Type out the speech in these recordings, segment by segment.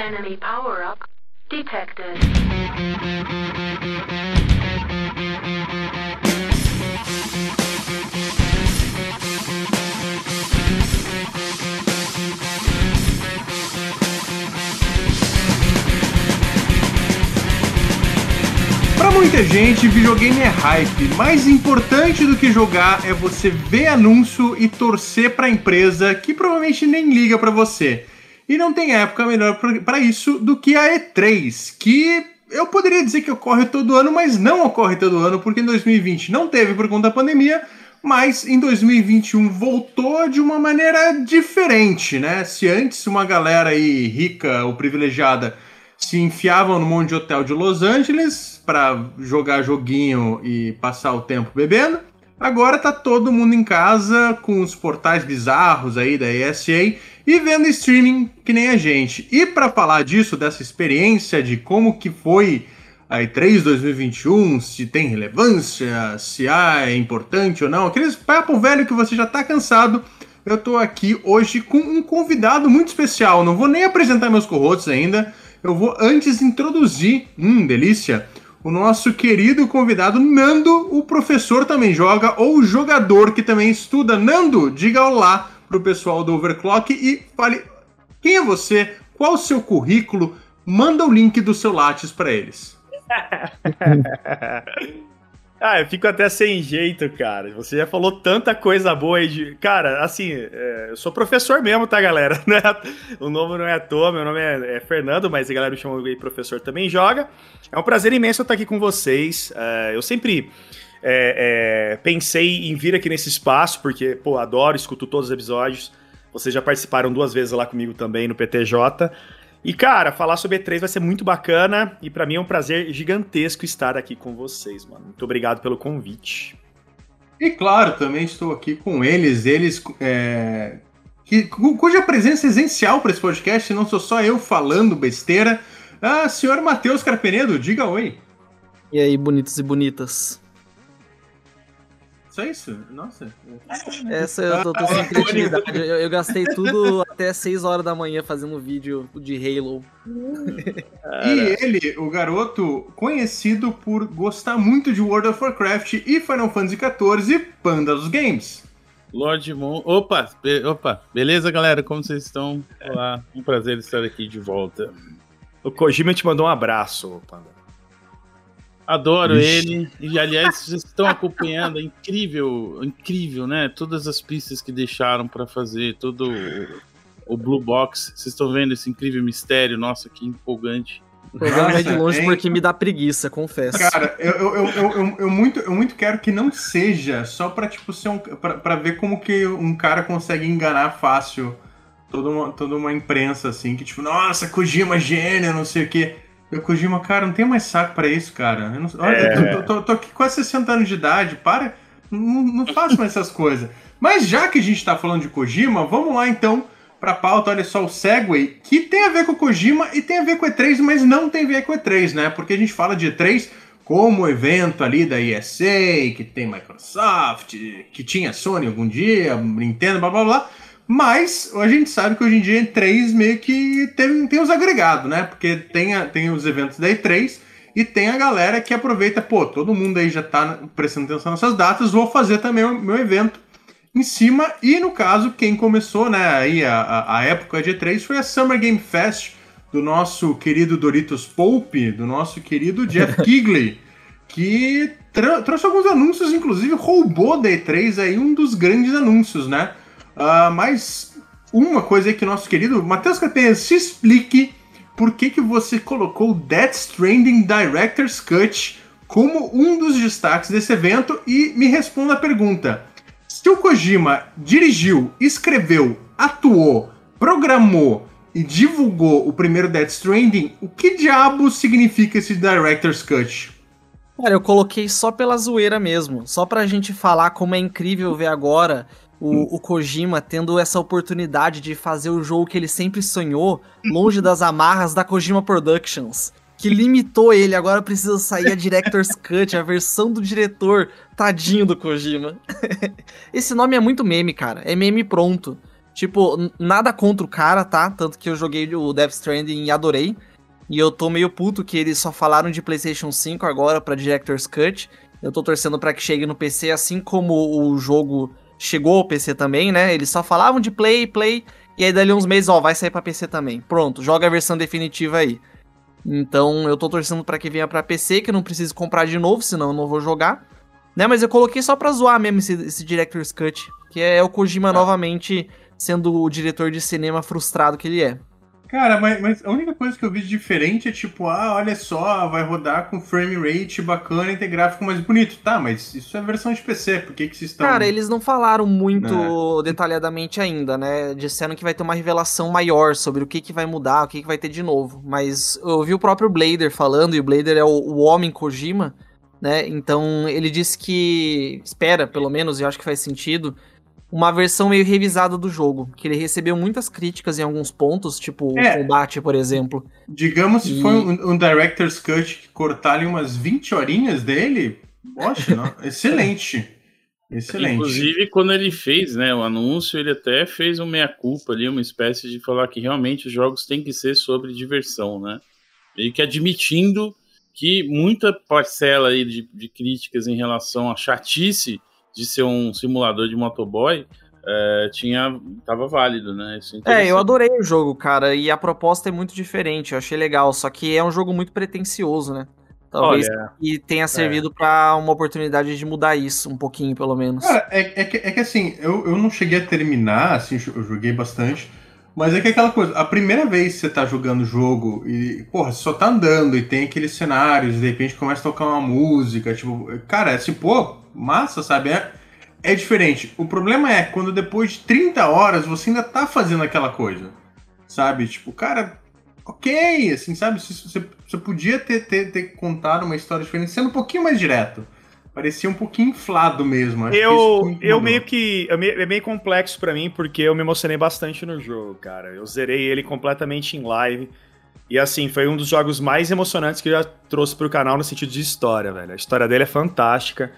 Enemy power-up detected. Pra muita gente, videogame é hype. Mais importante do que jogar é você ver anúncio e torcer pra empresa que provavelmente nem liga pra você. E não tem época melhor pra isso do que a E3, que eu poderia dizer que ocorre todo ano, mas não ocorre todo ano, porque em 2020 não teve por conta da pandemia, mas em 2021 voltou de uma maneira diferente, né? Se antes uma galera aí rica ou privilegiada se enfiavam no monte de hotel de Los Angeles para jogar joguinho e passar o tempo bebendo. Agora tá todo mundo em casa com os portais bizarros aí da ESA e vendo streaming que nem a gente. E para falar disso, dessa experiência de como que foi a E3 2021, se tem relevância, se ah, é importante ou não, aqueles papo velho que você já tá cansado, eu tô aqui hoje com um convidado muito especial. Não vou nem apresentar meus co-hosts ainda. Eu vou antes introduzir, hum, delícia, o nosso querido convidado Nando, o professor também joga, ou jogador que também estuda. Nando, diga olá pro pessoal do Overclock e fale quem é você, qual o seu currículo, manda o link do seu Lattes para eles. ah, eu fico até sem jeito, cara. Você já falou tanta coisa boa aí de. Cara, assim, é, eu sou professor mesmo, tá, galera? Né? O nome não é à toa, meu nome é, é Fernando, mas a galera me chama de professor também joga. É um prazer imenso estar aqui com vocês. É, eu sempre. É, é, pensei em vir aqui nesse espaço, porque, pô, adoro, escuto todos os episódios. Vocês já participaram duas vezes lá comigo também no PTJ. E, cara, falar sobre E3 vai ser muito bacana e para mim é um prazer gigantesco estar aqui com vocês, mano. Muito obrigado pelo convite. E claro, também estou aqui com eles, eles é, que, cu- cuja presença é essencial para esse podcast, não sou só eu falando besteira. Ah, senhor Matheus Carpenedo, diga oi. E aí, bonitos e bonitas? Só isso? Nossa. Essa eu tô, tô sem criatividade. Eu, eu gastei tudo até 6 horas da manhã fazendo vídeo de Halo. E ele, o garoto conhecido por gostar muito de World of Warcraft e Final Fantasy XIV, Panda dos Games. Lord Moon. Opa, be- opa, beleza, galera? Como vocês estão? Olá, um prazer estar aqui de volta. O Kojima te mandou um abraço, Panda. Adoro Vixe. ele. E aliás, vocês estão acompanhando, é incrível, incrível, né? Todas as pistas que deixaram pra fazer, todo o, o Blue Box. Vocês estão vendo esse incrível mistério? Nossa, que empolgante. O programa é de longe hein? porque me dá preguiça, confesso. Cara, eu, eu, eu, eu, eu- eu muito, eu muito quero que não seja só pra, tipo, ser um. Pra, pra ver como que um cara consegue enganar fácil toda uma, toda uma imprensa, assim, que tipo, nossa, Kojima gênio, não sei o quê. Eu, Kojima, cara, não tem mais saco pra isso, cara. Eu não- olha, É. eu tô, tô- tô aqui quase 60 anos de idade, para. Não, não faço mais essas coisas. Mas já que a gente tá falando de Kojima, vamos lá então pra pauta, olha só, o Segway, que tem a ver com o Kojima e tem a ver com o E3, mas não tem a ver com o E3, né? Porque a gente fala de E3 como evento ali da ESA, que tem Microsoft, que tinha Sony algum dia, Nintendo, blá blá blá. Mas a gente sabe que hoje em dia E3 meio que tem, tem os agregados, né? Porque tem, a- tem os eventos da E3 e tem a galera que aproveita, pô, todo mundo aí já tá prestando atenção nessas datas, vou fazer também o meu evento em cima. E no caso, quem começou, né, aí a, a, época de E3 foi a Summer Game Fest do nosso querido Doritos Pope, do nosso querido Jeff Kigley, que trouxe alguns anúncios, inclusive roubou da E3 aí um dos grandes anúncios, né? Ah, mas uma coisa aí que nosso querido Matheus Capenha se explique por que, que você colocou Death Stranding Director's Cut como um dos destaques desse evento e me responda a pergunta. Se o Kojima dirigiu, escreveu, atuou, programou e divulgou o primeiro Death Stranding, o que diabo significa esse Director's Cut? Cara, eu coloquei só pela zoeira mesmo. Só pra gente falar como é incrível ver agora o, o Kojima tendo essa oportunidade de fazer o jogo que ele sempre sonhou, longe das amarras da Kojima Productions. Que limitou ele, agora precisa sair a Director's Cut, a versão do diretor. Tadinho do Kojima. Esse nome é muito meme, cara. É meme pronto. Tipo, nada contra o cara, tá? Tanto que eu joguei o Death Stranding e adorei. E eu tô meio puto que eles só falaram de PlayStation 5 agora pra Director's Cut. Eu tô torcendo pra que chegue no PC, assim como o jogo chegou ao PC também, né? Eles só falavam de Play, Play, e aí dali uns meses, ó, vai sair pra PC também. Pronto, joga a versão definitiva aí. Então eu tô torcendo pra que venha pra PC, que eu não preciso comprar de novo, senão eu não vou jogar. Né, mas eu coloquei só pra zoar mesmo esse, esse Director's Cut, que é o Kojima novamente sendo o diretor de cinema frustrado que ele é. Cara, mas, mas a única coisa que eu vi de diferente é tipo, ah, olha só, vai rodar com frame rate bacana e ter gráfico mais bonito. Tá, mas isso é versão de PC, por que, que vocês estão. Cara, eles não falaram muito detalhadamente ainda, né? Disseram que vai ter uma revelação maior sobre o que, que vai mudar, o que, que vai ter de novo. Mas eu vi o próprio Blader falando, e o Blader é o, o homem Kojima, né? Então ele disse que espera, pelo menos, e eu acho que faz sentido, uma versão meio revisada do jogo. Que ele recebeu muitas críticas em alguns pontos, tipo É. o combate, por exemplo. Digamos se E- foi um, um Director's Cut que cortar ali umas 20 horinhas dele, poxa, não, excelente. Excelente. Inclusive, quando ele fez né, o anúncio, ele até fez um meia-culpa ali, uma espécie de falar que realmente os jogos têm que ser sobre diversão, né? Meio que admitindo que muita parcela aí de, de críticas em relação à chatice de ser um simulador de motoboy é, tinha, tava válido, né? Isso É, eu adorei o jogo, cara, e a proposta é muito diferente, eu achei legal, só que é um jogo muito pretencioso, né? Talvez Olha, que tenha servido pra uma oportunidade de mudar isso, um pouquinho pelo menos. Cara, é, é, que, é que assim, eu, eu não cheguei a terminar, assim, eu joguei bastante. Mas é que é aquela coisa, a primeira vez que você tá jogando o jogo e, porra, você só tá andando e tem aqueles cenários, de repente começa a tocar uma música, tipo, cara, é assim, pô, massa, sabe? É, é diferente. O problema é quando depois de 30 horas você ainda tá fazendo aquela coisa, sabe? Tipo, cara, ok, assim, sabe? Você, você, podia ter, ter, ter contado uma história diferente, sendo um pouquinho mais direto. Parecia um pouquinho inflado mesmo. Eu, eu meio que. eu É meio complexo pra mim, porque eu me emocionei bastante no jogo, cara. Eu zerei ele completamente em live. E assim, foi um dos jogos mais emocionantes que eu já trouxe pro canal no sentido de história, velho. A história dele é fantástica.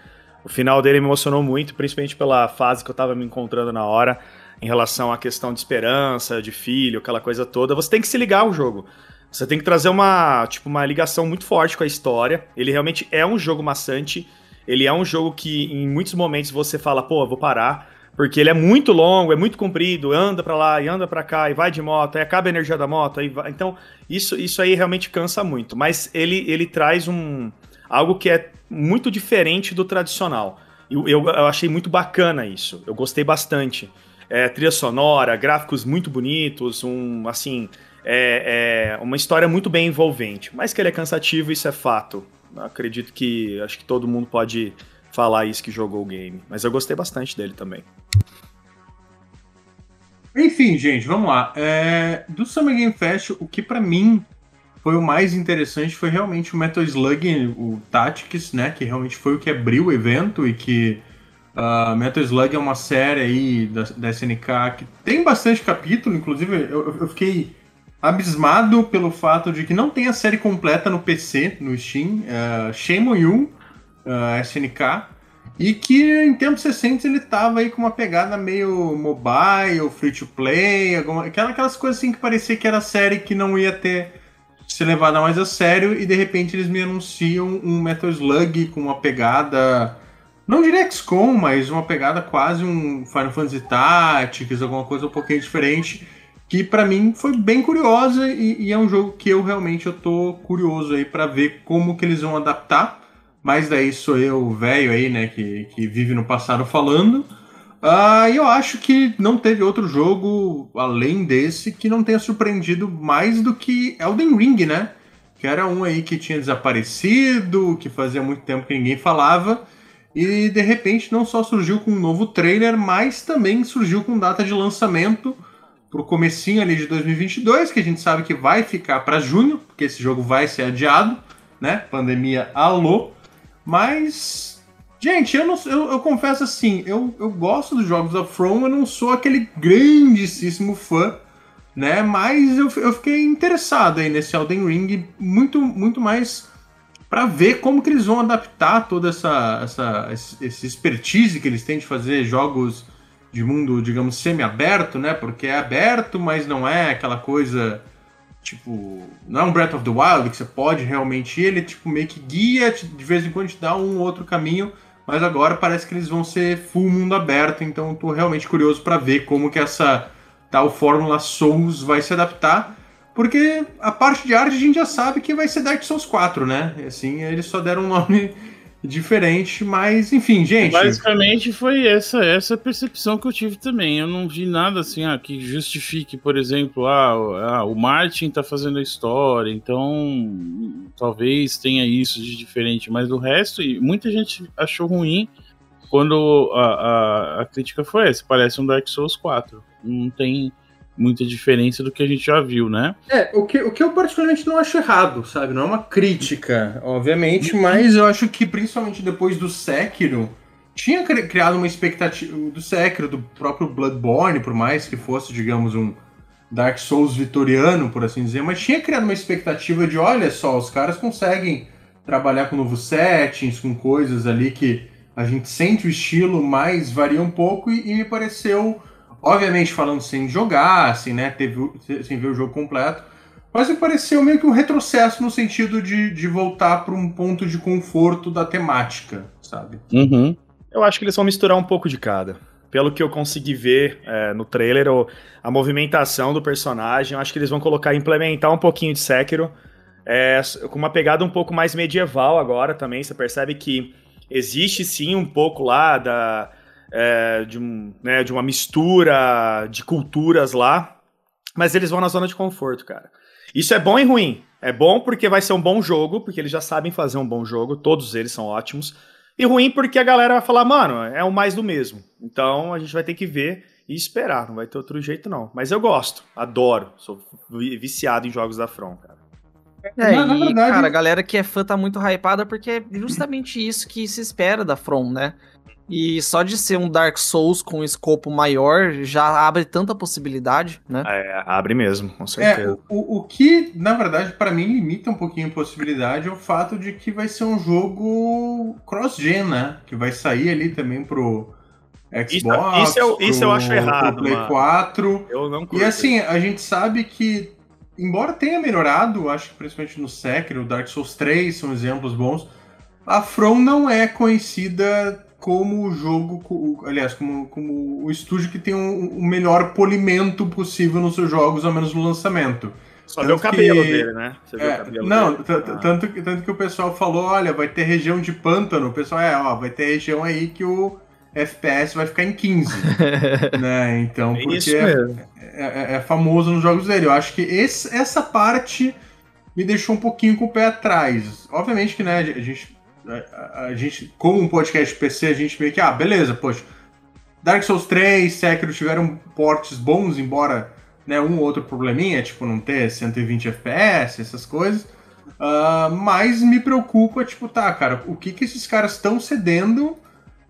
O final dele me emocionou muito, principalmente pela fase que eu tava me encontrando na hora, em relação à questão de esperança, de filho, aquela coisa toda. Você tem que se ligar ao jogo. Você tem que trazer uma, tipo, uma ligação muito forte com a história. Ele realmente é um jogo maçante. Ele é um jogo que em muitos momentos você fala, pô, vou parar, porque ele é muito longo, é muito comprido, anda pra lá e anda pra cá e vai de moto, aí acaba a energia da moto, aí vai. Então, isso, isso aí realmente cansa muito, mas ele, ele traz um algo que é muito diferente do tradicional. Eu, eu, eu achei muito bacana isso. Eu gostei bastante. É, trilha sonora, gráficos muito bonitos, um assim, é, é uma história muito bem envolvente. Mas que ele é cansativo, isso é fato. Acredito que acho que todo mundo pode falar isso que jogou o game. Mas eu gostei bastante dele também. Enfim, gente, vamos lá. É, do Summer Game Fest, o que pra mim foi o mais interessante foi realmente o Metal Slug, o Tactics, né? Que realmente foi o que abriu o evento e que uh, Metal Slug é uma série aí da, da SNK que tem bastante capítulo, inclusive eu, eu fiquei abismado pelo fato de que não tem a série completa no PC, no Steam. Uh, shame on you, uh, SNK. E que em tempos recentes ele tava aí com uma pegada meio mobile, free to play, alguma, aquelas coisas assim que parecia que era série que não ia ter ser levada mais a sério e de repente eles me anunciam um Metal Slug com uma pegada não diria XCOM, mas uma pegada quase um Final Fantasy Tactics, alguma coisa um pouquinho diferente, que para mim foi bem curiosa e, e, é um jogo que eu realmente eu tô curioso aí para ver como que eles vão adaptar. Mas daí sou eu, velho aí, né, que, que vive no passado falando. Uh, eu acho que não teve outro jogo além desse que não tenha surpreendido mais do que Elden Ring, né? Que era um aí que tinha desaparecido, que fazia muito tempo que ninguém falava. E de repente não só surgiu com um novo trailer, mas também surgiu com data de lançamento pro comecinho ali de 2022, que a gente sabe que vai ficar para junho, porque esse jogo vai ser adiado, né? Pandemia alô. Mas, gente, eu, não, eu, eu confesso assim, eu, eu gosto dos jogos da From, eu não sou aquele grandíssimo fã, né? Mas eu, eu fiquei interessado aí nesse Elden Ring, muito, muito mais para ver como que eles vão adaptar toda essa, essa esse expertise que eles têm de fazer jogos de mundo, digamos, semi-aberto, né? Porque é aberto, mas não é aquela coisa tipo, não é um Breath of the Wild que você pode realmente ir, ele tipo meio que guia, de vez em quando te dá um outro caminho, mas agora parece que eles vão ser full mundo aberto, então tô realmente curioso para ver como que essa tal fórmula Souls vai se adaptar, porque a parte de arte a gente já sabe que vai ser Dark Souls 4, né? Assim, eles só deram um nome diferente, mas enfim, gente. Basicamente foi essa essa percepção que eu tive também. Eu não vi nada assim ah, que justifique, por exemplo, ah, ah, o Martin tá fazendo a história, então talvez tenha isso de diferente, mas o resto, e muita gente achou ruim quando a, a, a crítica foi essa, parece um Dark Souls 4. Não tem muita diferença do que a gente já viu, né? É, o que, o que eu particularmente não acho errado, sabe? Não é uma crítica, obviamente, mas eu acho que principalmente depois do Sekiro, tinha criado uma expectativa do Sekiro, do próprio Bloodborne, por mais que fosse, digamos, um Dark Souls vitoriano, por assim dizer, mas tinha criado uma expectativa de, olha só, os caras conseguem trabalhar com novos settings, com coisas ali que a gente sente o estilo, mas varia um pouco e, e me pareceu Obviamente falando sem jogar, assim, né? Teve, sem ver o jogo completo. Mas me pareceu meio que um retrocesso no sentido de, de voltar para um ponto de conforto da temática, sabe? Uhum. Eu acho que eles vão misturar um pouco de cada. Pelo que eu consegui ver é, no trailer, a movimentação do personagem, eu acho que eles vão colocar, implementar um pouquinho de Sekiro, é, com uma pegada um pouco mais medieval agora também. Você percebe que existe sim um pouco lá da, é, de, um, né, de uma mistura de culturas lá, mas eles vão na zona de conforto, cara. Isso é bom e ruim. É bom porque vai ser um bom jogo, porque eles já sabem fazer um bom jogo, todos eles são ótimos. E ruim porque a galera vai falar, mano, é o mais do mesmo. Então a gente vai ter que ver e esperar, não vai ter outro jeito não. Mas eu gosto, adoro, sou viciado em jogos da From, cara. É, na, na verdade... cara, a galera que é fã tá muito hypada porque é justamente isso que se espera da From, né? E só de ser um Dark Souls com um escopo maior já abre tanta possibilidade, né? É, abre mesmo, com certeza. É, o, o que, na verdade, para mim limita um pouquinho a possibilidade é o fato de que vai ser um jogo cross-gen, né? Que vai sair ali também pro Xbox. Isso, isso, eu, isso pro, eu acho errado. Pro Play mano. 4. Eu não curto. E assim, a gente sabe que, embora tenha melhorado, acho que principalmente no Sekiro, o Dark Souls 3 são exemplos bons, a From não é conhecida como o jogo, aliás, como, como o estúdio que tem o um, um melhor polimento possível nos seus jogos, ao menos no lançamento. Só vê o cabelo que, dele, né? É, cabelo não, dele. Ah. Tanto, tanto que o pessoal falou, olha, vai ter região de pântano. O pessoal, é, ó, vai ter região aí que o FPS vai ficar em 15. né? Então, é porque é, é, é, famoso nos jogos dele. Eu acho que esse, essa parte me deixou um pouquinho com o pé atrás. Obviamente que, né, a gente a, a, gente, como um podcast PC, a gente meio que, ah, beleza, poxa, Dark Souls 3, Sekiro tiveram portes bons, embora né, um ou outro probleminha, tipo não ter 120 FPS, essas coisas. Uh, mas me preocupa, tipo, tá, cara, o que que esses caras estão cedendo uh,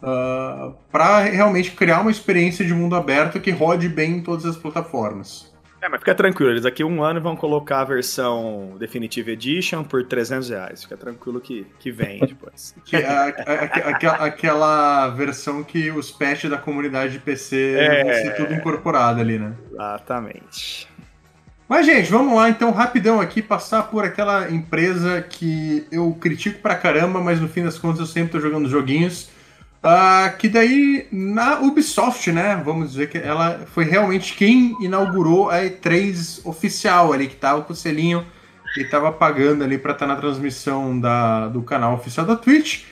ah, para realmente criar uma experiência de mundo aberto que rode bem em todas as plataformas? É, mas fica tranquilo, eles daqui a um ano vão colocar a versão Definitive Edition por 300 reais. Fica tranquilo que, que vem depois. que, a, a, a, aquela versão que os patches da comunidade de PC é... vão ser tudo incorporado ali, né? Exatamente. Mas, gente, vamos lá então, rapidão aqui, passar por aquela empresa que eu critico pra caramba, mas no fim das contas eu sempre tô jogando joguinhos Uh, que daí, na Ubisoft, né? Vamos dizer que ela foi realmente quem inaugurou a E3 oficial ali, que tava com o selinho e tava pagando ali pra estar tá na transmissão da, do canal oficial da Twitch.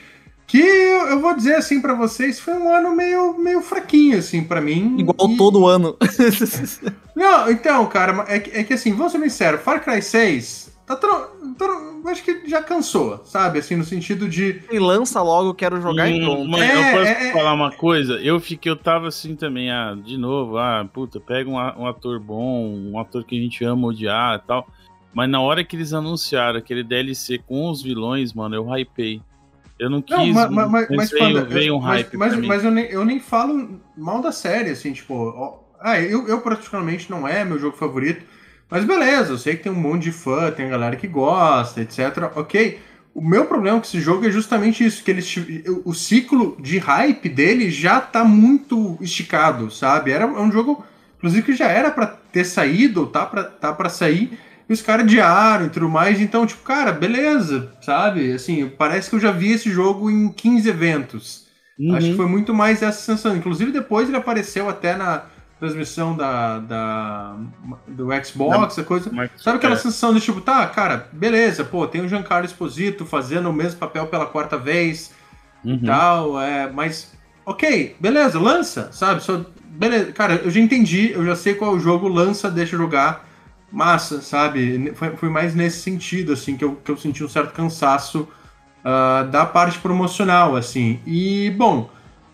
Que eu vou dizer assim para vocês, foi um ano meio, meio fraquinho, assim, para mim. Igual e... todo ano. Não, então, cara, é que, é que assim, vamos ser sinceros, Far Cry 6 Tá tro... acho que já cansou, sabe? Assim, no sentido de. E lança logo, quero jogar hum, e pronto. Mas é, eu posso é, é, falar uma coisa? Eu fiquei, eu tava assim também, ah, de novo, ah, puta, pega um, um ator bom, um ator que a gente ama odiar e tal. Mas na hora que eles anunciaram aquele DLC com os vilões, mano, eu hypei. Eu não quis. Não, mas, mas, mas veio, veio um hype. Mas, mas, mas eu, nem, eu nem falo mal da série, assim, tipo. Ó, ah, eu, eu particularmente não é meu jogo favorito. Mas beleza, eu sei que tem um monte de fã, tem a galera que gosta, etc. Ok. o meu problema com esse jogo é justamente isso, que eles, o ciclo de hype dele já tá muito esticado, sabe? Era é um jogo, inclusive, que já era para ter saído, ou tá pra, tá pra sair, e os caras adiaram e tudo mais, então, tipo, cara, beleza, sabe? Assim, parece que eu já vi esse jogo em 15 eventos. Uhum. Acho que foi muito mais essa sensação. Inclusive, depois ele apareceu até na transmissão da, da do Xbox, a coisa. Sabe aquela é. sensação de tipo, tá, cara, beleza, pô, tem o Giancarlo Esposito fazendo o mesmo papel pela quarta vez uhum. e tal, é, mas ok, beleza, lança, sabe? Só, beleza, cara, eu já entendi, eu já sei qual é o jogo, lança, deixa jogar, massa, sabe? Foi, foi mais nesse sentido, assim, que eu, que eu senti um certo cansaço uh, da parte promocional, assim. E, bom,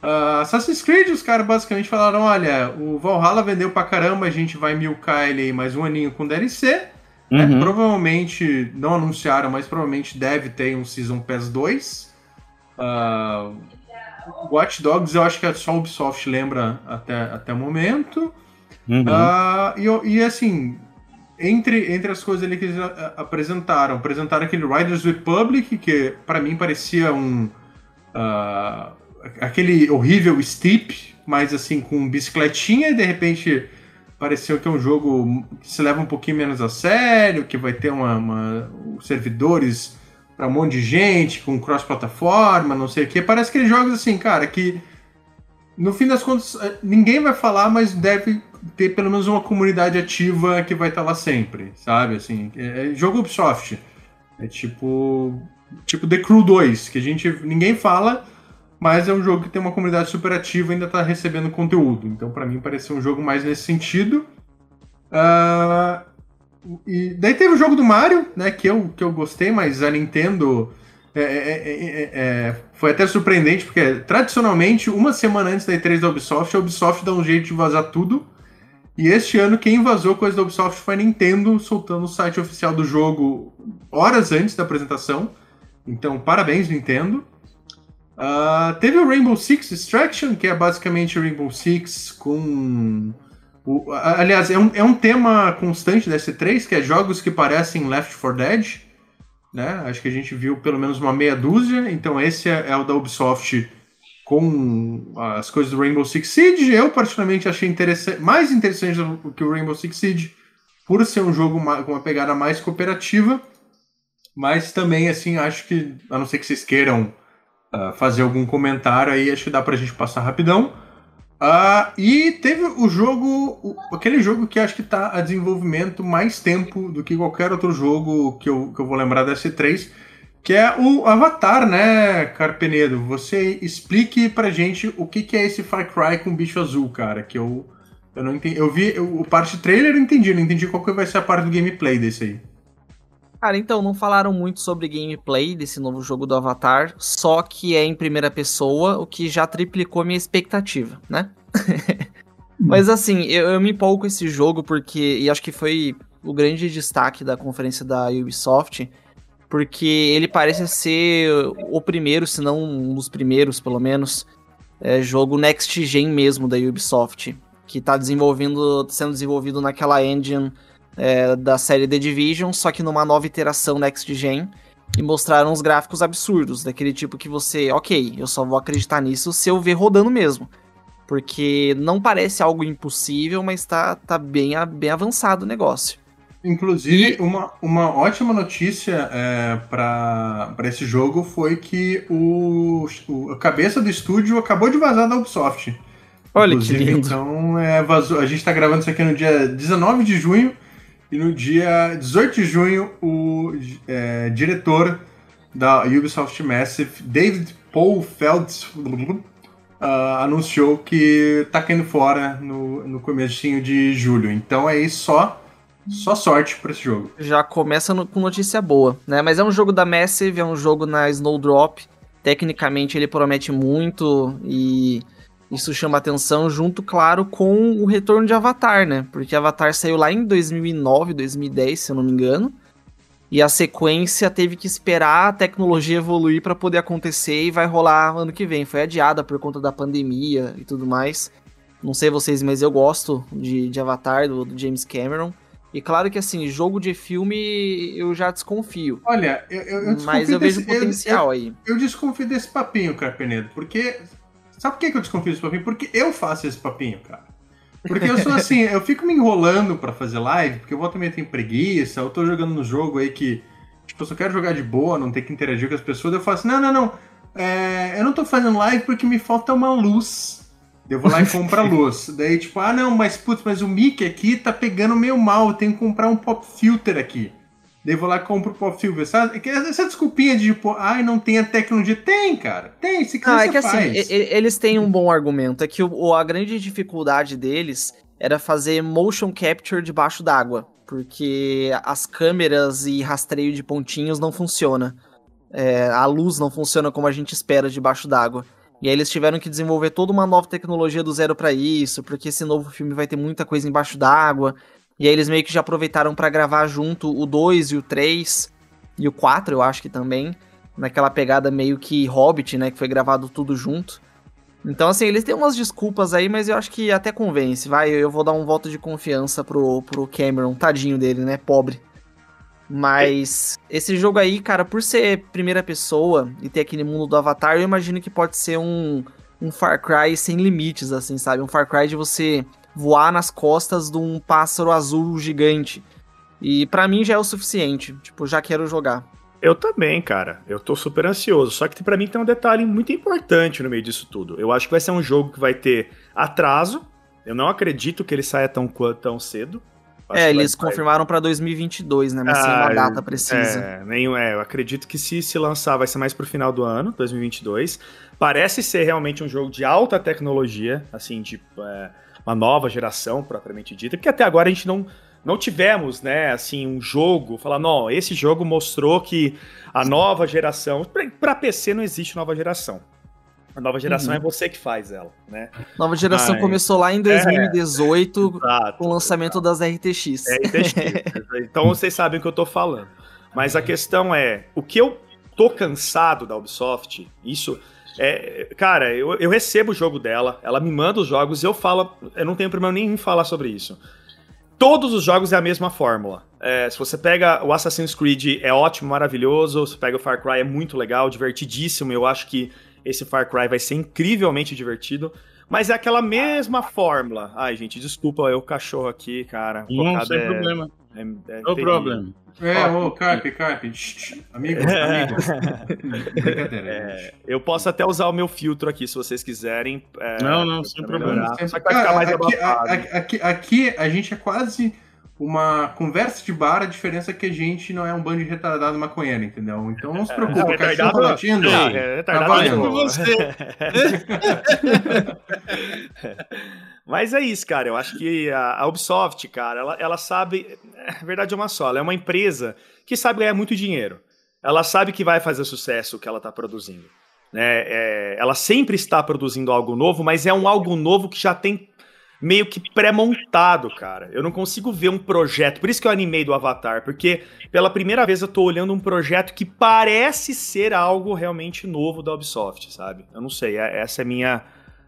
Uh, Assassin's Creed, os caras basicamente falaram: olha, o Valhalla vendeu pra caramba, a gente vai milcar ele aí mais um aninho com DLC. Né? Uhum. Provavelmente, não anunciaram, mas provavelmente deve ter um Season Pass 2. Uh, Watch Dogs eu acho que é só Ubisoft lembra até, até o momento. Uhum. Uh, e, e, assim, entre, entre as coisas ali que eles apresentaram, apresentaram aquele Riders Republic, que para mim parecia um. Uh, aquele horrível Steep, mas assim, com bicicletinha, e de repente pareceu que é um jogo que se leva um pouquinho menos a sério, que vai ter uma, uma servidores para um monte de gente, com cross-plataforma, não sei o que. Parece aqueles jogos assim, cara, que no fim das contas eh, ninguém vai falar, mas deve ter pelo menos uma comunidade ativa que vai estar lá sempre, sabe? Assim, é, é jogo Ubisoft. É tipo tipo The Crew 2, que a gente ninguém fala, mas é um jogo que tem uma comunidade super ativa e ainda está recebendo conteúdo. Então, para mim, pareceu um jogo mais nesse sentido. Uh, e daí teve o jogo do Mario, né, que eu, que eu gostei, mas a Nintendo é, é, é, é foi até surpreendente, porque tradicionalmente, uma semana antes da E3 da Ubisoft, a Ubisoft dá um jeito de vazar tudo. E este ano, quem vazou coisa da Ubisoft foi a Nintendo, soltando o site oficial do jogo horas antes da apresentação. Então, parabéns, Nintendo. Uh, teve o Rainbow Six Extraction, que é basicamente o Rainbow Six com. O, aliás, é um, é um tema constante da S3, que é jogos que parecem Left 4 Dead. Né? Acho que a gente viu pelo menos uma meia dúzia. Então, esse é, é o da Ubisoft com as coisas do Rainbow Six Siege. Eu, particularmente, achei interessante, mais interessante do que o Rainbow Six Siege, por ser um jogo com uma pegada mais cooperativa. Mas também, assim, acho que, a não ser que vocês queiram uh, fazer algum comentário aí, acho que dá pra gente passar rapidão. Uh, e teve o jogo, o, aquele jogo que acho que tá a desenvolvimento mais tempo do que qualquer outro jogo que eu, que eu vou lembrar da S3, que é o Avatar, né, Carpenedo? Você explique pra gente o que, que é esse Far Cry com bicho azul, cara, que eu, eu não entendi. Eu vi o parte trailer, eu entendi, não entendi qual que vai ser a parte do gameplay desse aí. Cara, então, não falaram muito sobre gameplay desse novo jogo do Avatar, só que é em primeira pessoa, o que já triplicou minha expectativa, né? Mas assim, eu, eu, me empolgo com esse jogo porque, e acho que foi o grande destaque da conferência da Ubisoft, porque ele parece ser o primeiro, se não um dos primeiros, pelo menos, é, jogo next gen mesmo da Ubisoft, que está desenvolvendo, sendo desenvolvido naquela engine é, da série The Division, só que numa nova iteração Next Gen. E mostraram uns gráficos absurdos, daquele tipo que você, ok, eu só vou acreditar nisso se eu ver rodando mesmo. Porque não parece algo impossível, mas tá, tá bem, bem avançado o negócio. Inclusive, uma, uma ótima notícia é, para esse jogo foi que o, o, a cabeça do estúdio acabou de vazar da Ubisoft. Olha Inclusive, que lindo. Então, é, vazou, a gente está gravando isso aqui no dia 19 de junho. E no dia 18 de junho, o é, diretor da Ubisoft Massive, David Paul Feltz, uh, anunciou que tá caindo fora no, no comecinho de julho. Então é isso só. Só sorte para esse jogo. Já começa no, com notícia boa, né? Mas é um jogo da Massive, é um jogo na Snowdrop. Tecnicamente ele promete muito e isso chama atenção junto, claro, com o retorno de Avatar, né? Porque Avatar saiu lá em 2009, 2010, se eu não me engano. E a sequência teve que esperar a tecnologia evoluir para poder acontecer e vai rolar ano que vem. Foi adiada por conta da pandemia e tudo mais. Não sei vocês, mas eu gosto de, de Avatar, do, do James Cameron. E claro que assim, jogo de filme eu já desconfio. Olha, eu, eu, eu Mas eu vejo desse- eu- potencial aí. Eu, eu desconfio desse papinho, Carpenedo, porque. Sabe por que que eu desconfio desse papinho? Porque eu faço esse papinho, cara. Porque eu sou assim, eu fico me enrolando pra fazer live, porque eu volta meia tenho preguiça, eu tô jogando no jogo aí que, tipo, eu só quero jogar de boa, não ter que interagir com as pessoas, eu assim, não, não, não, é, eu não tô fazendo live porque me falta uma luz. Eu vou lá e compro a luz. Daí, tipo, ah, não, mas putz, mas o mic aqui tá pegando meio mal, eu tenho que comprar um pop filter aqui. Daí vou lá e compro o pop filter, sabe? Que Essa desculpinha de, tipo, ai, não tem a tecnologia. Tem, cara, tem, se quiser Ah, é que assim, faz. e- eles têm um bom argumento. É que o- a grande dificuldade deles era fazer motion capture debaixo d'água. Porque as câmeras e rastreio de pontinhos não funciona. É, a luz não funciona como a gente espera debaixo d'água. E aí eles tiveram que desenvolver toda uma nova tecnologia do zero pra isso, porque esse novo filme vai ter muita coisa embaixo d'água. E aí eles meio que já aproveitaram pra gravar junto o 2 e o 3 e o 4, eu acho que também naquela pegada meio que Hobbit, né? Que foi gravado tudo junto. Então, assim, eles têm umas desculpas aí, mas eu acho que até convence. Vai, eu vou dar um voto de confiança pro, pro Cameron, tadinho dele, né? Pobre. Mas esse jogo aí, cara, por ser primeira pessoa e ter aquele mundo do Avatar, eu imagino que pode ser um, um Far Cry sem limites, assim, sabe? Um Far Cry de você voar nas costas de um pássaro azul gigante. E pra mim já é o suficiente. Tipo, já quero jogar. Eu também, cara. Eu tô super ansioso. Só que pra mim tem um detalhe muito importante no meio disso tudo. Eu acho que vai ser um jogo que vai ter atraso. Eu não acredito que ele saia tão, tão cedo. Acho é, eles vai- confirmaram pra 2022, né? Mas sem Ah, uma data precisa. É, nenhum, é, eu acredito que se se lançar vai ser mais pro final do ano, 2022. Parece ser realmente um jogo de alta tecnologia, assim, de é, uma nova geração, propriamente dita, porque até agora a gente não, não tivemos, né, assim, um jogo, falar, não, esse jogo mostrou que a nova geração, pra PC não existe nova geração. A nova geração Uhum. é você que faz ela, né? Nova geração Ai. começou lá em 2018 Exato. com o lançamento das RTX. É RTX. então vocês sabem o que eu tô falando. Mas a questão é, o que eu tô cansado da Ubisoft, isso é, cara, eu, eu recebo o jogo dela, ela me manda os jogos e eu falo, eu não tenho problema nenhum em falar sobre isso. Todos os jogos é a mesma fórmula. É, se você pega o Assassin's Creed, é ótimo, maravilhoso. Se pega o Far Cry, é muito legal, divertidíssimo. Eu acho que esse Far Cry vai ser incrivelmente divertido. Mas é aquela mesma fórmula. Ai, gente, desculpa, eu cachorro aqui, cara. Não, sem é- problema. É- é No problema. É, ô, Carpe, Carpe. shh, Amigo, amigo. Brincadeira. gente. Eu posso até usar o meu filtro aqui, se vocês quiserem. é, Não, não, sem problema. melhorar. Só que vai ficar mais Cara, aqui, abafado. a- a- aqui, aqui a gente é quase uma conversa de bar, a diferença é que a gente não é um bando de retardado maconheiro, entendeu? Então não se preocupe, Não, o cachorro retardado- latindo. Ah, é, retardado Tá é valendo. você. Mas é isso, cara. Eu acho que a, a Ubisoft, cara, ela, ela sabe. A verdade é uma só. Ela é uma empresa que sabe ganhar muito dinheiro. Ela sabe que vai fazer sucesso o que ela está produzindo. Né? É, ela sempre está produzindo algo novo, mas é um algo novo que já tem meio que pré-montado, cara. Eu não consigo ver um projeto. Por isso que eu animei do Avatar, porque pela primeira vez eu tô olhando um projeto que parece ser algo realmente novo da Ubisoft, sabe? Eu não sei, é- essa é a minha,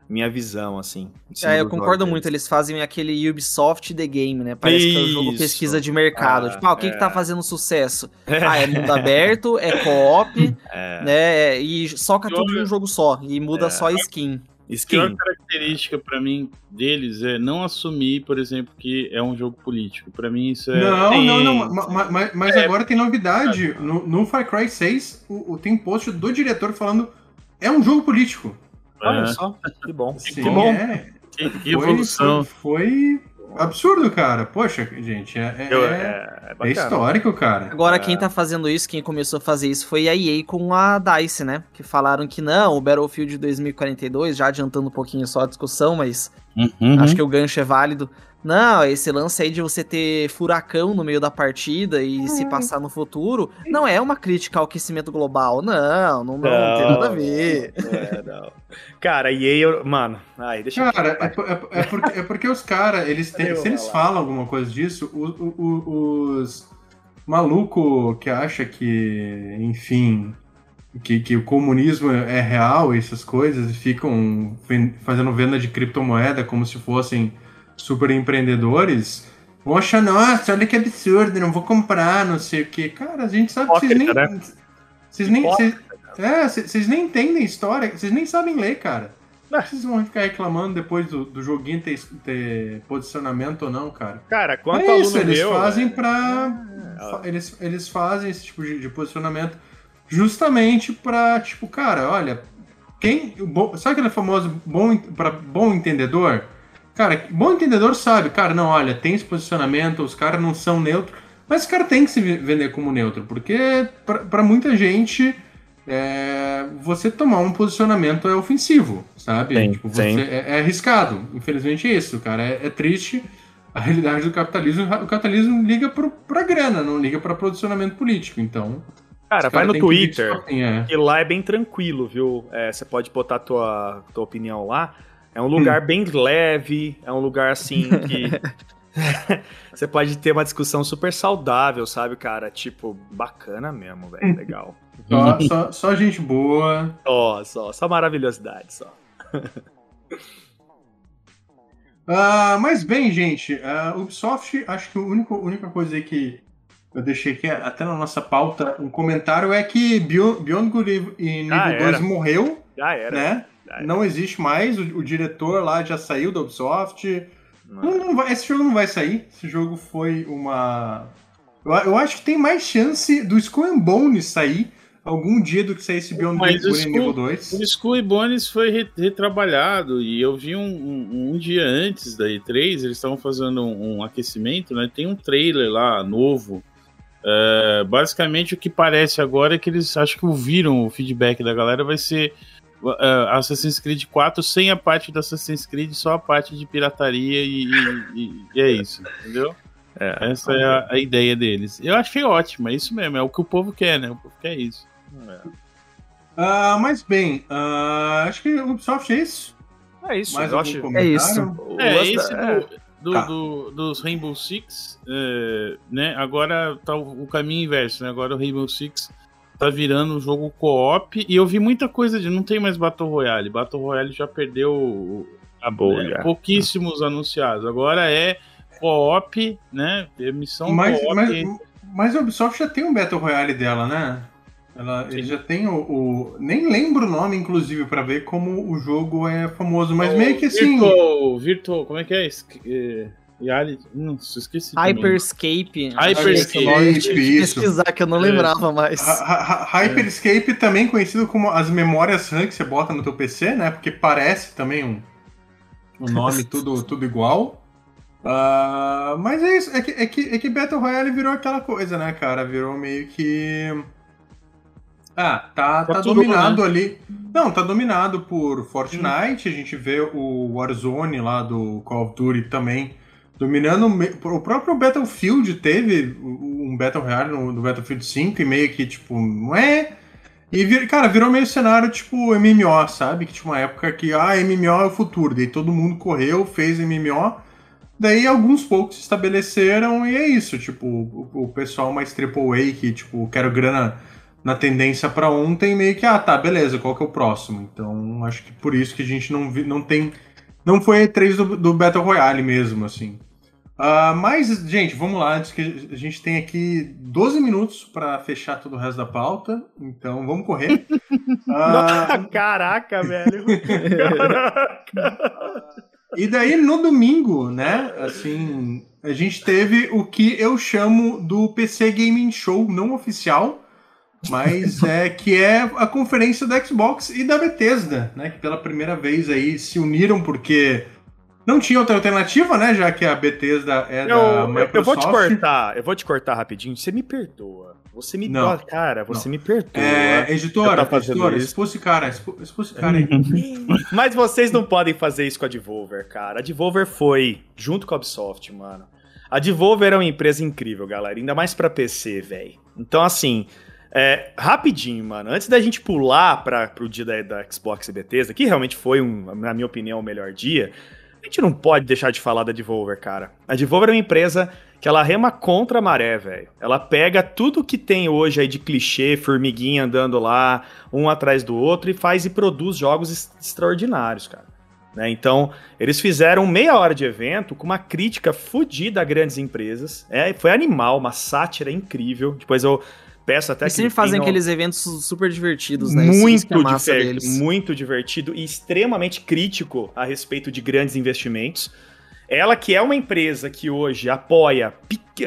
minha visão, assim. em É, eu do concordo muito, deles. eles fazem aquele Ubisoft The Game, né? Parece que é um jogo Isso. pesquisa de mercado. Ah, tipo, ah, o que é. que tá fazendo sucesso? Ah, é mundo aberto, é co-op, É. né? E soca E tudo olha- num jogo só. E muda É. só a skin. A pior Skin. característica pra mim deles é não assumir, por exemplo, que é um jogo político. Pra mim isso é. Não, não, não, ma- ma- ma- mas É. agora tem novidade. No, no Far Cry 6, o, o- tem um post do diretor falando é um jogo político. Olha É. só, que bom. Sim, que bom. É, Que, que evolução. foi, foi absurdo, cara. Poxa, gente, é, é- Eu- é- é, é é histórico, cara. Agora, É. quem tá fazendo isso, quem começou a fazer isso foi a EA com a DICE, né? Que falaram que não, o Battlefield 2042, já adiantando um pouquinho só a discussão, mas Uhum. acho que o gancho é válido. Não, esse lance aí de você ter furacão no meio da partida e se passar no futuro, não é uma crítica ao aquecimento global. Não, não, não, não tem nada a ver. É, não. Cara, e aí, eu- mano, ai, deixa eu Cara, é, por- é- é porque, é porque os caras, eles têm, Eu se eles falam alguma coisa disso, o- o- o- os maluco que acha que, enfim, que, que o comunismo é real, essas coisas, e ficam fazendo venda de criptomoeda como se fossem super empreendedores, Poxa, nossa, olha que absurdo, não vou comprar, não sei o que. Cara, a gente sabe que vocês nem. Né? Vocês nem. Vocês, Hipócrita, é, vocês nem entendem história, vocês nem sabem ler, cara. Vocês vão ficar reclamando depois do, do joguinho ter, ter posicionamento ou não, cara. Cara, quanto é isso, eles meu... fazem é, pra. é, eles, eles fazem esse tipo de, de posicionamento justamente pra, tipo, cara, olha, quem. bom- sabe aquele famoso bom, pra bom entendedor? Cara, bom entendedor sabe, cara, não, olha, tem esse posicionamento, os caras não são neutros, mas o cara tem que se ve- vender como neutro, porque pra, pra muita gente. é, você tomar um posicionamento é ofensivo, sabe? Sim, Tipo, sim. é, é arriscado. Infelizmente é isso, cara. É, é triste a realidade do capitalismo. O capitalismo liga pro, pra grana, não liga pra posicionamento político. Então. Cara, vai no que que Twitter. é. E lá é bem tranquilo, viu? É, você pode botar tua, tua opinião lá. É um Hum. lugar bem leve, é um lugar assim que. você pode ter uma discussão super saudável, sabe, cara? Tipo, bacana mesmo, Hum. velho. Legal. Só, só, só gente boa. Só, só, só maravilhosidade, só. Ah, mas bem, gente, a Ubisoft, acho que a única, única coisa aí que eu deixei aqui, até na nossa pauta, um comentário é que Beyond, Beyond Good e Nível Ah, 2 era. morreu, Já era. né? Não existe mais, o, o diretor lá já saiu da Ubisoft. Não. Não, não vai- esse jogo não vai sair. Esse jogo foi uma. Eu, eu acho que tem mais chance do Skull and Bones sair algum dia do que sair esse Beyond Mas Good Skull- nível 2. O Skull e Bones foi re- retrabalhado e eu vi um, um- um dia antes da E3, eles estavam fazendo um, um aquecimento, né? Tem um trailer lá novo. É, basicamente o que parece agora é que eles acho que ouviram o feedback da galera, vai ser é, Assassin's Creed 4 sem a parte do Assassin's Creed, só a parte de pirataria e, e- e- e é isso, entendeu? É, Essa é a, a ideia deles. Eu achei ótimo, é isso mesmo, é o que o povo quer, né? O povo quer isso. Ah, mas bem, ah, acho que o Ubisoft é isso. É isso, Mais eu acho. comentário? É isso. É, esse da- do, do- Tá. do- dos Rainbow Six, é, né? Agora tá o, o caminho inverso, né? Agora o Rainbow Six tá virando um jogo co-op e eu vi muita coisa de não tem mais Battle Royale. Battle Royale já perdeu o- Acabou, né, já. pouquíssimos anunciados. Agora é co-op, né? É missão Mas, co-op. mas, mas a Ubisoft já tem um Battle Royale dela, né? Ela, ele já tem o, o- Nem lembro o nome, inclusive, pra ver como o jogo é famoso, mas O meio que assim. Virtual, virtual, como é que é? É, Reality, nossa, esqueci. Hyperscape. Hyperscape, Eu tive que isso. pesquisar, que eu não É. lembrava mais. Hyperscape também conhecido como as memórias RAM que você bota no teu PC, né? Porque parece também um, um nome tudo, tudo igual. Ah, mas é isso, é que, é, que, é que Battle Royale virou aquela coisa, né, cara? Virou meio que. Ah, tá, Tá tá dominado ali. Não, tá dominado por Fortnite, a gente vê o Warzone lá do Call of Duty também dominando. o próprio Battlefield teve um Battle Royale no, no Battlefield 5 e meio que, tipo, não é. E, cara, virou meio cenário tipo MMO, sabe? Que tinha uma época que, ah, MMO é o futuro. Daí todo mundo correu, fez MMO. Daí alguns poucos se estabeleceram e é isso. Tipo, o, o pessoal mais AAA que, tipo, quero grana na tendência pra ontem, meio que, ah, tá, beleza, qual que é o próximo? Então, acho que por isso que a gente não, não tem. Não foi E3 do, do Battle Royale mesmo, assim. Ah, mas, gente, vamos lá, antes que a gente tem aqui 12 minutos pra fechar todo o resto da pauta, então vamos correr. Ah, Caraca, velho. Caraca. e daí, no domingo, né, assim, a gente teve o que eu chamo do PC Gaming Show não oficial, mas é que é a conferência da Xbox e da Bethesda, né, que pela primeira vez aí se uniram porque não tinha outra alternativa, né, já que a Bethesda é da Eu, eu- Microsoft. eu vou te cortar, eu vou te cortar rapidinho. Você me perdoa. Você me Não. Ó, Cara, você me perdoa. É, editora, editora, esse cara, expu- expulsa esse cara aí. Mas vocês não podem fazer isso com a Devolver, cara. A Devolver foi, junto com a Ubisoft, mano. A Devolver é uma empresa incrível, galera. Ainda mais pra PC, velho. Então, assim, é, rapidinho, mano. Antes da gente pular pra, pro dia da, da Xbox e Bethesda, que realmente foi, um, na minha opinião, o melhor dia, a gente não pode deixar de falar da Devolver, cara. A Devolver é uma empresa que ela rema contra a maré, velho. Ela pega tudo que tem hoje aí de clichê, formiguinha andando lá, um atrás do outro, e faz e produz jogos extraordinários, cara. Né? Então, eles fizeram meia hora de evento com uma crítica fodida a grandes empresas. É, foi animal, uma sátira incrível. Depois eu peço até Eles que. sempre fazem aqueles eventos super divertidos, né? Muito, é diver- muito divertido e extremamente crítico a respeito de grandes investimentos. Ela que é uma empresa que hoje apoia,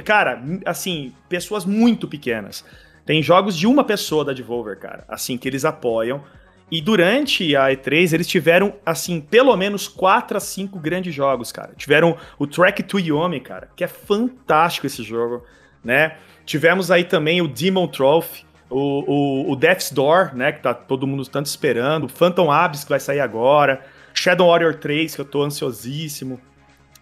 cara, assim, pessoas muito pequenas. Tem jogos de uma pessoa da Devolver, cara, assim, que eles apoiam. E durante a E3, eles tiveram, assim, pelo menos 4 a 5 grandes jogos, cara. Tiveram o Track to Yomi, cara, que é fantástico esse jogo, né? Tivemos aí também o Demon Trophy, o, o, o Death's Door, né, que tá todo mundo tanto esperando, o Phantom Abyss, que vai sair agora, Shadow Warrior 3, que eu tô ansiosíssimo.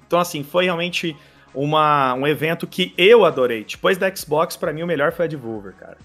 Então, assim, foi realmente uma, um evento que eu adorei. Depois da Xbox, pra mim, o melhor foi a Devolver, cara.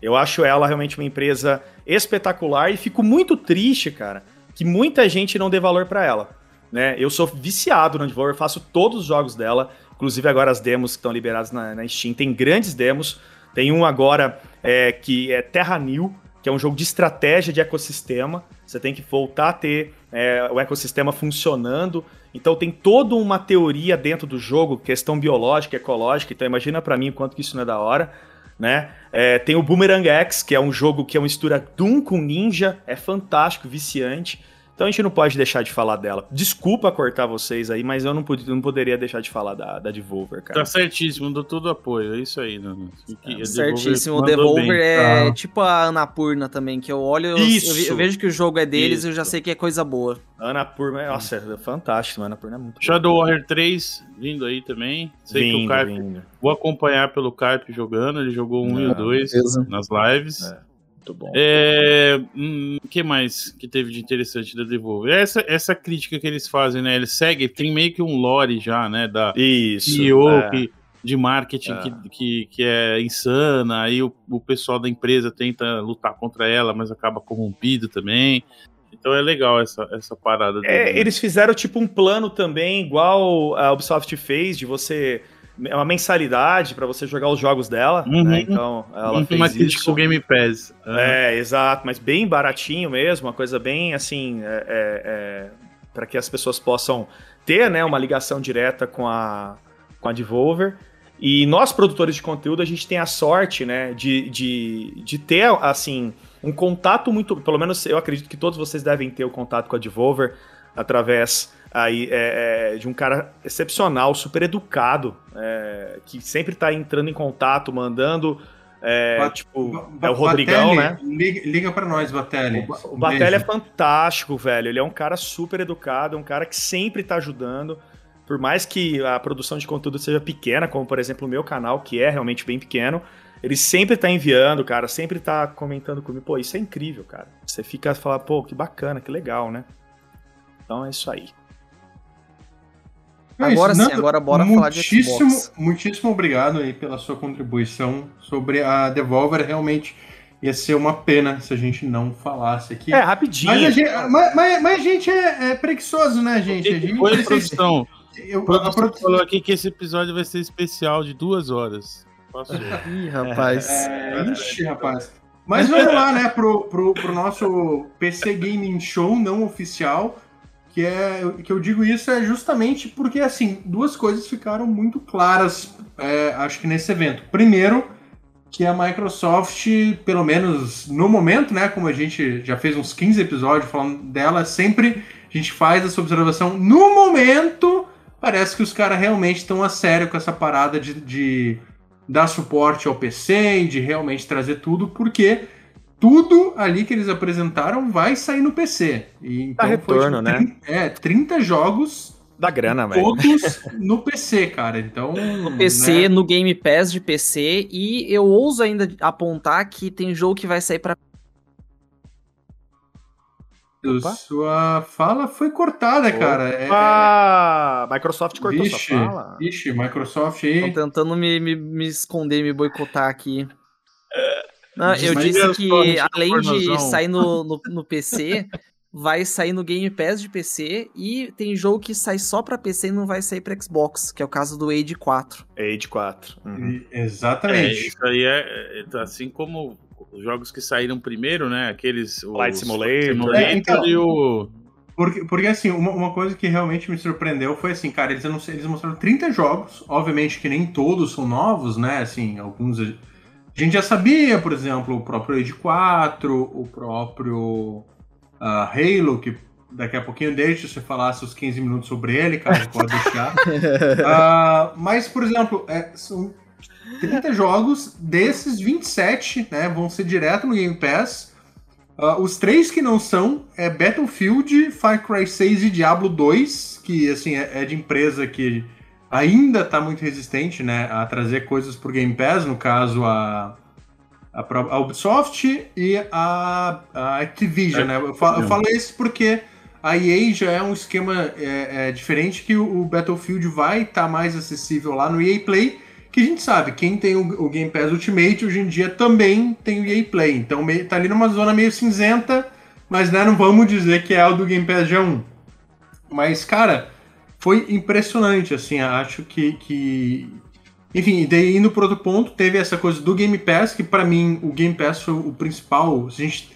Eu acho ela realmente uma empresa espetacular e fico muito triste, cara, que muita gente não dê valor pra ela. Né? Eu sou viciado na Devolver, faço todos os jogos dela, inclusive agora as demos que estão liberadas na, na Steam. Tem grandes demos, tem um agora é, que é Terra New, que é um jogo de estratégia de ecossistema. Você tem que voltar a ter é, o ecossistema funcionando. Então tem toda uma teoria dentro do jogo, questão biológica, ecológica. Então imagina pra mim o quanto que isso não é da hora. Né? É, tem o Boomerang X, que é um jogo que é uma mistura Doom com Ninja, é fantástico, viciante. Então a gente não pode deixar de falar dela. Desculpa cortar vocês aí, mas eu não, pod- não poderia deixar de falar da, da Devolver, cara. Tá certíssimo, dou todo apoio. É isso aí, Nuno. Devolver Certíssimo. O Devolver bem. é Tá. tipo a Anapurna também, que eu olho, eu, Isso. eu eu vejo que o jogo é deles e eu já Isso. sei que é coisa boa. Ana Purma, nossa, é fantástico, Ana Purma é muito Shadow Warrior 3 vindo aí também. Sei que o Vindo, Carpe, vindo. vou acompanhar pelo Carpe jogando. Ele jogou um e o Não, dois beleza. nas lives. É. Muito bom. É, hum, o que mais que teve de interessante da Devolver? Essa, essa crítica que eles fazem, né? Eles seguem, tem meio que um lore já, né? Da Isso. CEO é. que, de marketing É. que, que, que é insana, aí o, o pessoal da empresa tenta lutar contra ela, mas acaba corrompido também. Então é legal essa, essa parada É, deles. eles fizeram tipo um plano também, igual a Ubisoft fez, de você. É uma mensalidade pra você jogar os jogos dela, Uhum. né? Então ela Uma fez crítica isso. com Game Pass. É, exato, mas bem baratinho mesmo, uma coisa bem assim, é, é, é, para que as pessoas possam ter, né, uma ligação direta com a, com a Devolver. E nós, produtores de conteúdo, a gente tem a sorte, né, de, de, de ter, assim, um contato muito, pelo menos eu acredito que todos vocês devem ter o contato com a Devolver através aí é, é, de um cara excepcional, super educado, é, que sempre tá entrando em contato, mandando, é, tipo, Ba- é o Rodrigão, né? Batelli, Liga, liga pra nós, Batelli. O Um Batelli é fantástico, velho. Ele é um cara super educado, é um cara que sempre tá ajudando. Por mais que a produção de conteúdo seja pequena, como por exemplo o meu canal, que é realmente bem pequeno, ele sempre tá enviando, cara, sempre tá comentando comigo. Pô, isso é incrível, cara. Você fica a falar, pô, que bacana, que legal, né? Então é isso aí. É Agora sim, Nando, agora bora falar de muitíssimo, Xbox. Muitíssimo obrigado aí pela sua contribuição sobre a Devolver. Realmente ia ser uma pena se a gente não falasse aqui. É, rapidinho. mas, a gente, mas, mas- mas a gente é, é preguiçoso, né, gente? A gente Foi, produção. eu- A produção produ- falou aqui que esse episódio vai ser especial de duas horas. Passou. Ih, rapaz. É, ixi, rapaz. Mas vamos lá, né, pro, pro, pro nosso PC Gaming Show não oficial, que é que eu digo isso é justamente porque, assim, duas coisas ficaram muito claras, é, acho que nesse evento. Primeiro, que a Microsoft, pelo menos no momento, né, como a gente já fez uns 15 episódios falando dela, sempre a gente faz essa observação, no momento, parece que os caras realmente estão a sério com essa parada de- de dar suporte ao PC e de realmente trazer tudo, porque tudo ali que eles apresentaram vai sair no PC. E, então, Dá retorno, né? 30, É, 30 jogos, Da grana, velho. todos no PC, cara. Então. No PC, no Game Pass de PC, e eu ouso ainda apontar que tem jogo que vai sair pra. Opa. Sua fala foi cortada, cara. É- Ah, Microsoft cortou Vixe, sua fala. vixe, Microsoft Estão aí. tentando me, me, me esconder, me boicotar aqui. Não, eu disse que além de sair no, no, no PC, vai sair no Game Pass de PC e tem jogo que sai só pra PC e não vai sair pra Xbox, que é o caso do Age 4. Age 4. Uhum. E- É, Exatamente. isso aí é, é, assim como os jogos que saíram primeiro, né? Aqueles. o Flight Simulator. Simulator É, então. e o. Porque, porque assim, uma, uma coisa que realmente me surpreendeu foi assim, cara, eles, eles mostraram 30 jogos, obviamente que nem todos são novos, né? Assim, alguns a gente já sabia, por exemplo, o próprio Age 4, o próprio uh, Halo, que daqui a pouquinho deixa você falasse os 15 minutos sobre ele, cara, pode deixar. uh, mas, por exemplo, é, são 30 jogos, desses 27 né, vão ser direto no Game Pass. Uh, os três que não são é Battlefield, Far Cry 6 e Diablo 2, que assim é, é de empresa que ainda está muito resistente né, a trazer coisas para o Game Pass, no caso a, a, a Ubisoft e a, a Activision. É, né? eu, falo, eu falo isso porque a EA já é um esquema é, é diferente que o, o, Battlefield vai estar tá mais acessível lá no EA Play, que a gente sabe, quem tem o, o, Game Pass Ultimate hoje em dia também tem o EA Play. Então meio, tá ali numa zona meio cinzenta, mas né, não vamos dizer que é o do Game Pass G1. Mas, cara, foi impressionante, assim, acho que, que... Enfim, daí indo para outro ponto, teve essa coisa do Game Pass, que para mim o Game Pass foi o principal, se a gente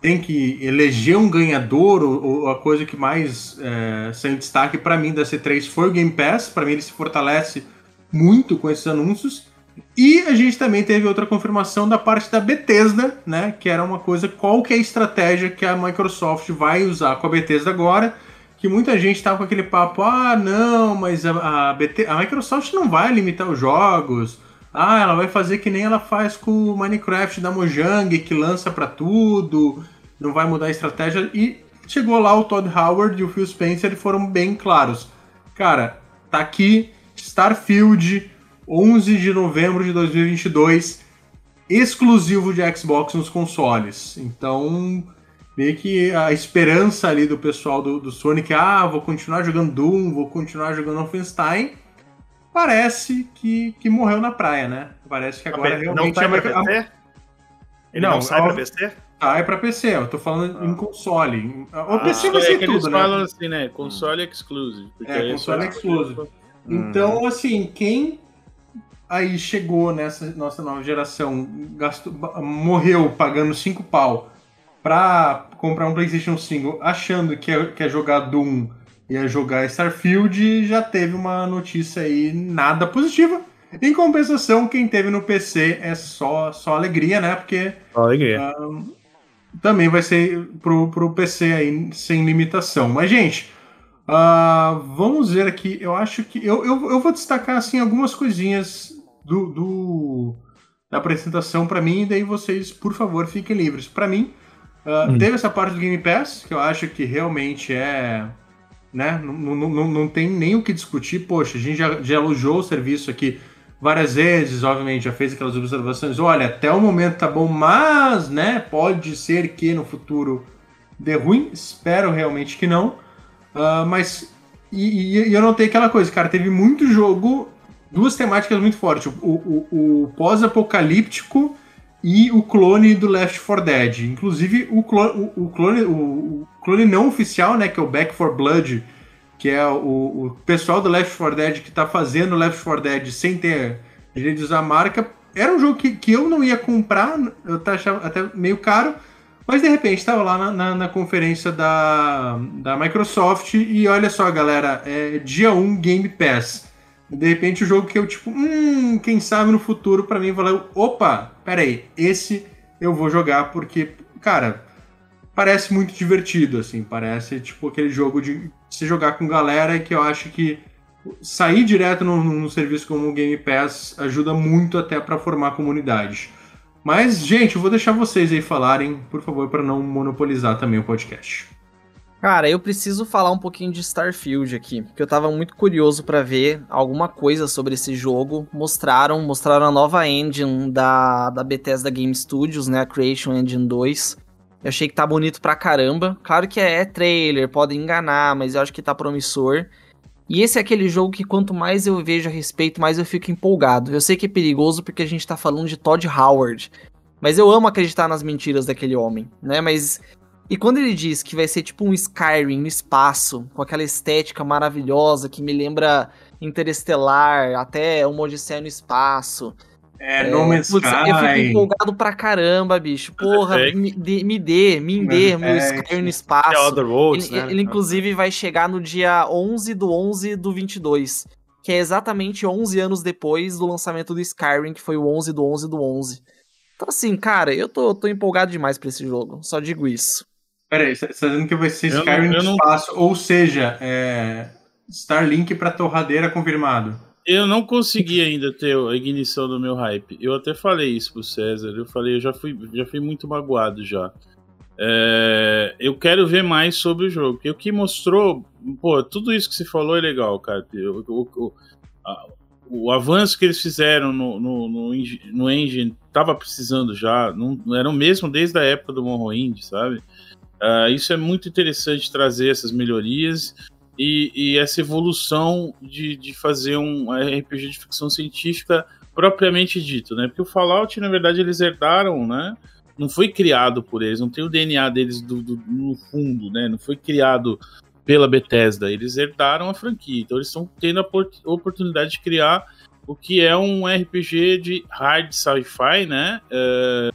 tem que eleger um ganhador, ou, ou a coisa que mais é, saiu em destaque para mim da C3 foi o Game Pass. Para mim, ele se fortalece muito com esses anúncios. E a gente também teve outra confirmação da parte da Bethesda, né? Que era uma coisa, qual que é a estratégia que a Microsoft vai usar com a Bethesda agora. Que muita gente tava com aquele papo, ah, não, mas a, a, a Microsoft não vai limitar os jogos. Ah, ela vai fazer que nem ela faz com o Minecraft da Mojang, que lança para tudo, não vai mudar a estratégia. E chegou lá o Todd Howard e o Phil Spencer e foram bem claros. Cara, tá aqui Starfield, 11 de novembro de 2022, exclusivo de Xbox nos consoles. Então, meio que a esperança ali do pessoal do, do Sonic, ah, vou continuar jogando Doom, vou continuar jogando Wolfenstein parece que, que morreu na praia, né? Parece que agora realmente... Não sai pra PC? Ele não, não sai pra PC? Ah, é pra PC, eu tô falando ah. em console. O ah, PC vai ser é que tudo, eles né? falam assim, né? Console hum. exclusive. É, console exclusive. Hum. Então, assim, quem aí chegou nessa nossa nova geração, gastou, morreu pagando 5 pau pra comprar um PlayStation 5 achando que é, que é jogar Doom ia jogar Starfield já teve uma notícia aí nada positiva. Em compensação, quem teve no PC é só, só alegria, né? Porque. Só alegria. Uh, também vai ser pro, pro PC aí sem limitação. Mas, gente, uh, vamos ver aqui. Eu acho que. Eu, eu, eu vou destacar assim, algumas coisinhas do, do da apresentação para mim, e daí vocês, por favor, fiquem livres. Para mim, uh, hum. teve essa parte do Game Pass, que eu acho que realmente é né? Não, não, não, não tem nem o que discutir. Poxa, a gente já, já elogiou o serviço aqui várias vezes, obviamente, já fez aquelas observações. Olha, até o momento tá bom, mas, né? Pode ser que no futuro dê ruim. Espero realmente que não. Uh, mas e, e, eu notei aquela coisa, cara, teve muito jogo, duas temáticas muito fortes. O, o, o pós-apocalíptico e o clone do Left 4 Dead. Inclusive, o clone, o, o clone, o, o, clone não oficial, né, que é o Back 4 Blood, que é o, pessoal do Left 4 Dead que tá fazendo Left 4 Dead sem ter direito de usar a marca, era um jogo que, que eu não ia comprar, eu achava até meio caro, mas de repente estava lá na, na, na, conferência da, da Microsoft e olha só, galera, é dia 1 Game Pass. De repente o jogo que eu, tipo, hum, quem sabe no futuro para mim valeu, opa, peraí, esse eu vou jogar porque, cara, parece muito divertido, assim, parece tipo aquele jogo de se jogar com galera que eu acho que sair direto num, serviço como o Game Pass ajuda muito até para formar comunidade. Mas, gente, eu vou deixar vocês aí falarem, por favor, para não monopolizar também o podcast. Cara, eu preciso falar um pouquinho de Starfield aqui, porque eu tava muito curioso para ver alguma coisa sobre esse jogo. Mostraram, mostraram a nova engine da, da Bethesda Game Studios, né, a Creation Engine 2. Eu achei que tá bonito pra caramba. Claro que é, é trailer, pode enganar, mas eu acho que tá promissor. E esse é aquele jogo que quanto mais eu vejo a respeito, mais eu fico empolgado. Eu sei que é perigoso porque a gente tá falando de Todd Howard, mas eu amo acreditar nas mentiras daquele homem, né? Mas e quando ele diz que vai ser tipo um Skyrim no espaço, com aquela estética maravilhosa que me lembra Interestelar, até uma Odisseia no espaço, É, No Man's Putz, Sky. eu fico empolgado pra caramba, bicho. Porra, me, dê- me dê, me dê Mass meu. Skyrim no É espaço. Other Worlds, Ele, né? ele, inclusive, vai chegar no dia 11 do 11 do 22. Que é exatamente 11 anos depois do lançamento do Skyrim, que foi o 11 do 11 do 11. Então, assim, cara, eu tô, tô empolgado demais pra esse jogo. Só digo isso. Peraí, você tá dizendo que vai ser Eu não- Skyrim no não- espaço, ou seja, é, Starlink pra torradeira confirmado. Eu não consegui ainda ter a ignição do meu hype. Eu até falei isso pro César. Eu falei, eu já fui, já fui muito magoado já. É, eu quero ver mais sobre o jogo. Porque o que mostrou, pô, tudo isso que você falou é legal, cara. O, o- o- a- o avanço que eles fizeram no, no, no, no engine tava precisando já. Não, não era o mesmo desde a época do Morrowind, sabe? Ah, isso é muito interessante trazer essas melhorias e, e essa evolução de, de fazer um RPG de ficção científica propriamente dito, né? Porque o Fallout, na verdade, eles herdaram, né? Não foi criado por eles, não tem o DNA deles do, do- no fundo, né? Não foi criado pela Bethesda, eles herdaram a franquia, então eles estão tendo a por- oportunidade de criar o que é um RPG de hard sci-fi, né? É,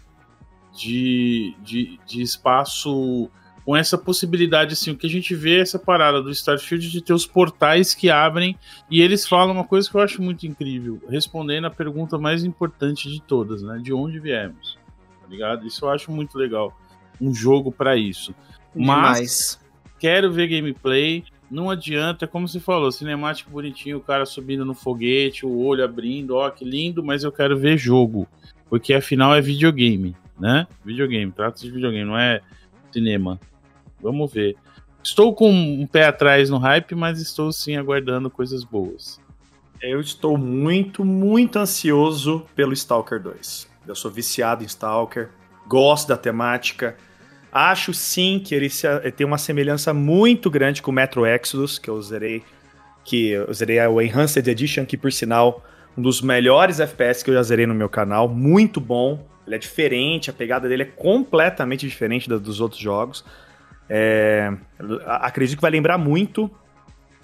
de, de, de espaço com essa possibilidade, assim, o que a gente vê é essa parada do Starfield de ter os portais que abrem e eles falam uma coisa que eu acho muito incrível, respondendo a pergunta mais importante de todas, né? De onde viemos, tá ligado? Isso eu acho muito legal. Um jogo pra isso. Mas Demais. quero ver gameplay. Não adianta, como você falou, cinemático bonitinho, o cara subindo no foguete, o olho abrindo, ó, que lindo, mas eu quero ver jogo. Porque afinal é videogame, né? Videogame, trata-se de videogame, não é cinema. Vamos ver. Estou com um pé atrás no hype, mas estou sim aguardando coisas boas. Eu estou muito, muito ansioso pelo Stalker 2. Eu sou viciado em Stalker, gosto da temática. Acho sim que ele tem uma semelhança muito grande com o Metro Exodus, que eu zerei, que eu zerei o Enhanced Edition, que por sinal, um dos melhores FPS que eu já zerei no meu canal, muito bom. Ele é diferente, a pegada dele é completamente diferente da dos outros jogos. É, acredito que vai lembrar muito,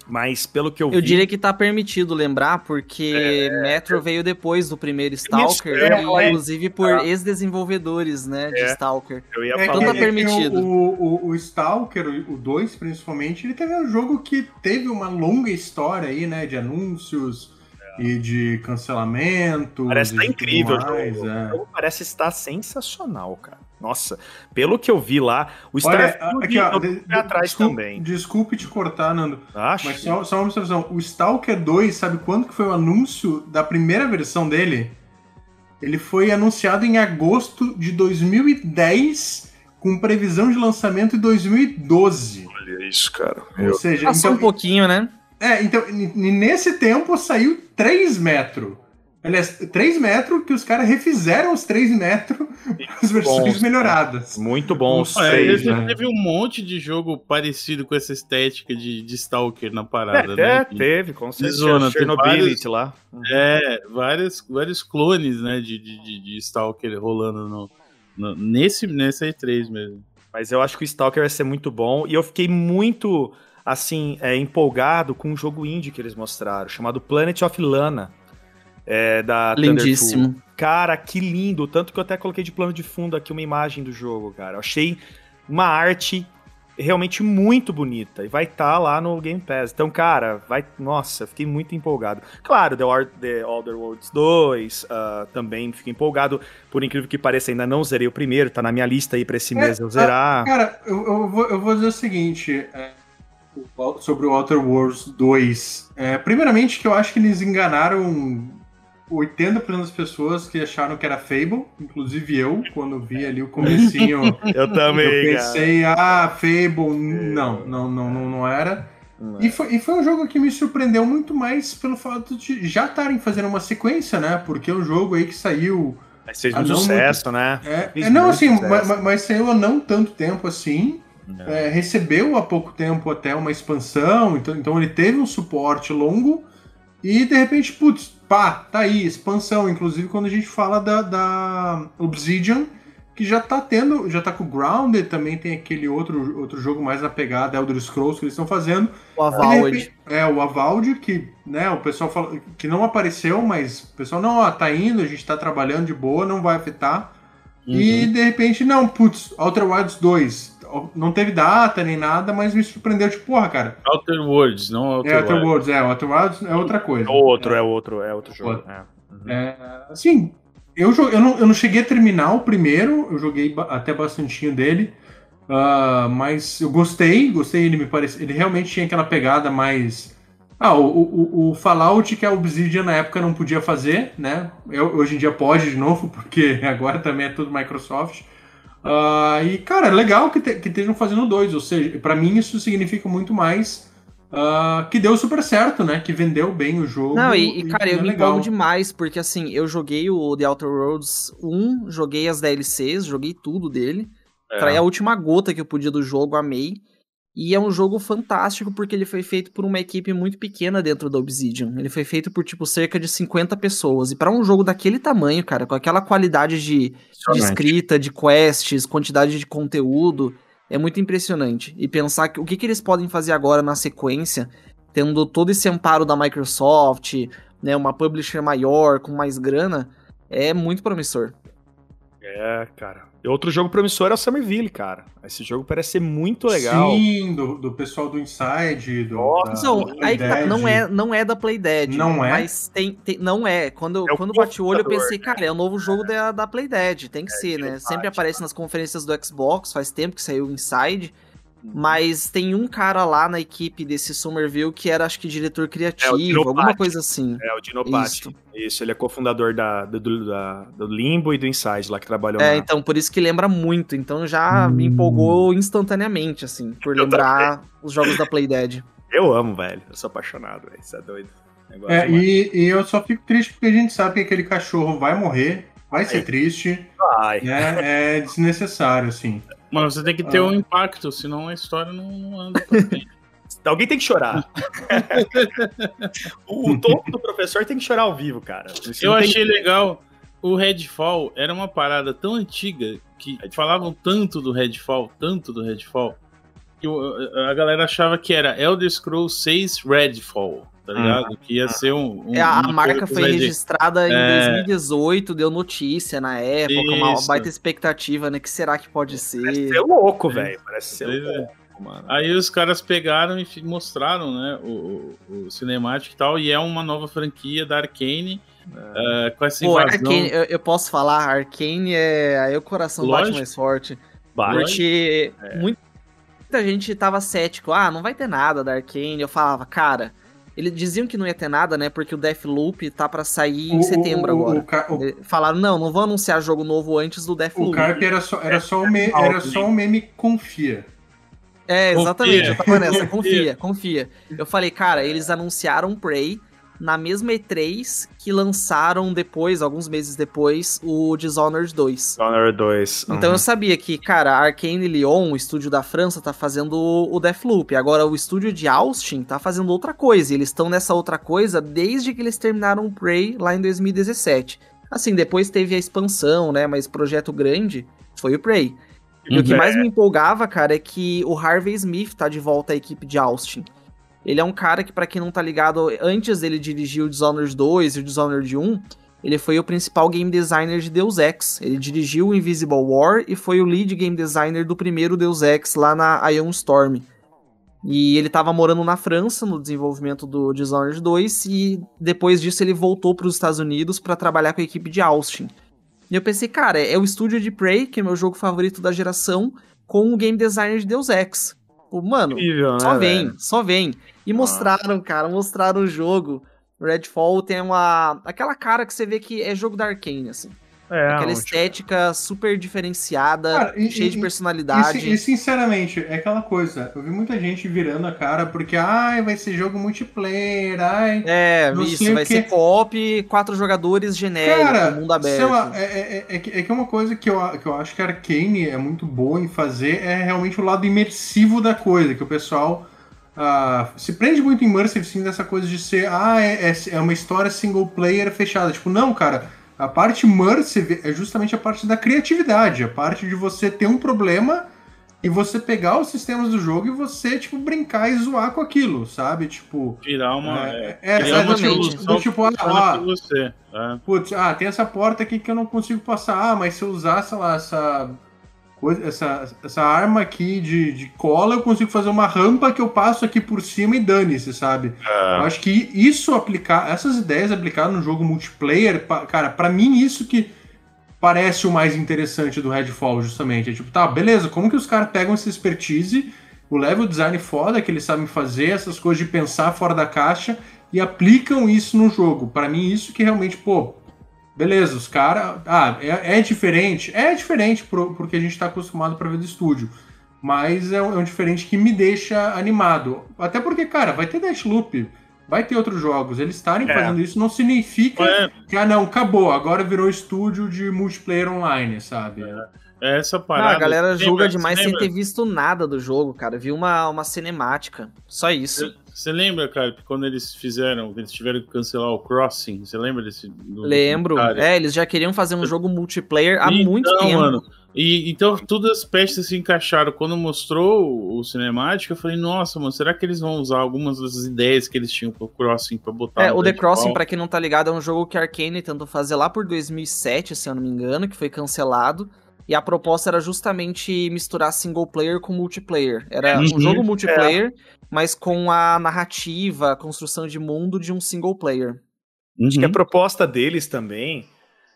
mas pelo que eu, Eu vi, diria que tá permitido lembrar, porque Metro veio depois do primeiro Stalker, é, e, é. inclusive por ex-desenvolvedores, né, de É. Stalker. eu ia É falar. que, tá é permitido. O, o, o Stalker, o 2 principalmente, ele teve um jogo que teve uma longa história aí, né? De anúncios e de cancelamento. Parece e tá incrível o mais, jogo. é. O jogo parece estar sensacional, cara. Nossa, pelo que eu vi lá, o Starfield aqui, ó, de- atrás desculpe, também. Desculpe te cortar, Nando. Acho. Mas só, só uma observação. O Stalker 2, sabe quando que foi o anúncio da primeira versão dele? Ele foi anunciado em agosto de 2010, com previsão de lançamento em 2012. Olha isso, cara. Ou seja, Passou um então, pouquinho, né? é, então nesse tempo saiu 3 metros. Aliás, 3 metros que os caras refizeram os 3 metros as versões bons, melhoradas. Muito bom os Olha, É, três, né? teve um monte de jogo parecido com essa estética de, de Stalker na parada, É, né? é, teve, com certeza. zona, Chernobyl vários- lá. É, vários, vários clones, né, de, de, de, de Stalker rolando no, no- nesse, nessa E3 mesmo. Mas eu acho que o Stalker vai ser muito bom. E eu fiquei muito, assim, é, empolgado com um jogo indie que eles mostraram, chamado Planet of Lana. É, da Thunderful. Lindíssimo. Cara, que lindo. Tanto que eu até coloquei de plano de fundo aqui uma imagem do jogo, cara. Eu achei uma arte realmente muito bonita. E vai estar lá no Game Pass. Então, cara, vai. Nossa, eu fiquei muito empolgado. Claro, The, Or- The Other Worlds 2 ah, também fiquei empolgado. Por incrível que pareça, ainda não zerei o primeiro. Tá na minha lista aí pra esse É, mês eu zerar. Cara, eu, eu vou, eu vou dizer o seguinte é, sobre o Outer Worlds 2. É, primeiramente, que eu acho que eles enganaram 80% das pessoas que acharam que era Fable, inclusive eu, quando vi ali o comecinho, Eu também, eu cara. pensei, ah, Fable, não, não, não, não, não era. E foi, e foi um jogo que me surpreendeu muito mais pelo fato de já estarem fazendo uma sequência, né? Porque é um jogo aí que saiu Mas fez um não, sucesso, né? é, é, não, muito assim, mas, mas saiu há não tanto tempo assim. É, recebeu há pouco tempo até uma expansão, então, então ele teve um suporte longo. E de repente, putz, pá, tá aí, expansão. Inclusive quando a gente fala da, da Obsidian que já tá tendo, já tá com o Grounded, também tem aquele outro, outro jogo mais na pegada, Elder Scrolls, que eles estão fazendo. O E, repente- É, o Avald, que né, o pessoal fala que não apareceu, mas o pessoal, não, ó, tá indo, a gente tá trabalhando de boa, não vai afetar. E Uhum. de repente, não, putz, Outer Wilds 2. Não teve data nem nada, mas me surpreendeu, tipo, porra, cara. Outer Worlds, não Outer É Outer. Worlds, é, Outer Wilds é outra coisa. É outro, é outro, é outro jogo. Outro. é. Uhum. É, assim, eu, eu, não, eu não cheguei a terminar o primeiro, eu joguei até bastantinho dele, ah, mas eu gostei, gostei, ele me parece, ele realmente tinha aquela pegada mais... Ah, o, o, o Fallout que a Obsidian na época não podia fazer, né? Eu, hoje em dia pode de novo, porque agora também é tudo Microsoft. Ah, e, cara, é legal que, te- que estejam fazendo dois, ou seja, pra mim isso significa muito mais ah, que deu super certo, né? Que vendeu bem o jogo. Não, e, e, cara, que eu é me legal. empolgo demais, porque assim, eu joguei o The Outer Worlds 1, joguei as DLCs, joguei tudo dele. É. Traí a última gota que eu podia do jogo, amei. E é um jogo fantástico porque ele foi feito por uma equipe muito pequena dentro da Obsidian. Ele foi feito por, tipo, cerca de 50 pessoas. E pra um jogo daquele tamanho, cara, com aquela qualidade de, de escrita, de quests, quantidade de conteúdo, é muito impressionante. E pensar que o que, que eles podem fazer agora na sequência, tendo todo esse amparo da Microsoft, né, uma publisher maior, com mais grana, é muito promissor. É, cara. E outro jogo promissor é o Somerville, cara. Esse jogo parece ser muito legal. Sim, do, do pessoal do Inside, do. Nossa, da- Não, aí tá, Dead. não é, não é da Playdead. Não é? Mas tem, tem- não é. Quando, É o quando bati o olho, eu pensei, né? cara, é o novo jogo da, da Playdead. Tem que ser, de né? verdade, Sempre aparece nas conferências do Xbox, faz tempo que saiu o Inside. Uhum. Mas tem um cara lá na equipe desse Somerville que era, acho que, diretor criativo, Dinopati. alguma coisa assim. É, o Dinopati. Isso. ele é cofundador da, do, da- do Limbo e do Inside, lá que trabalhou É, na... então, por isso que lembra muito. Então já me empolgou instantaneamente, assim, por Eu lembrar os jogos da Playdead. Eu amo, velho. Eu sou apaixonado, velho. Isso é doido. É, demais. e, e eu só fico triste porque a gente sabe que aquele cachorro vai morrer, vai ser É. triste, Ai, né? É desnecessário, assim. Mas você tem que ter Ah. um impacto, senão a história não, não anda pra frente. Alguém tem que chorar. o, o tonto do professor tem que chorar ao vivo, cara. Você Eu achei legal. O Redfall era uma parada tão antiga que falavam tanto do Redfall, tanto do Redfall, que a galera achava que era Elder Scrolls 6 Redfall, tá ligado? Que ia ser um. um É, a uma marca coisa foi de- registrada em É. 2018, deu notícia na época, uma Isso. baita expectativa, né? que será que pode Parece ser? ser louco, velho. Parece ser é. louco, mano. Aí os caras pegaram e mostraram, né, o, o, o cinemático e tal, e é uma nova franquia da Arkane, eh, com essa Pô, invasão. Arcane, eu, eu posso falar, Arcane é. Aí o coração bate Lógico. mais forte. Vai. Porque É. muita gente tava cético, ah, não vai ter nada da Arcane. Eu falava, cara, eles diziam que não ia ter nada, né? Porque o Deathloop tá pra sair em O- setembro o- o- agora. o o- Falaram, não, não vão anunciar jogo novo antes do O Deathloop. Carp era só, era só, o, me, era só um meme confia. É, exatamente, Confia. eu tava nessa, Confia. confia, confia. Eu falei, cara, eles anunciaram Prey na mesma E3 que lançaram depois, alguns meses depois, o Dishonored 2. Dishonored 2. Então uhum. eu sabia que, cara, a Arkane Lyon, o estúdio da França, tá fazendo o Deathloop. Agora o estúdio de Austin tá fazendo outra coisa. E eles estão nessa outra coisa desde que eles terminaram o Prey lá em 2017. Assim, depois teve a expansão, né? Mas projeto grande foi o Prey. E o que Uhum. mais me empolgava, cara, é que o Harvey Smith tá de volta à equipe de Austin. Ele é um cara que, pra quem não tá ligado, antes dele dirigir o Dishonored 2 e o Dishonored 1, ele foi o principal game designer de Deus Ex. Ele dirigiu o Invisible War e foi o lead game designer do primeiro Deus Ex lá na Ion Storm. E ele tava morando na França no desenvolvimento do Dishonored 2 e depois disso ele voltou para os Estados Unidos para trabalhar com a equipe de Austin. E eu pensei, cara, é o estúdio de Prey, que é meu jogo favorito da geração, com o game designer de Deus Ex. Pô, mano, Incrível, né, só vem, velho? só vem. E mostraram, cara, mostraram o jogo. Redfall tem uma. aquela cara que você vê que é jogo da Arkane, assim. É, aquela um- estética super diferenciada, Cara, e- cheia e- de personalidade. E, e, sinceramente, é aquela coisa. Eu vi muita gente virando a cara porque, ai, vai ser jogo multiplayer, ai. É, isso, vai quê. ser co-op, quatro jogadores genérico, Cara, mundo aberto. sei lá, é, é, é, que, é que uma coisa que eu, que eu acho que a Arkane é muito boa em fazer é realmente o lado imersivo da coisa, que o pessoal ah, se prende muito em immersive, sim, dessa coisa de ser, ah, é, é, é uma história single player fechada. Tipo, não, cara, A parte Mercy é justamente a parte da criatividade, a parte de você ter um problema e você pegar os sistemas do jogo e você, tipo, brincar e zoar com aquilo, sabe? Tipo. Tirar uma. É, É, é, uma solução tipo, ah, ah, você. é. Putz, ah, tem essa porta aqui que eu não consigo passar. Ah, mas se eu usar, sei lá, essa. Coisa, essa, essa arma aqui de, de cola, eu consigo fazer uma rampa que eu passo aqui por cima e dane-se, sabe? Eu acho que isso aplicar, essas ideias aplicadas no jogo multiplayer, pa- cara, pra mim isso que parece o mais interessante do Redfall, justamente. É tipo, tá, beleza, como que os caras pegam essa expertise, o level design foda que eles sabem fazer, essas coisas de pensar fora da caixa e aplicam isso no jogo. Pra mim, isso que realmente, pô, beleza, os caras. Ah, é, é diferente. É diferente pro, porque a gente tá acostumado pra ver do estúdio. Mas é um, é um diferente que me deixa animado. Até porque, cara, vai ter Deathloop, vai ter outros jogos. Eles estarem É. fazendo isso não significa É, que, ah, não, acabou, agora virou estúdio de multiplayer online, sabe? é essa Ah, parada. a galera julga demais sem ter visto nada do jogo, cara. Viu uma, uma cinemática. Só isso. Você lembra, cara, que quando eles fizeram, eles tiveram que cancelar o Crossing? Você lembra desse? do- Lembro. É, eles já queriam fazer um jogo multiplayer há Então, muito tempo. mano. E, então todas as peças se encaixaram. Quando mostrou o, cinemático, eu falei, nossa, mano, será que eles vão usar algumas das ideias que eles tinham pro Crossing pra botar É, o The? Crossing, pra quem não tá ligado, é um jogo que a Arkane tentou fazer lá por 2007, se eu não me engano, que foi cancelado. E a proposta era justamente misturar single player com multiplayer. Era Uhum, um jogo multiplayer, mas com a narrativa, a construção de mundo de um single player. Acho que a Uhum. proposta deles também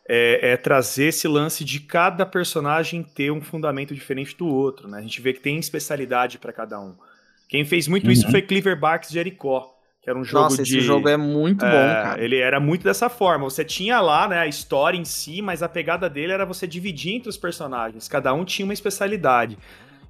é, é trazer esse lance de cada personagem ter um fundamento diferente do outro, né? A gente vê que tem especialidade pra cada um. Quem fez muito isso Uhum. foi Cleaver Barks Jericó, que era um jogo Nossa, de... esse jogo é muito É, bom, cara. Ele era muito dessa forma. Você tinha lá, né, a história em si, mas a pegada dele era você dividir entre os personagens. Cada um tinha uma especialidade.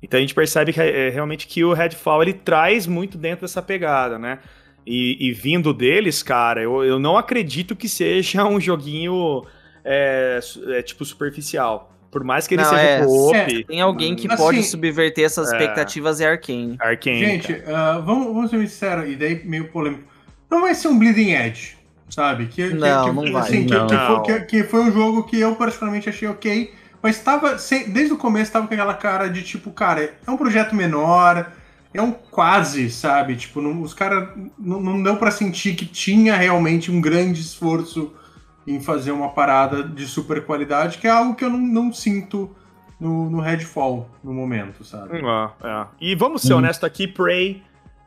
Então a gente percebe que, é, realmente que o Redfall ele traz muito dentro dessa pegada, né? E, e vindo deles, cara, eu, eu não acredito que seja um joguinho é, é, tipo superficial. Por mais que ele Não, seja é, co-op, Tem alguém que Assim, pode subverter essas é. expectativas é Arkane. Arkane. Gente, ah, vamos, vamos ser sinceros, e daí meio polêmico. Não vai ser um Bleeding Edge, sabe? Que, que- Não, que, não vai. assim, que- Não. que foi, que- que foi um jogo que eu particularmente achei ok, mas tava, sem- desde o começo tava com aquela cara de tipo, cara, é um projeto menor, é um quase, sabe? Tipo, não- os caras não, não deu pra sentir que tinha realmente um grande esforço em fazer uma parada de super qualidade, que é algo que eu não, não sinto no, no Redfall no momento, sabe? Ah, é. E vamos ser Uhum. honestos aqui, Prey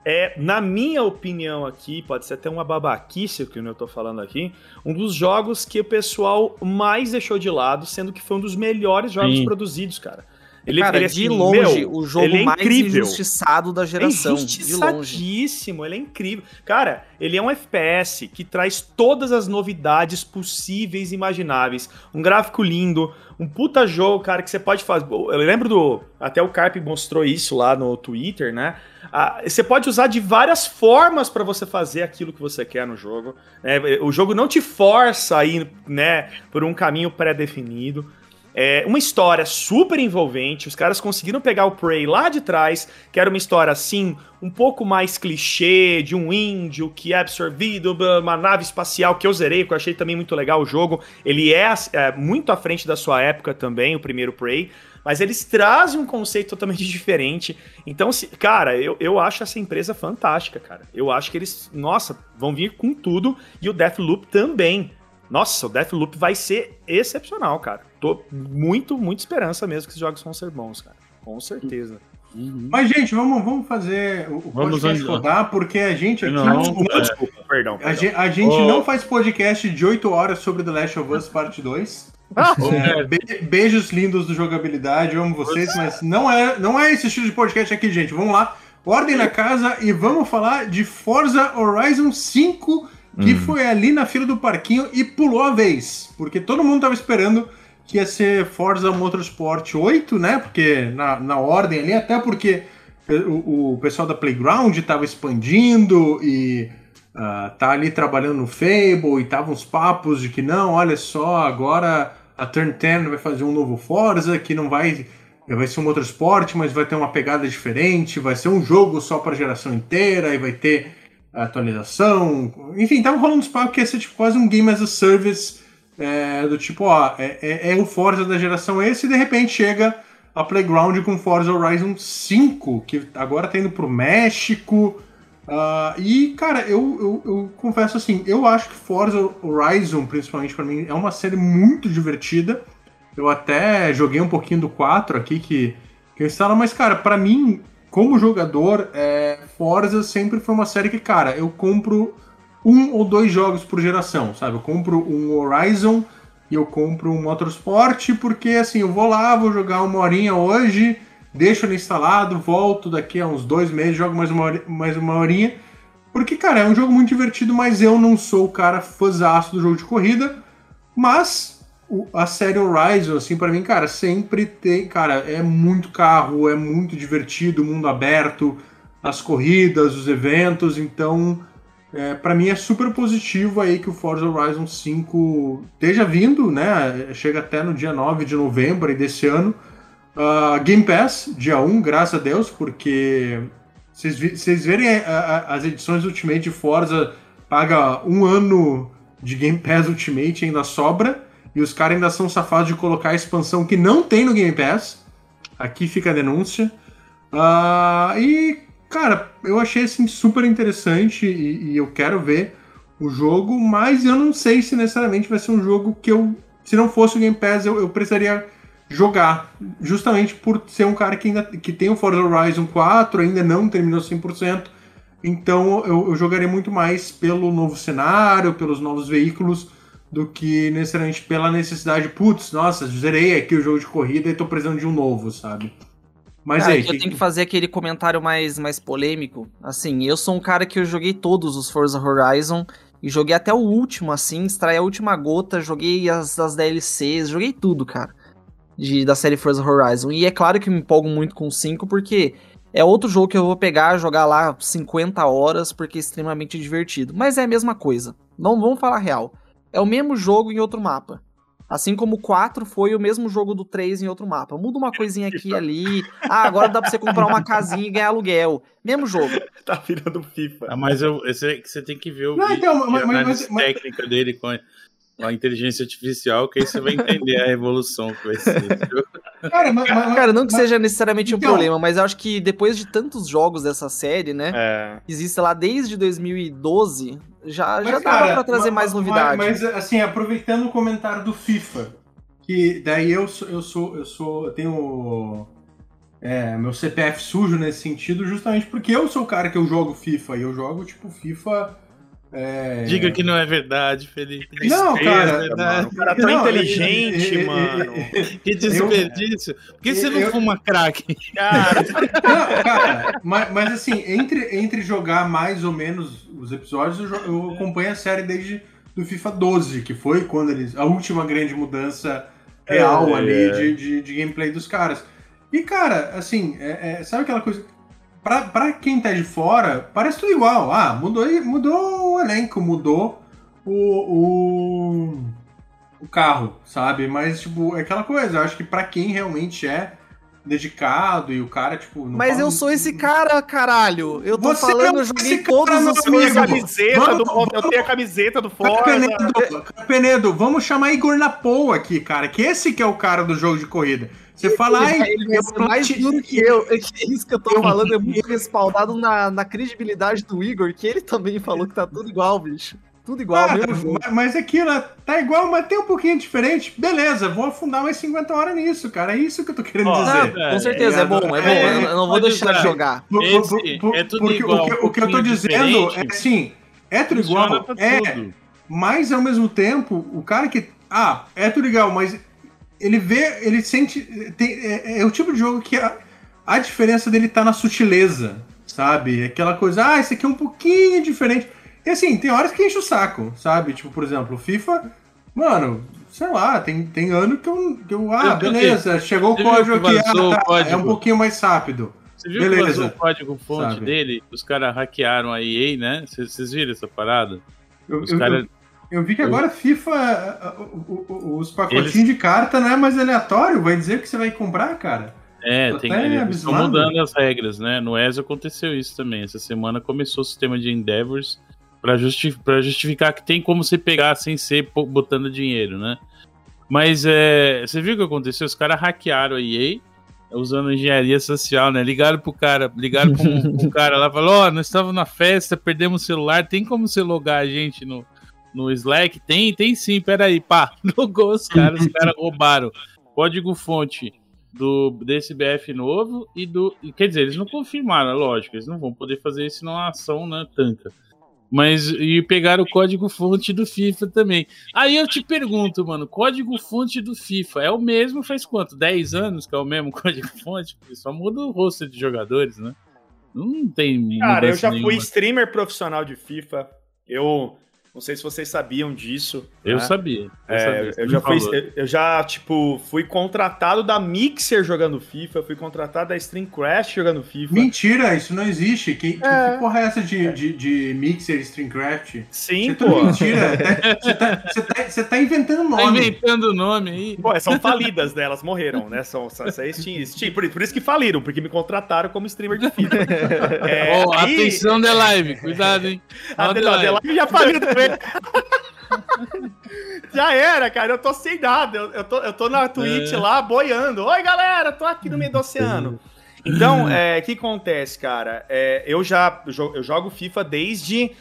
é, na minha opinião aqui, pode ser até uma babaquice o que eu tô falando aqui, um dos jogos que o pessoal mais deixou de lado, sendo que foi um dos melhores jogos Sim. produzidos, cara. Ele, cara, ele, de assim, longe, meu, o jogo é mais incrível. injustiçado da É geração. longe. injustiçadíssimo, ele é incrível. Cara, ele é um FPS que traz todas as novidades possíveis e imagináveis. Um gráfico lindo, um puta jogo, cara, que você pode fazer. Eu lembro do. Até o Carp mostrou isso lá no Twitter, né? Ah, você pode usar de várias formas para você fazer aquilo que você quer no jogo. né? o jogo não te força a ir, né, por um caminho pré-definido. É uma história super envolvente. Os caras conseguiram pegar o Prey lá de trás, que era uma história assim, um pouco mais clichê, de um índio que é absorvido uma nave espacial que eu zerei, que eu achei também muito legal o jogo. Ele é, é, muito à frente da sua época também, o primeiro Prey. Mas eles trazem um conceito totalmente diferente. Então, se, cara, eu, eu acho essa empresa fantástica, cara. Eu acho que eles, nossa, vão vir com tudo. E o Deathloop também. Nossa, o Deathloop vai ser excepcional, cara. Tô muito, muito esperança mesmo que esses jogos vão ser bons, cara. Com certeza. Uhum. Mas, gente, vamos, vamos fazer o Vamos podcast andar. rodar, porque a gente aqui. Não, Desculpa, é. desculpa, perdão. a, perdão. gente, a gente Ô. não faz podcast de 8 horas sobre The Last of Us Parte 2. Ô, É, be- beijos lindos do jogabilidade, eu amo vocês, mas não é, não é esse estilo de podcast aqui, gente. Vamos lá, ordem na casa e vamos falar de Forza Horizon 5, que Hum. foi ali na fila do parquinho e pulou a vez, porque todo mundo tava esperando que ia ser Forza Motorsport 8, né? Porque na, na ordem ali, até porque o, o pessoal da Playground tava expandindo e ah, tá ali trabalhando no Fable e tava uns papos de que não, olha só, agora a Turn 10 vai fazer um novo Forza que não vai vai ser um motorsport, mas vai ter uma pegada diferente, vai ser um jogo só para geração inteira e vai ter atualização. Enfim, tava rolando uns papos que ia ser tipo, quase um game as a service É, do tipo, ó, é, é, é o Forza da geração esse e de repente chega a Playground com Forza Horizon 5, que agora tá indo pro México. Uh, e, cara, eu, eu, eu, confesso assim, eu acho que Forza Horizon, principalmente para mim, é uma série muito divertida. Eu até joguei um pouquinho do 4 aqui que, que eu instalo, mas, cara, para mim, como jogador, é, Forza sempre foi uma série que, cara, eu compro um ou dois jogos por geração, sabe? Eu compro um Horizon e eu compro um Motorsport, porque assim, eu vou lá, vou jogar uma horinha hoje, deixo ele instalado, volto daqui a uns dois meses, jogo mais uma, hora, mais uma horinha. Porque, cara, é um jogo muito divertido, mas eu não sou o cara fãzaço do jogo de corrida. Mas o, a série Horizon, assim, para mim, cara, sempre tem. Cara, é muito carro, é muito divertido, mundo aberto, as corridas, os eventos, então é, para mim é super positivo aí que o Forza Horizon 5 esteja vindo, né? Chega até no dia 9 de novembro desse ano. Uh, Game Pass, dia 1, graças a Deus, porque vocês verem a, a, as edições Ultimate Forza, paga um ano de Game Pass Ultimate ainda sobra, e os caras ainda são safados de colocar a expansão que não tem no Game Pass. Aqui fica a denúncia. Uh, e, Cara, eu achei assim super interessante e, e, eu quero ver o jogo, mas eu não sei se necessariamente vai ser um jogo que eu, se não fosse o Game Pass, eu, eu precisaria jogar, justamente por ser um cara que ainda que tem o Forza Horizon 4, ainda não terminou 100%. Então eu, eu jogaria muito mais pelo novo cenário, pelos novos veículos, do que necessariamente pela necessidade, putz, nossa, zerei aqui o jogo de corrida e tô precisando de um novo, sabe? Mas cara, aí, que... eu tenho que fazer aquele comentário mais, mais polêmico. Assim, eu sou um cara que eu joguei todos os Forza Horizon e joguei até o último, assim, extraí a última gota, joguei as, as DLCs, joguei tudo, cara, de, da série Forza Horizon. E é claro que me empolgo muito com o 5, porque é outro jogo que eu vou pegar, jogar lá 50 horas, porque é extremamente divertido. Mas é a mesma coisa. Não vamos falar real. É o mesmo jogo em outro mapa. Assim como o 4 foi o mesmo jogo do 3 em outro mapa. Muda uma coisinha aqui e ali. Ah, agora dá pra você comprar uma casinha e ganhar aluguel. Mesmo jogo. tá virando FIFA. Ah, mas eu, você, você tem que ver o Não, então, mas, mas, mas, técnica dele com a inteligência artificial, que aí você vai entender a revolução que vai ser. Cara, mas, mas, Cara, não que seja necessariamente um então, problema, mas eu acho que depois de tantos jogos dessa série, né? É. Existe lá desde 2012, já, já dava pra trazer mais novidade. Mas, assim, aproveitando o comentário do FIFA, que daí eu sou, eu sou, eu sou, eu tenho é, meu CPF sujo nesse sentido, justamente porque eu sou o cara que eu jogo FIFA e eu jogo tipo FIFA é... Diga que não é verdade, Felipe. Não, cara. É mano. O cara tão não, inteligente, mano. que desperdício. Por que você não eu, fuma crack? Cara. Não, cara, mas, mas, assim, entre, entre jogar mais ou menos os episódios, eu, eu acompanho a série desde do FIFA 12, que foi quando eles. a última grande mudança real é, ali de, de, de, gameplay dos caras. E, cara, assim, é, é, sabe aquela coisa pra, pra quem tá de fora, parece tudo igual. Ah, mudou, mudou o elenco, mudou o, o, o carro, sabe? Mas, tipo, é aquela coisa. Eu acho que pra quem realmente é dedicado e o cara, tipo. Mas eu sou esse cara, caralho. Eu tô Você falando, eu joguei todos os filmes. Camiseta do, vamos, eu tenho a camiseta do Forza. Penedo, Penedo, vamos chamar Igor Napoa aqui, cara. Que esse que é o cara do jogo de corrida. Você fala, ai, ele é mais duro que eu. É que isso que eu tô falando é muito respaldado na, na credibilidade do Igor, que ele também falou que tá tudo igual, bicho. Tudo igual, mesmo jogo. Mas aquilo tá igual, mas tem um pouquinho diferente. Beleza, vou afundar mais 50 horas nisso, cara. É isso que eu tô querendo oh, dizer. Não, com certeza, é, é bom, é bom. É, eu não vou deixar de jogar. Esse, por, por, é tudo porque igual, o, que, um o que eu tô dizendo é assim, é tudo igual, é, mas ao mesmo tempo, o cara que. Ah, é tudo igual, mas ele vê, ele sente. Tem, é, é, o tipo de jogo que a, a diferença dele tá na sutileza, sabe? Aquela coisa, ah, esse aqui é um pouquinho diferente. E assim, tem horas que enche o saco, sabe? Tipo, por exemplo, o FIFA, mano, sei lá, tem, tem ano que eu, que eu ah, beleza, chegou o código aqui, ah, código. é um pouquinho mais rápido. Você viu beleza. que o código fonte sabe? dele? Os caras hackearam a EA, né? Vocês viram essa parada? Eu, os caras eu vi que agora FIFA, os pacotinhos Eles... de carta não é mais aleatório, vai dizer que você vai comprar, cara. É, tem, eles estão mudando as regras, né? No ESO aconteceu isso também. Essa semana começou o sistema de Endeavors Pra, justi justificar que tem como você pegar sem ser botando dinheiro, né? Mas é, você viu o que aconteceu? Os caras hackearam a EA usando engenharia social, né? Ligaram pro cara, ligaram pro, pro cara lá, falou: Ó, nós estávamos na festa, perdemos o celular, tem como você logar a gente no, no Slack? Tem, tem sim, peraí, pá, logou os caras, os caras roubaram código-fonte do desse BF novo e do. Quer dizer, eles não confirmaram, é lógico, eles não vão poder fazer isso numa ação, né? Tanca. Mas e pegaram o código-fonte do FIFA também. Aí eu te pergunto, mano, código-fonte do FIFA é o mesmo faz quanto? 10 anos que é o mesmo código-fonte? Porque Só muda o rosto de jogadores, né? Não tem. Cara, eu já fui nenhuma. streamer profissional de FIFA. Eu não sei se vocês sabiam disso. Eu né? sabia. Eu, É, sabia, eu já fui, eu- já, tipo, fui contratado da Mixer jogando FIFA, fui contratado da Streamcraft jogando FIFA. Mentira, isso não existe. Que, que- É. que porra é essa de, de, de Mixer Streamcraft? Sim, Isso é pô. mentira. Tá- Você tá, você tá- você tá inventando Tá nome. inventando o nome aí. Pô, são falidas, né? Elas morreram, né? São, são, são extin- extin- por, por isso que faliram, porque me contrataram como streamer de FIFA. É, Ó, aí- atenção, The Live, cuidado, hein? A Ó, The Adela- Live. Já faliu também. Já era, cara. Eu tô sem nada. Eu, eu, tô, eu tô na Twitch É. lá boiando. Oi, galera, tô aqui no meio do oceano. Então, é, o que acontece, cara? É, eu já eu jogo FIFA desde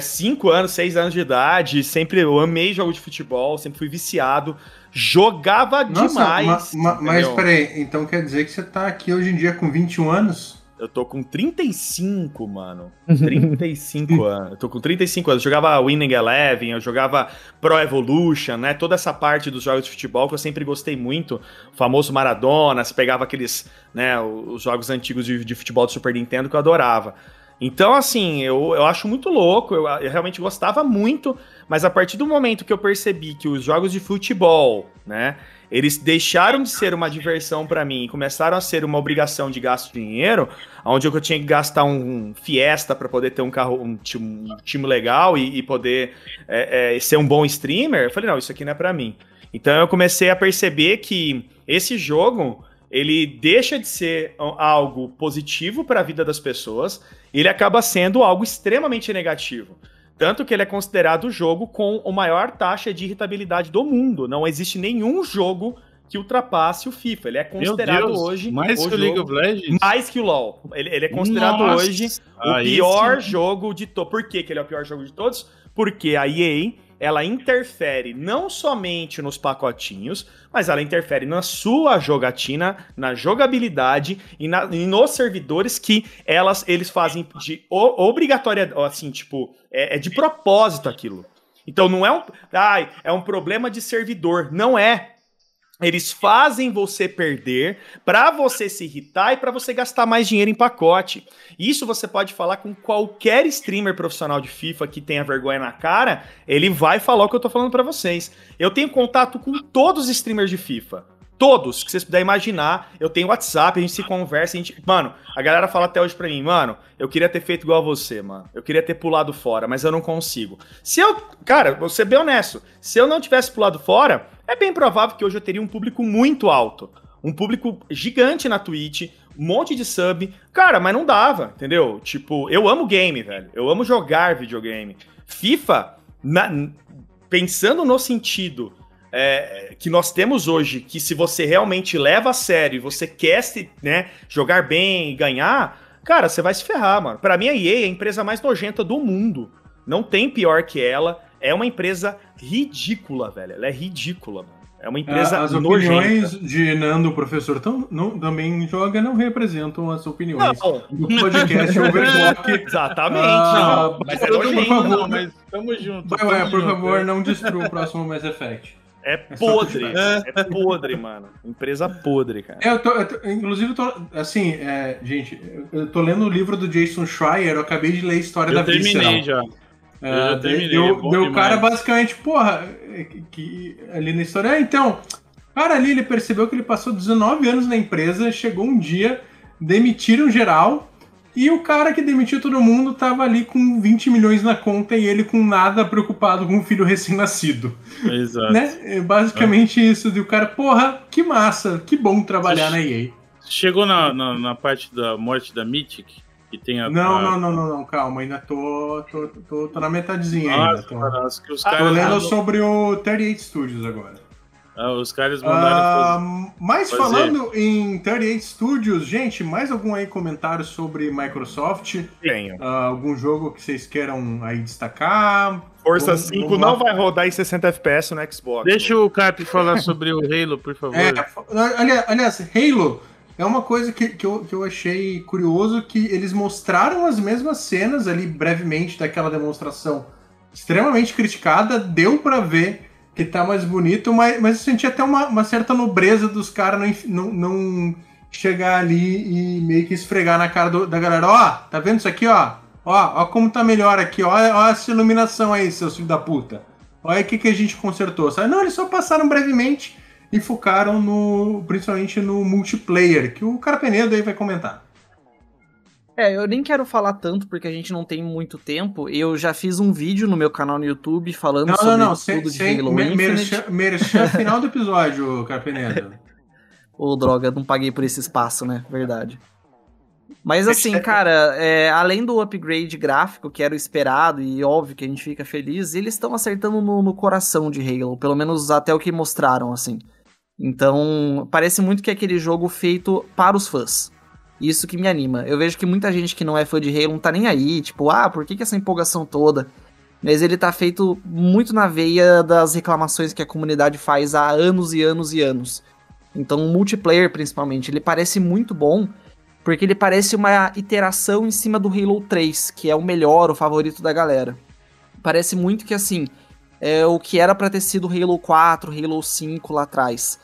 5 anos, 6 anos de idade. Sempre eu amei jogo de futebol, sempre fui viciado. Jogava Nossa, demais. ma- ma- mas peraí, então quer dizer que você tá aqui hoje em dia com 21 anos? Eu tô com 35, mano. 35 anos. Eu tô com 35 anos. Eu jogava Winning Eleven, eu jogava Pro Evolution, né? Toda essa parte dos jogos de futebol que eu sempre gostei muito. O famoso Maradona, você pegava aqueles, né, os jogos antigos de, de futebol do Super Nintendo que eu adorava. Então, assim, eu, eu acho muito louco, eu, eu realmente gostava muito, mas a partir do momento que eu percebi que os jogos de futebol, né, eles deixaram de ser uma diversão pra mim e começaram a ser uma obrigação de gasto de dinheiro, onde eu tinha que gastar um Fiesta pra poder ter um carro, um time, um time legal e, e poder é, é, ser um bom streamer, eu falei, não, isso aqui não é pra mim. Então eu comecei a perceber que esse jogo, ele deixa de ser algo positivo para a vida das pessoas, ele acaba sendo algo extremamente negativo. Tanto que ele é considerado o jogo com a maior taxa de irritabilidade do mundo. Não existe nenhum jogo que ultrapasse o FIFA. Ele é considerado Deus, hoje mais o que o League of Legends? mais que o LoL. Ele, ele é considerado Nossa. hoje o Ah, esse- pior jogo de todos. Por que, que ele é o pior jogo de todos? Porque a EA ela interfere não somente nos pacotinhos, mas ela interfere na sua jogatina, na jogabilidade e, na- e nos servidores que elas eles fazem de obrigatória, assim, tipo, é, é de propósito aquilo. Então não é um, ai, é um problema de servidor, não é. Eles fazem você perder pra você se irritar e pra você gastar mais dinheiro em pacote. Isso você pode falar com qualquer streamer profissional de FIFA que tenha vergonha na cara, ele vai falar o que eu tô falando pra vocês. Eu tenho contato com todos os streamers de FIFA. Todos que vocês puderem imaginar, eu tenho WhatsApp, a gente se conversa, a gente. Mano, a galera fala até hoje pra mim, mano, eu queria ter feito igual a você, mano. Eu queria ter pulado fora, mas eu não consigo. Se eu. Cara, vou ser bem honesto. Se eu não tivesse pulado fora, é bem provável que hoje eu teria um público muito alto. Um público gigante na Twitch, um monte de sub. Cara, mas não dava, entendeu? Tipo, eu amo game, velho. Eu amo jogar videogame. FIFA, na- pensando no sentido é, que nós temos hoje, que se você realmente leva a sério e você quer se, né, jogar bem e ganhar, cara, você vai se ferrar, mano. Pra mim, a EA é a empresa mais nojenta do mundo. Não tem pior que ela. É uma empresa ridícula, velho. Ela é ridícula, mano. É uma empresa As nojenta. opiniões de Nando, professor, tão, não, também joga, não representam as opiniões Não, do podcast Overclock. exatamente. Ah, não, mas por é nojento. favor. Não, mas tamo junto. Vai, tamo ué, por junto. favor, não destrua o próximo Mass Effect. É podre. É podre, mano. Empresa podre, cara. É, eu tô, eu tô- inclusive, eu tô, assim, é, gente, eu tô lendo o livro do Jason Schreier, eu acabei de ler a história da Eu terminei Visceral. já. É, Eu já terminei, deu- é deu o demais. cara basicamente, porra, é, que, que ali na história, é, então, cara ali, ele percebeu que ele passou 19 anos na empresa, chegou um dia, demitiram geral, e o cara que demitiu todo mundo tava ali com 20 milhões na conta e ele com nada preocupado com o filho recém-nascido, Exato. né? É basicamente isso, de o cara, porra, que massa, que bom trabalhar na EA. Chegou na, na, na parte da morte da Mythic? Que tem a, Não, a- não, não, não, não, calma, ainda tô, tô, tô, tô na metadezinha Nossa, ainda. Tô, tô caras, lendo sobre o 38 Studios agora. Ah, os caras mandaram Ah, mas fazer. falando em 38 Studios, gente, mais algum aí comentário sobre Microsoft? Tenho. Ah, algum jogo que vocês queiram aí destacar? Força Vamos- 5 vamos não vai rodar em 60 FPS no Xbox. Deixa o Cap falar sobre o Halo, por favor. É, aliás, aliás, Halo é uma coisa que, que, eu, que eu achei curioso que eles mostraram as mesmas cenas ali brevemente daquela demonstração extremamente criticada, deu pra ver que tá mais bonito, mas, mas eu senti até uma, uma certa nobreza dos caras não, não, não chegar ali e meio que esfregar na cara do- da galera, ó, tá vendo isso aqui, ó? Ó, ó como tá melhor aqui, ó, ó essa iluminação aí, seus filhos da puta. Olha o que, que a gente consertou. Sabe? Não, eles só passaram brevemente e focaram no, principalmente no multiplayer, que o cara Penedo aí vai comentar. É, eu nem quero falar tanto porque a gente não tem muito tempo. Eu já fiz um vídeo no meu canal no YouTube falando Não, sobre não, não, sem, tudo de sem Halo me- Infinite. merchan, final do episódio, cara Penedo. Ô, droga, não paguei por esse espaço, né? Verdade. Mas assim, cara, é, além do upgrade gráfico, que era o esperado e óbvio que a gente fica feliz, eles estão acertando no, no coração de Halo, pelo menos até o que mostraram, assim. Então, parece muito que é aquele jogo feito para os fãs. Isso que me anima. Eu vejo que muita gente que não é fã de Halo não tá nem aí, tipo, ah, por que, que essa empolgação toda? Mas ele tá feito muito na veia das reclamações que a comunidade faz há anos e anos e anos. Então, o multiplayer, principalmente, ele parece muito bom, porque ele parece uma iteração em cima do Halo 3, que é o melhor, o favorito da galera. Parece muito que, assim, é o que era pra ter sido Halo 4, Halo 5 lá atrás.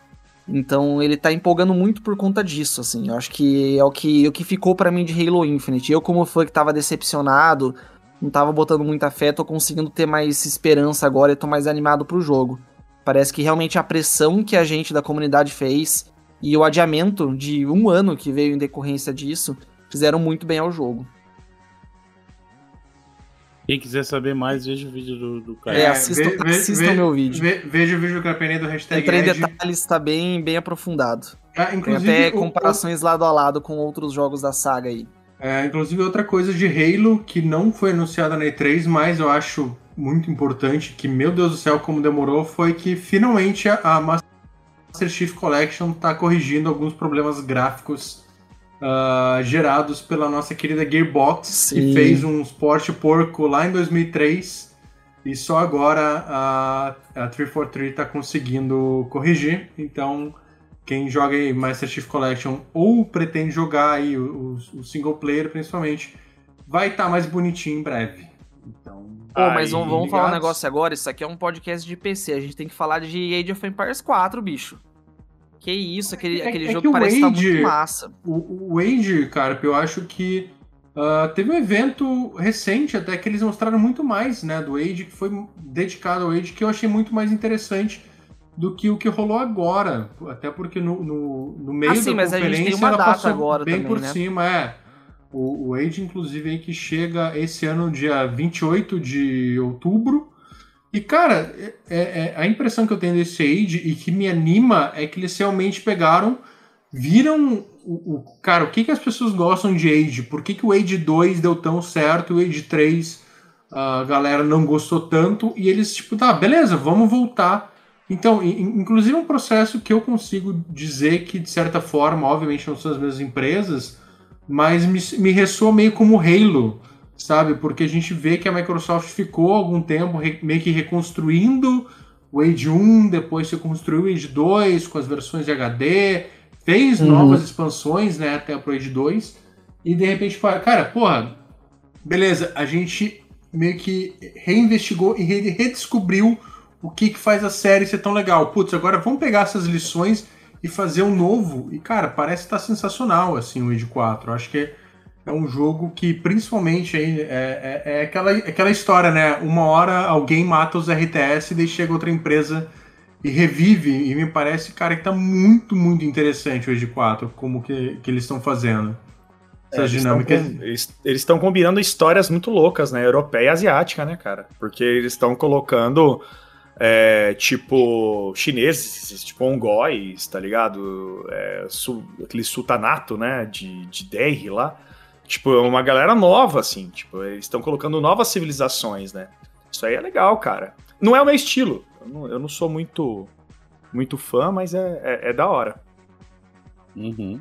Então, ele tá empolgando muito por conta disso, assim. Eu acho que é o que, o que ficou pra mim de Halo Infinite. Eu, como fã que tava decepcionado, não tava botando muita fé, tô conseguindo ter mais esperança agora e tô mais animado pro jogo. Parece que realmente a pressão que a gente da comunidade fez e o adiamento de um ano que veio em decorrência disso fizeram muito bem ao jogo. Quem quiser saber mais, veja o vídeo do, do Caio. É, assistam- ve- ve- assistam ve- meu vídeo. ve- veja o vídeo do cara Penedo, hashtag Entrei em detalhes, tá bem, bem aprofundado. Ah, Tem inclusive, até o- comparações lado a lado com outros jogos da saga aí. É, inclusive, outra coisa de Halo que não foi anunciada na E3, mas eu acho muito importante, que, meu Deus do céu, como demorou, foi que finalmente a, a Master Chief Collection está corrigindo alguns problemas gráficos ah, gerados pela nossa querida Gearbox, Sim. que fez um esporte porco lá em 2003 e só agora a, a 343 está conseguindo corrigir. Então, quem joga aí Master Chief Collection ou pretende jogar aí o, o- o single player, principalmente, vai estar mais bonitinho em breve. Então, Pô, mas vamos, vamos falar um negócio agora. Isso aqui é um podcast de PC. A gente tem que falar de Age of Empires 4, bicho. Que isso, aquele, É- aquele é jogo parece estar Age- muito massa. O, o Age, cara, eu acho que ah, teve um evento recente até que eles mostraram muito mais, né, do Age, que foi dedicado ao Age, que eu achei muito mais interessante do que o que rolou agora. Até porque no, no, no meio Ah, sim, da mas a gente conferência tem uma ela data passou agora bem também, por né? cima, é. O, o Age, inclusive, aí que chega esse ano, dia 28 de outubro. E, cara, é- é- a impressão que eu tenho desse Age e que me anima é que eles realmente pegaram, viram o, o- cara, o que, que as pessoas gostam de Age? Por que, que o Age 2 deu tão certo o Age 3 a galera não gostou tanto? E eles, tipo, tá, beleza, vamos voltar. Então, in- inclusive um processo que eu consigo dizer que, de certa forma, obviamente não são as mesmas empresas, mas me, me ressoa meio como Halo, sabe? Porque a gente vê que a Microsoft ficou algum tempo meio que reconstruindo o Age 1, depois se construiu o Age 2 com as versões de HD, fez Uhum. novas expansões, né, até pro Age 2, e de repente, fala, cara, porra, beleza, a gente meio que reinvestigou e re- redescobriu o que, que faz a série ser tão legal. Putz, agora vamos pegar essas lições e fazer um novo. E, cara, parece estar sensacional, assim, o Age 4. Eu acho que é um jogo que, principalmente, aí, é, é, é aquela, aquela história, né? Uma hora alguém mata os RTS e daí chega outra empresa e revive. E me parece, cara, que tá muito, muito interessante o Age 4, como que, que eles estão fazendo. É, Essas eles dinâmicas. eles estão combinando histórias muito loucas, né? Europeia e asiática, né, cara? Porque eles estão colocando, é, tipo, chineses, tipo, ongóis, tá ligado? É, su- aquele sultanato, né? De, de Delhi lá. Tipo, é uma galera nova, assim. Tipo, eles estão colocando novas civilizações, né? Isso aí é legal, cara. Não é o meu estilo. Eu não, eu não sou muito muito fã, mas é, é, é da hora. Uhum.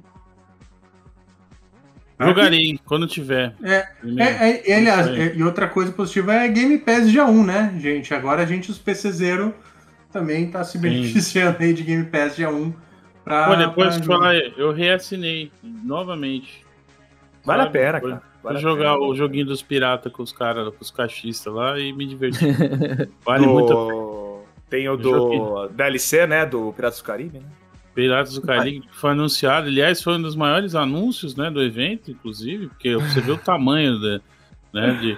Jogarei quando tiver. É, é, é, e, aliás, é, e outra coisa positiva é Game Pass dia 1, né, gente? Agora a gente, os PCzeiro, também tá se beneficiando aí de Game Pass dia 1. Pra, Pô, depois de falar, eu reassinei novamente. Vale a pena, cara. Vale jogar o joguinho dos piratas com os caras, com os caixistas lá e me divertir. vale do... muito a pena. Tem o do DLC, né? Do Piratas do Caribe, né? Piratas do Caribe que foi anunciado. Aliás, foi um dos maiores anúncios né, do evento, inclusive, porque você vê o tamanho da, né, de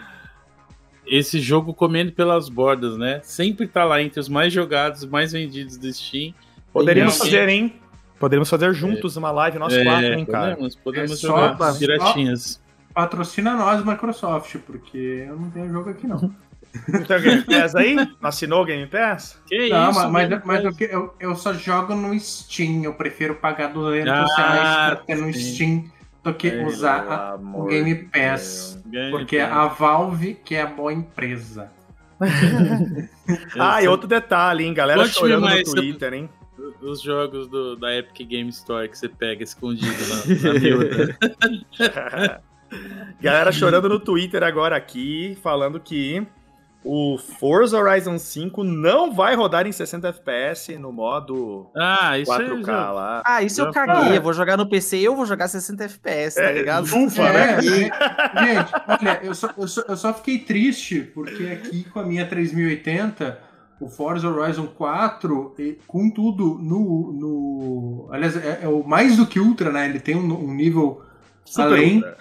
esse jogo comendo pelas bordas, né? Sempre tá lá entre os mais jogados, mais vendidos do Steam. Poderíamos fazer, hein? Poderíamos fazer juntos é. uma live, nós é, quatro, hein, cara? Podemos, podemos é jogar só, piratinhas. Patrocina nós, Microsoft, porque eu não tenho jogo aqui, não. Tem o Game Pass aí? Assinou o Game Pass? Que não, isso, mas, mas, mas eu, eu, eu, só jogo no Steam. Eu prefiro pagar 200 ah, reais pra ter no Steam do que usar o Game Pass. Game porque Pass. a Valve que é a boa empresa. ah, e outro detalhe, hein? Galera Conte chorando no Twitter, hein? Os jogos do, da Epic Game Store que você pega escondido na, na miúda. Galera chorando no Twitter agora aqui, falando que o Forza Horizon 5 não vai rodar em 60 FPS no modo ah, isso 4K já... lá. Ah, isso eu caguei. Eu vou jogar no PC e eu vou jogar 60 FPS, tá é, ligado? Ufa, é, né? gente, olha, eu só, eu, só, eu só fiquei triste porque aqui com a minha 3080 o Forza Horizon 4, com tudo no. no aliás, é, é, o mais do que Ultra, né? Ele tem um, um nível Super além.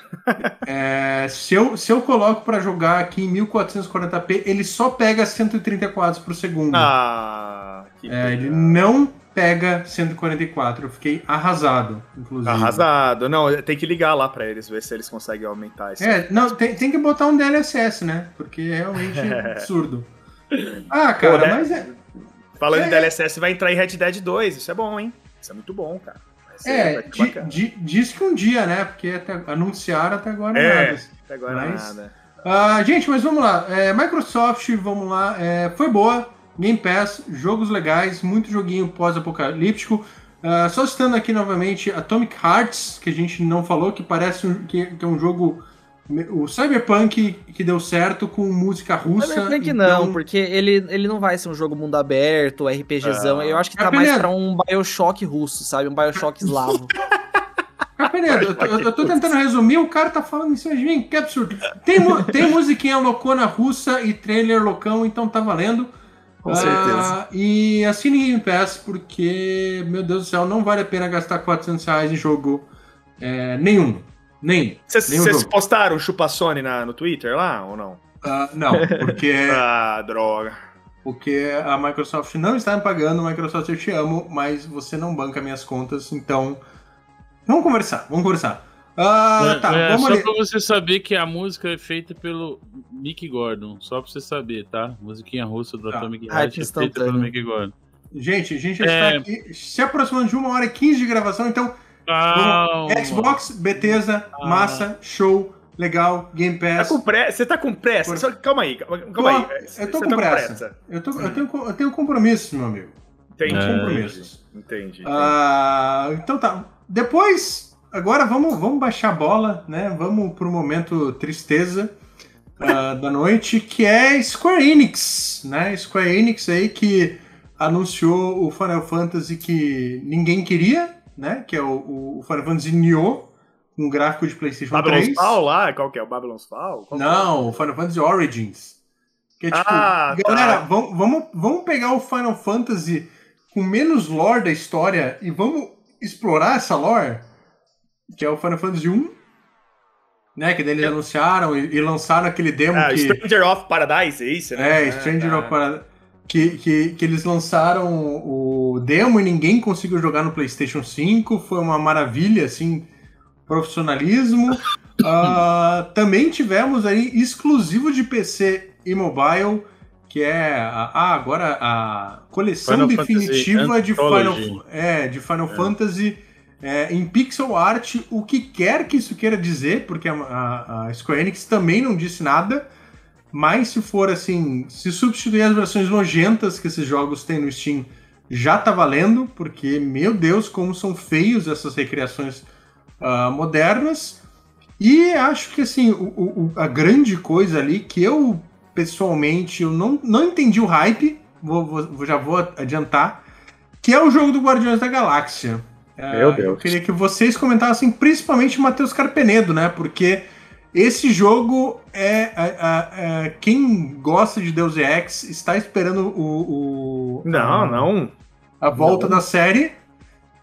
É, se, eu, se eu coloco para jogar aqui em 1440p, ele só pega 130 quadros por segundo. Ah, é, ele não pega 144. Eu fiquei arrasado, inclusive. Arrasado. Não, tem que ligar lá para eles, ver se eles conseguem aumentar isso. É, não, tem, tem que botar um DLSS, né? Porque é realmente absurdo. Ah, cara, Pô, né? mas é. Falando é, em DLSS, vai entrar em Red Dead 2. Isso é bom, hein? Isso é muito bom, cara. É, di, di, diz que um dia, né? Porque até, anunciaram até agora é, nada. Até agora mas, nada. Uh, gente, mas vamos lá. É, Microsoft, vamos lá. É, foi boa. Game Pass, jogos legais, muito joguinho pós-apocalíptico. Uh, só citando aqui novamente Atomic Hearts, que a gente não falou, que parece um, que, que é um jogo o Cyberpunk que deu certo com música russa. Cyberpunk então... não, porque ele, ele não vai ser um jogo mundo aberto, RPGzão. Ah. Eu acho que tá mais pra um Bioshock russo, sabe? Um Bioshock eslavo. Capenedo, eu, eu, tô tentando resumir, o cara tá falando em cima de mim, que absurdo. Tem, tem musiquinha loucona russa e trailer loucão, então tá valendo. Com uh, certeza. E assine Game Pass, porque, meu Deus do céu, não vale a pena gastar 400 reais em jogo é, nenhum. Nem. Vocês postaram o Chupa Sony na, no Twitter lá ou não? Uh, não, porque. ah, droga. Porque a Microsoft não está me pagando, Microsoft eu te amo, mas você não banca minhas contas, então. Vamos conversar, vamos conversar. Ah, tá, é, vamos só ali. pra você saber que a música é feita pelo Mick Gordon. Só pra você saber, tá? Musiquinha russa do tá. Atomic Heart é feita pelo Mick Gordon. Gente, a gente já é... está aqui se aproximando de uma hora e quinze de gravação, então Xbox, Bethesda, ah. massa, show, legal, Game Pass. Tá com? Você tá com pressa? Por... Só, calma aí, calma tô, aí. Eu tô com, tá pressa. pressa. Eu, tô, eu, tenho, eu tenho compromissos, meu amigo. Entendi. É. Compromissos. Entendi. entendi. Ah, então tá. Depois, agora vamos, vamos baixar a bola, né? Vamos pro momento tristeza uh, da noite, que é Square Enix, né? Square Enix aí que anunciou o Final Fantasy que ninguém queria, né? Que é o, o Final Fantasy Nioh, um gráfico de PlayStation Babylon's 3. Fall lá? Qual que é? O Babylon's Fall? Qual Não, é? o Final Fantasy Origins. Que é tipo, ah, galera, tá. vamos, vamos, vamos pegar o Final Fantasy com menos lore da história e vamos explorar essa lore, que é o Final Fantasy 1, né? Que daí eles é. anunciaram e, e, lançaram aquele demo ah, que... Stranger of Paradise, é isso, né? É, Stranger ah, of Paradise que, que, que eles lançaram o demo e ninguém conseguiu jogar no PlayStation 5. Foi uma maravilha, assim, profissionalismo. uh, também tivemos aí exclusivo de PC e mobile, que é a, ah, agora a coleção Final definitiva de Final, é, de Final é. Fantasy é, em pixel art, o que quer que isso queira dizer, porque a, a, a Square Enix também não disse nada, mas se for assim, se substituir as versões nojentas que esses jogos têm no Steam, já tá valendo, porque, meu Deus, como são feios essas recriações uh, modernas. E acho que assim, o, o, a grande coisa ali que eu pessoalmente eu não, não entendi o hype, vou, vou, já vou adiantar, que é o jogo do Guardiões da Galáxia. Meu Deus. Eu queria que vocês comentassem, principalmente o Matheus Carpenedo, né? Porque esse jogo é, é, é, é, Quem gosta de Deus Ex está esperando o. o não, a, não. A volta não. da série.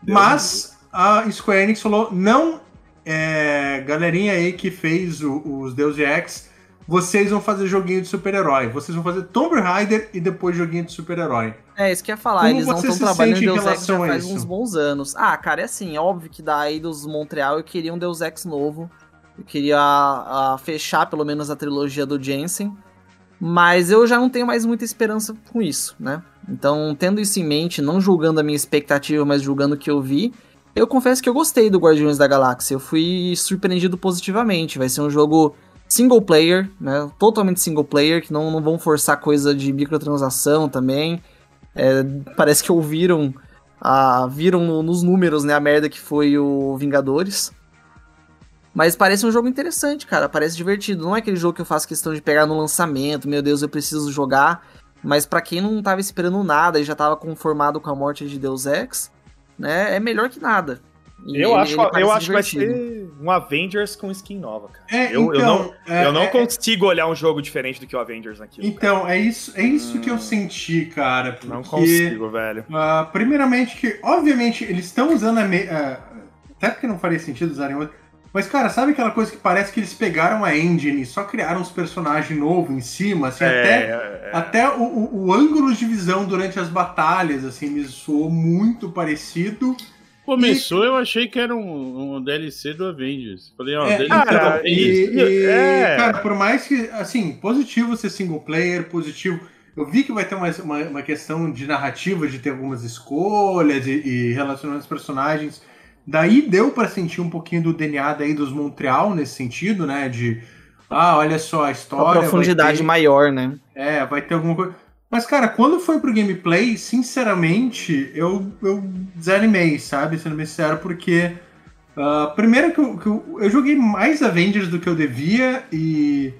Deus mas Deus. a Square Enix falou: não, é, galerinha aí que fez o, os Deus Ex vocês vão fazer joguinho de super-herói. Vocês vão fazer Tomb Raider e depois joguinho de super-herói. É, isso que eu ia falar. Como Eles não estão trabalhando em Deus Ex já faz uns bons anos. Ah, cara, é assim, é óbvio que daí dos Montreal eu queria um Deus Ex novo. Eu queria a, a fechar pelo menos a trilogia do Jensen. Mas eu já não tenho mais muita esperança com isso, né? Então, tendo isso em mente, não julgando a minha expectativa, mas julgando o que eu vi, eu confesso que eu gostei do Guardiões da Galáxia. Eu fui surpreendido positivamente. Vai ser um jogo single player, né? Totalmente single player, que não, não vão forçar coisa de microtransação também. É, parece que ouviram, a, viram no, nos números, né, a merda que foi o Vingadores. Mas parece um jogo interessante, cara. Parece divertido. Não é aquele jogo que eu faço questão de pegar no lançamento, meu Deus, eu preciso jogar. Mas para quem não tava esperando nada e já tava conformado com a morte de Deus Ex, né, é melhor que nada. E eu ele, acho, ele eu acho que vai ser um Avengers com skin nova, cara. É, eu, então, eu não, é, eu não é, consigo olhar um jogo diferente do que o Avengers naquilo. Então, cara. é isso, é isso hum, que eu hum. senti, cara. Porque, não consigo, velho. Uh, primeiramente, que, obviamente, eles estão usando a. Me, uh, até porque não faria sentido usarem outra. Mas, cara, sabe aquela coisa que parece que eles pegaram a engine e só criaram uns personagens novos em cima, assim, é, até, é, até o, o, o, ângulo de visão durante as batalhas, assim, me soou muito parecido. Começou, e... eu achei que era um, um, DLC do Avengers. Falei, ó, é, DLC cara, do Avengers. E, e, é. Cara, por mais que, assim, positivo ser single player, positivo. Eu vi que vai ter uma, uma, uma questão de narrativa, de ter algumas escolhas e, e relacionando os personagens. Daí deu para sentir um pouquinho do DNA daí dos Montreal nesse sentido, né? De, ah, olha só a história. Uma profundidade ter, maior, né? É, vai ter alguma coisa. Mas, cara, quando foi pro gameplay, sinceramente, eu, eu desanimei, sabe? Sendo bem sincero, porque. Uh, primeiro que, eu, que eu, eu, joguei mais Avengers do que eu devia e.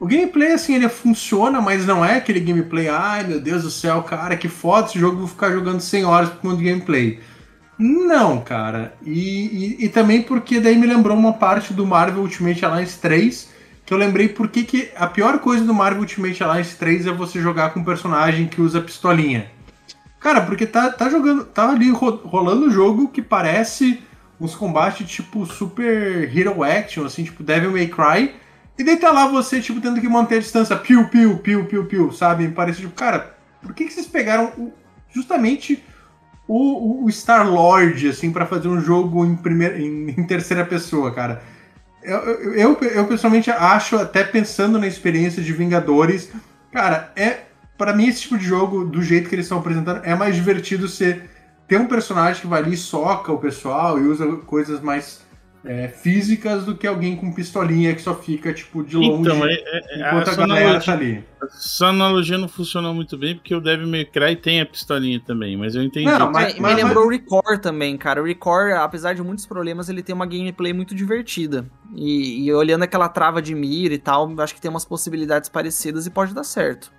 O gameplay, assim, ele funciona, mas não é aquele gameplay, ai meu Deus do céu, cara, que foda esse jogo, vou ficar jogando 100 horas por conta do gameplay. Não, cara. E, e, e, também porque daí me lembrou uma parte do Marvel Ultimate Alliance 3 que eu lembrei porque que a pior coisa do Marvel Ultimate Alliance 3 é você jogar com um personagem que usa pistolinha. Cara, porque tá, tá jogando. Tá ali rolando um jogo que parece uns combates tipo super hero action, assim, tipo Devil May Cry. E daí tá lá você, tipo, tendo que manter a distância, piu, piu, piu, piu, piu, sabe? Parece tipo, cara, por que, que vocês pegaram o, justamente o, o Star Lord, assim, para fazer um jogo em, primeira, em, em terceira pessoa, cara? Eu, eu, eu, pessoalmente acho, até pensando na experiência de Vingadores, cara, é. para mim, esse tipo de jogo, do jeito que eles estão apresentando, é mais divertido ser ter um personagem que vai ali soca o pessoal e usa coisas mais é, físicas do que alguém com pistolinha que só fica, tipo, de longe então, é, é, enquanto a galera analogia, tá ali. Essa analogia não funcionou muito bem, porque o Devil May Cry tem a pistolinha também, mas eu entendi. Não, mas, me, mas, me lembrou o Record também, cara. O Record, apesar de muitos problemas, ele tem uma gameplay muito divertida. E, e olhando aquela trava de mira e tal, acho que tem umas possibilidades parecidas e pode dar certo.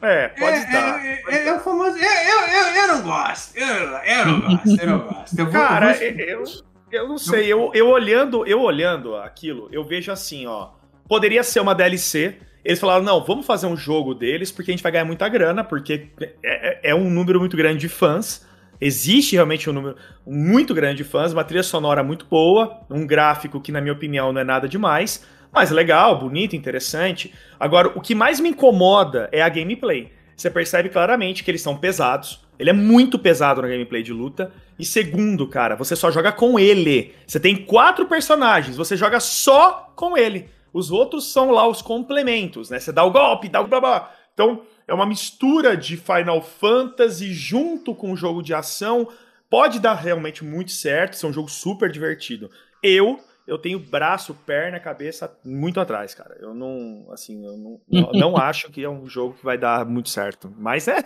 É, pode é, dar. É, pode é, dar. é, o famoso. Eu, eu, eu, eu não gosto. Eu, eu não gosto, eu não gosto. Eu vou, Cara, eu, vou... eu não sei. Eu, eu, olhando, eu olhando aquilo, eu vejo assim, ó. Poderia ser uma DLC. Eles falaram, não, vamos fazer um jogo deles, porque a gente vai ganhar muita grana, porque é, é, é um número muito grande de fãs. Existe realmente um número muito grande de fãs, uma trilha sonora muito boa, um gráfico que, na minha opinião, não é nada demais, mas legal, bonito, interessante. Agora, o que mais me incomoda é a gameplay. Você percebe claramente que eles são pesados. Ele é muito pesado na gameplay de luta. E segundo, cara, você só joga com ele. Você tem quatro personagens, você joga só com ele. Os outros são lá os complementos, né? Você dá o golpe, dá o blá Então, é uma mistura de Final Fantasy junto com o jogo de ação pode dar realmente muito certo, ser um jogo super divertido. Eu eu tenho braço, perna, cabeça muito atrás, cara. Eu não, assim, eu não, não, acho que é um jogo que vai dar muito certo. Mas é,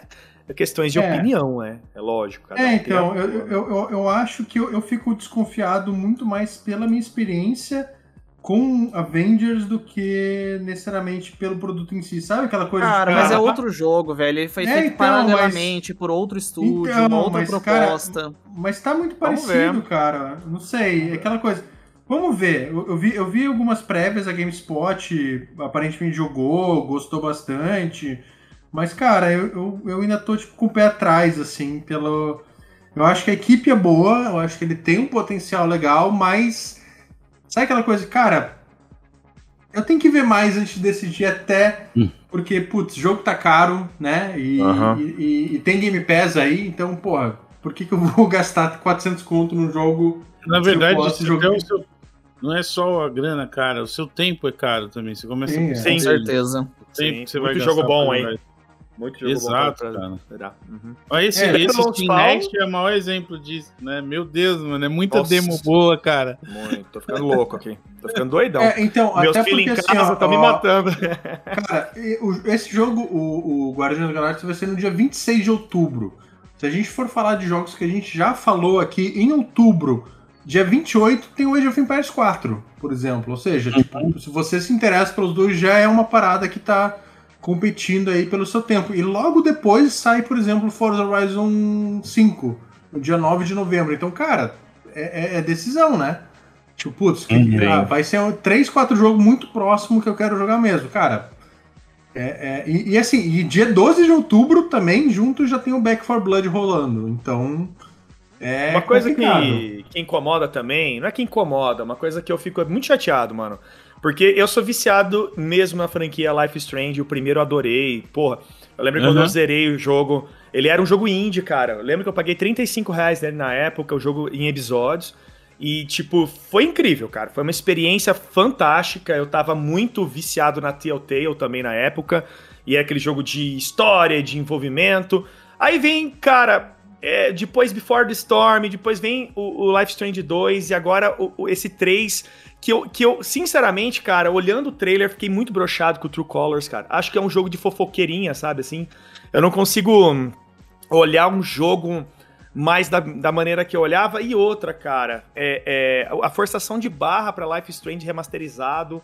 é questões de É. opinião, é, é lógico. cada É, um então, a- eu, eu, eu, eu acho que eu, eu fico desconfiado muito mais pela minha experiência com Avengers do que necessariamente pelo produto em si. Sabe aquela coisa Cara, de mas é outro jogo, velho. Ele foi É, feito então, paralelamente por outro estúdio, Então, uma outra mas, cara, proposta. Mas tá muito parecido, cara. Não sei, é aquela coisa. Vamos ver. Eu, eu vi, eu vi algumas prévias, a GameSpot aparentemente jogou, gostou bastante. Mas, cara, eu, eu, eu ainda tô tipo, com o pé atrás, assim, pelo. Eu acho que a equipe é boa, eu acho que ele tem um potencial legal, mas. Sabe aquela coisa, cara? Eu tenho que ver mais antes de decidir até. Hum. Porque, putz, o jogo tá caro, né? E, e, e- e tem Game Pass aí, então, porra, por que, que eu vou gastar 400 conto num jogo? Na Se verdade, posso isso jogar- é o seu- não é só a grana, cara. O seu tempo é caro também. Você começa Sim, a é. Com nele. certeza. Tempo Sim, que você vai muito jogo bom jogar. Muito jogo Exato, bom cara. Uhum. Olha esse, É, esse Next é o maior exemplo disso, né? Meu Deus, mano, é muita Nossa. demo boa, cara. Muito. Tô ficando louco aqui. Tô ficando doidão. É, então, Meus até filhos porque em assim, casa estão me ó, matando. Cara, esse jogo, o, o Guardiões da Galáxia, vai ser no dia 26 de outubro. Se a gente for falar de jogos que a gente já falou aqui em outubro, dia 28 tem o Age of Empires 4, por exemplo. Ou seja, tipo, se você se interessa pelos dois, já é uma parada que tá competindo aí pelo seu tempo. E logo depois sai, por exemplo, Forza Horizon 5, no dia 9 de novembro. Então, cara, é, é- é decisão, né? Tipo, putz, que- Uhum. ah, vai ser um 3, 4 jogos muito próximo que eu quero jogar mesmo. Cara, é, é, e, e assim, e dia 12 de outubro também, junto já tem o Back 4 Blood rolando. Então. É Uma coisa que, que incomoda também, não é que incomoda, uma coisa que eu fico muito chateado, mano. Porque eu sou viciado mesmo na franquia Life Strange, o primeiro eu adorei. Porra, eu lembro quando Uhum. eu zerei o jogo. Ele era um jogo indie, cara. Eu lembro que eu paguei 35 reais nele na época, o jogo em episódios. E, tipo, foi incrível, cara. Foi uma experiência fantástica. Eu tava muito viciado na Telltale também na época. E é aquele jogo de história, de envolvimento. Aí vem, cara, é, depois Before the Storm, depois vem o, o Life Strange 2 e agora o- o- esse 3, que eu, que eu, sinceramente, cara, olhando o trailer, fiquei muito brochado com o True Colors, cara. Acho que é um jogo de fofoqueirinha, sabe, assim? Eu não consigo olhar um jogo mais da, da maneira que eu olhava. E outra, cara, é, é a forçação de barra pra Life Strange remasterizado.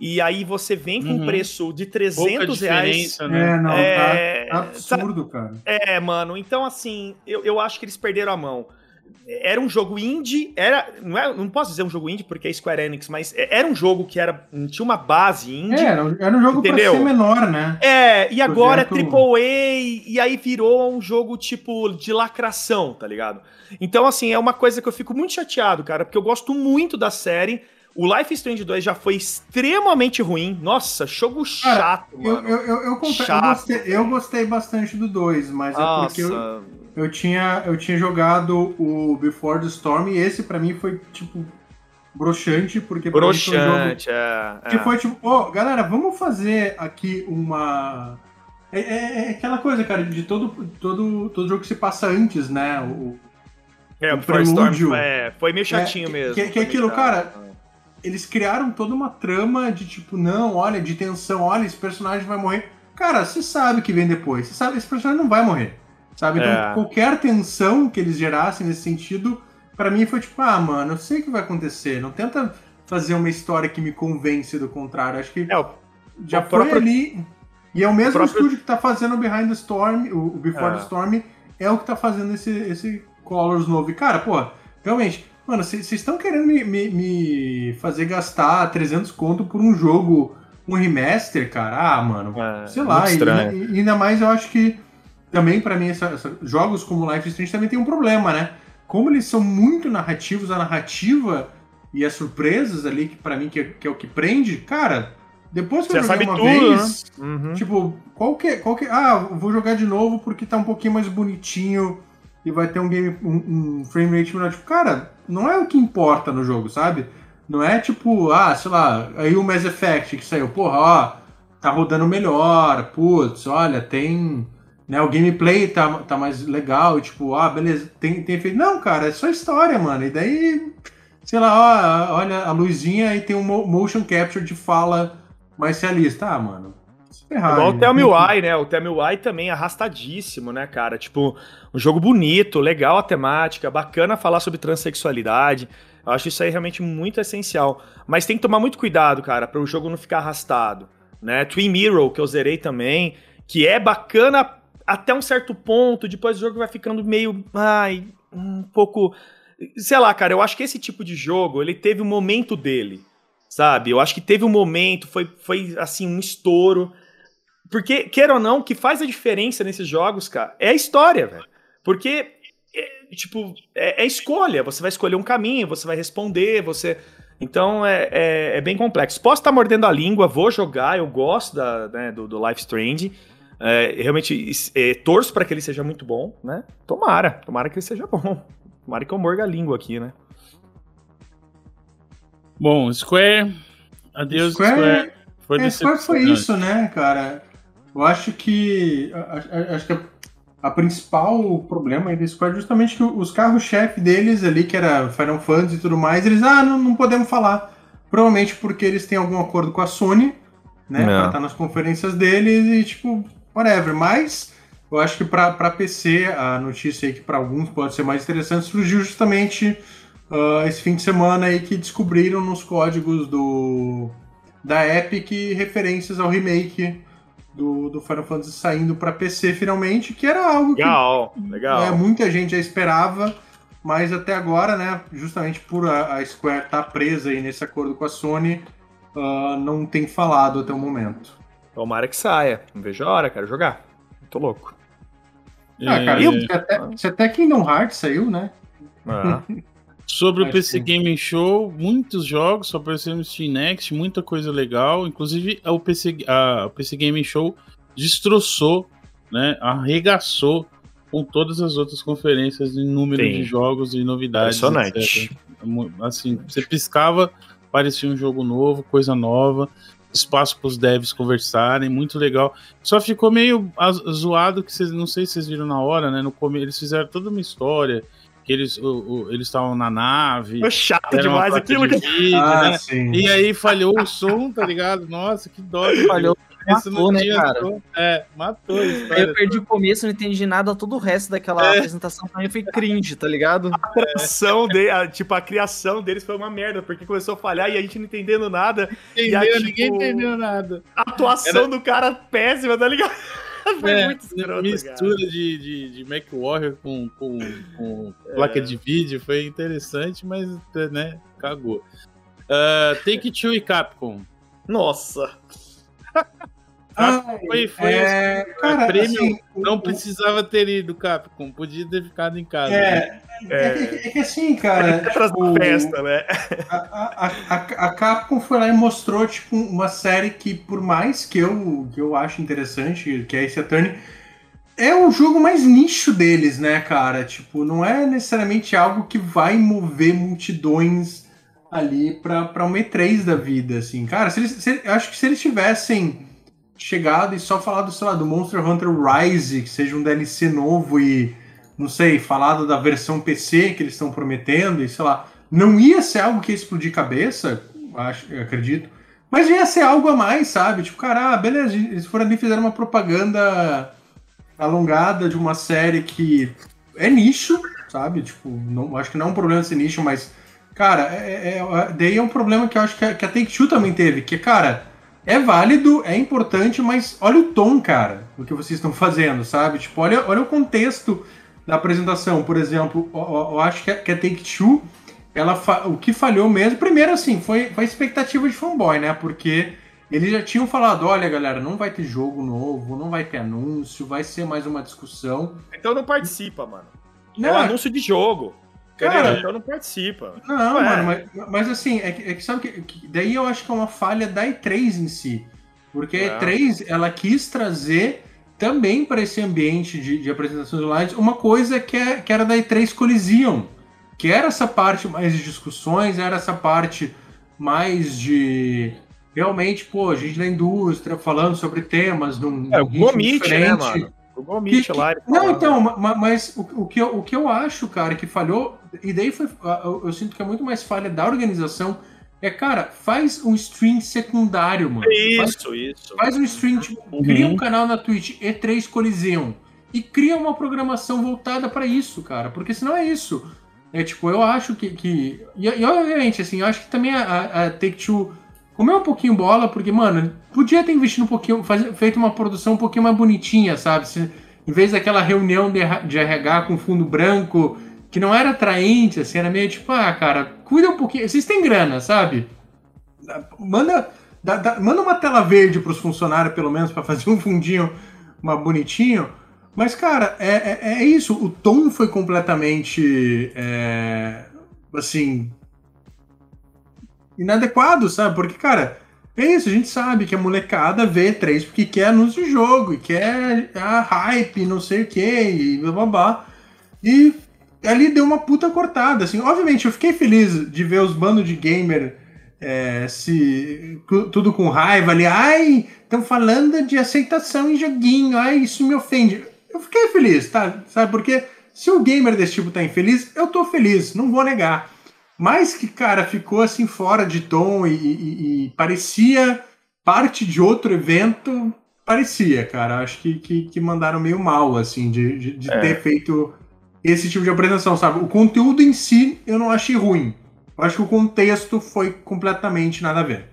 E aí você vem com um Uhum. preço de Pouca 300 reais. né? É, não, É, tá, tá absurdo, cara. É, mano, então assim, eu, eu acho que eles perderam a mão. Era um jogo indie, era. Não, é, não posso dizer um jogo indie porque é Square Enix, mas era um jogo que era, tinha uma base indie. É, era um- jogo Entendeu? pra ser menor, né? É, e agora é Projeto- AAA, e aí virou um jogo tipo de lacração, tá ligado? Então, assim, é uma coisa que eu fico muito chateado, cara, porque eu gosto muito da série. O Life Strange 2 já foi extremamente ruim. Nossa, jogo chato, Eu, mano. eu, eu, eu, eu Chato. gostei, eu gostei bastante do 2, mas é porque eu, Nossa, eu, tinha, eu tinha jogado o Before the Storm e esse pra mim foi, tipo, broxante, porque mim foi um jogo broxante, é. Que é. foi tipo, ó, galera, vamos fazer aqui uma. É, é- é aquela coisa, cara, de todo, todo, todo jogo que se passa antes, né? O, É, o Storm é, foi meio chatinho que- mesmo. que- que foi aquilo, cara, chato. Eles criaram toda uma trama de tipo, não, olha, de tensão, olha, esse personagem vai morrer. Cara, você sabe que vem depois, você sabe, esse personagem não vai morrer. Sabe? Então, É. qualquer tensão que eles gerassem nesse sentido, pra mim foi tipo, ah, mano, eu sei o que vai acontecer. Não tenta fazer uma história que me convence do contrário. Acho que É, o já o foi próprio- ali. E é o mesmo próprio- estúdio que tá fazendo o Behind the Storm, o, o Before É. the Storm, é o que tá fazendo esse, esse Colors novo. E, cara, pô, realmente, mano, vocês estão querendo me, me- me fazer gastar 300 conto por um jogo, um remaster, cara? Ah, mano, É, sei lá. E, e ainda mais eu acho que também, pra mim, essa- essa- jogos como Life is Strange também tem um problema, né? Como eles são muito narrativos, a narrativa e as surpresas ali, que para mim que é, que é o que prende, cara, depois que Você eu joguei sabe uma tudo, vez, né? Uhum. tipo, qual que, qual que ah, eu vou jogar de novo porque tá um pouquinho mais bonitinho e vai ter um game um, um frame rate melhor, tipo, cara, não é o que importa no jogo, sabe? Não é tipo, ah, sei lá, aí o Mass Effect que saiu, porra, ó, tá rodando melhor, putz, olha, tem né, o gameplay tá, tá mais legal, tipo, ah, beleza, tem, tem efeito. Não, cara, é só história, mano. E daí, sei lá, ó, olha a luzinha e tem um motion capture de fala mais realista. Ah, mano. Ferrar, Igual o Tell Me Why, né? O Tell Me Why também arrastadíssimo, né, cara? Tipo, um jogo bonito, legal a temática, bacana falar sobre transexualidade. Eu acho isso aí realmente muito essencial. Mas tem que tomar muito cuidado, cara, para o jogo não ficar arrastado. Né? Twin Mirror, que eu zerei também, que é bacana até um certo ponto, depois o jogo vai ficando meio. Ai, um pouco. Sei lá, cara, eu acho que esse tipo de jogo, ele teve um momento dele, sabe? Eu acho que teve um momento, foi, foi assim, um estouro. Porque, queira ou não, o que faz a diferença nesses jogos, cara, é a história, velho. Porque é, tipo, é, é, escolha. Você vai escolher um caminho, você vai responder, você. Então é, é, é bem complexo. Posso estar mordendo a língua, vou jogar, eu gosto da, né, do, do Life Strange. É, realmente é, torço para que ele seja muito bom, né? Tomara, tomara que ele seja bom. Tomara que eu morga a língua aqui, né? Bom, Square. Adeus, Square. Square. Foi, é, Square foi isso, né, cara? Eu acho que. Acho que a principal problema aí desse Square é justamente que os carros-chefe deles ali, que era Final Fantasy e tudo mais, eles, ah, não, não podemos falar. Provavelmente porque eles têm algum acordo com a Sony, né, não. pra estar nas conferências deles e, tipo, whatever. Mas eu acho que para PC, a notícia aí que para alguns pode ser mais interessante, surgiu justamente uh, esse fim de semana aí que descobriram nos códigos do da Epic referências ao remake do, do Final Fantasy saindo para PC finalmente, que era algo legal, que legal. Né, muita gente já esperava, mas até agora, né, justamente por a, a Square estar tá presa aí nesse acordo com a Sony, uh, não tem falado até o momento. Tomara que saia. Não vejo a hora, quero jogar. Tô louco. Ah, cara, e... se, até, se até Kingdom Hearts saiu, né? Ah. Sobre o PC Gaming Show, muitos jogos, só apareceram no Steam Next, muita coisa legal. Inclusive, o PC, a, o PC Gaming Show destroçou, né? Arregaçou com todas as outras conferências em número Sim. de jogos e novidades. Impressionante. Assim, você piscava, parecia um jogo novo, coisa nova. Espaço para os devs conversarem, muito legal. Só ficou meio zoado que vocês, não sei se vocês viram na hora, né? No eles fizeram toda uma história que eles o, o, eles estavam na nave. Foi chato demais aquilo de vídeo, ah, né? E aí falhou o som, tá ligado? Nossa, que dó. Falhou. Matou, né, cara? Som. É, matou. Eu perdi o começo, não entendi nada, todo o resto daquela é. apresentação pra mim foi cringe, tá ligado? A criação, de, a, tipo, a criação deles foi uma merda, porque começou a falhar e a gente não entendendo nada. Entendeu, e a, tipo, ninguém entendeu nada. A atuação Era... do cara péssima, tá ligado? Foi é, muito escroto, mistura de, de, de Mac Warrior com, com, com é. placa de vídeo foi interessante, mas né, cagou. Uh, Take Two e Capcom. Nossa! Ah, foi, foi é, assim, cara, prêmio assim, não o, precisava ter ido, Capcom, podia ter ficado em casa. É, é, é, que, é que, assim, cara. tipo, festa, né? A, a, a, a, Capcom foi lá e mostrou tipo, uma série que, por mais que eu, que eu acho interessante, que é esse Attorney, é o jogo mais nicho deles, né, cara? Tipo, não é necessariamente algo que vai mover multidões ali pra, pra uma E3 da vida, assim. Cara, se eles, se, eu acho que se eles tivessem chegado e só falado, sei lá, do Monster Hunter Rise, que seja um DLC novo e, não sei, falado da versão PC que eles estão prometendo e, sei lá, não ia ser algo que ia explodir cabeça, acho, acredito, mas ia ser algo a mais, sabe? Tipo, cara, ah, beleza, eles foram ali e fizeram uma propaganda alongada de uma série que é nicho, sabe? Tipo, não, acho que não é um problema ser nicho, mas, cara, é, é, é daí é um problema que eu acho que a, que a Take-Two também teve, que, cara é válido, é importante, mas olha o tom, cara, do que vocês estão fazendo, sabe? Tipo, olha, olha o contexto da apresentação. Por exemplo, eu, acho que a, que a Take-Two, ela o que falhou mesmo, primeiro assim, foi, foi a expectativa de fanboy, né? Porque eles já tinham falado, olha galera, não vai ter jogo novo, não vai ter anúncio, vai ser mais uma discussão. Então não participa, mano. Não, é um anúncio de jogo. Cara, então não participa. Não, é. mano, mas, mas, assim, é que, é que sabe que, que, Daí eu acho que é uma falha da E3 em si. Porque a E3, é. ela quis trazer também para esse ambiente de, de apresentações online uma coisa que, é, que era da E3 Coliseum. Que era essa parte mais de discussões, era essa parte mais de realmente, pô, a gente da indústria falando sobre temas num, é, num Commit, né, mano? Google Meet Que- lá. ele Não, falava. então, ma- ma- mas o, o que eu, o que eu acho, cara, que falhou, e daí foi, eu, eu sinto que é muito mais falha da organização, é, cara, faz um stream secundário, mano. Faz, Isso, isso. faz um stream, tipo, Uhum. cria um canal na Twitch, E3 Coliseum, e cria uma programação voltada pra isso, cara, porque senão é isso. É tipo, eu acho que. que e, e, obviamente, assim, eu acho que também a, a, a Take-Two comeu um pouquinho bola, porque, mano, podia ter investido um pouquinho, faz, feito uma produção um pouquinho mais bonitinha, sabe? Se, em vez daquela reunião de, de RH com fundo branco, que não era atraente, assim, era meio tipo, ah, cara, cuida um pouquinho. Vocês têm grana, sabe? Manda, manda uma tela verde pros funcionários, pelo menos, pra fazer um fundinho uma bonitinho. Mas, cara, é, é, é isso. O tom foi completamente. é, assim. inadequado, sabe? Porque, cara, é isso. A gente sabe que a molecada vê três porque quer anúncio de jogo e quer a hype, não sei o que, e blá blá blá. E ali deu uma puta cortada, assim. Obviamente, eu fiquei feliz de ver os bandos de gamer é, se tudo com raiva ali. Ai, estão falando de aceitação em joguinho. Ai, isso me ofende. Eu fiquei feliz, tá? Sabe? Porque se o gamer desse tipo tá infeliz, eu tô feliz, não vou negar. Mas que, cara, ficou assim fora de tom e, e- e parecia parte de outro evento. Parecia, cara. Acho que, que, que mandaram meio mal, assim, de, de, de É. ter feito esse tipo de apresentação, sabe? O conteúdo em si eu não achei ruim. Eu acho que o contexto foi completamente nada a ver.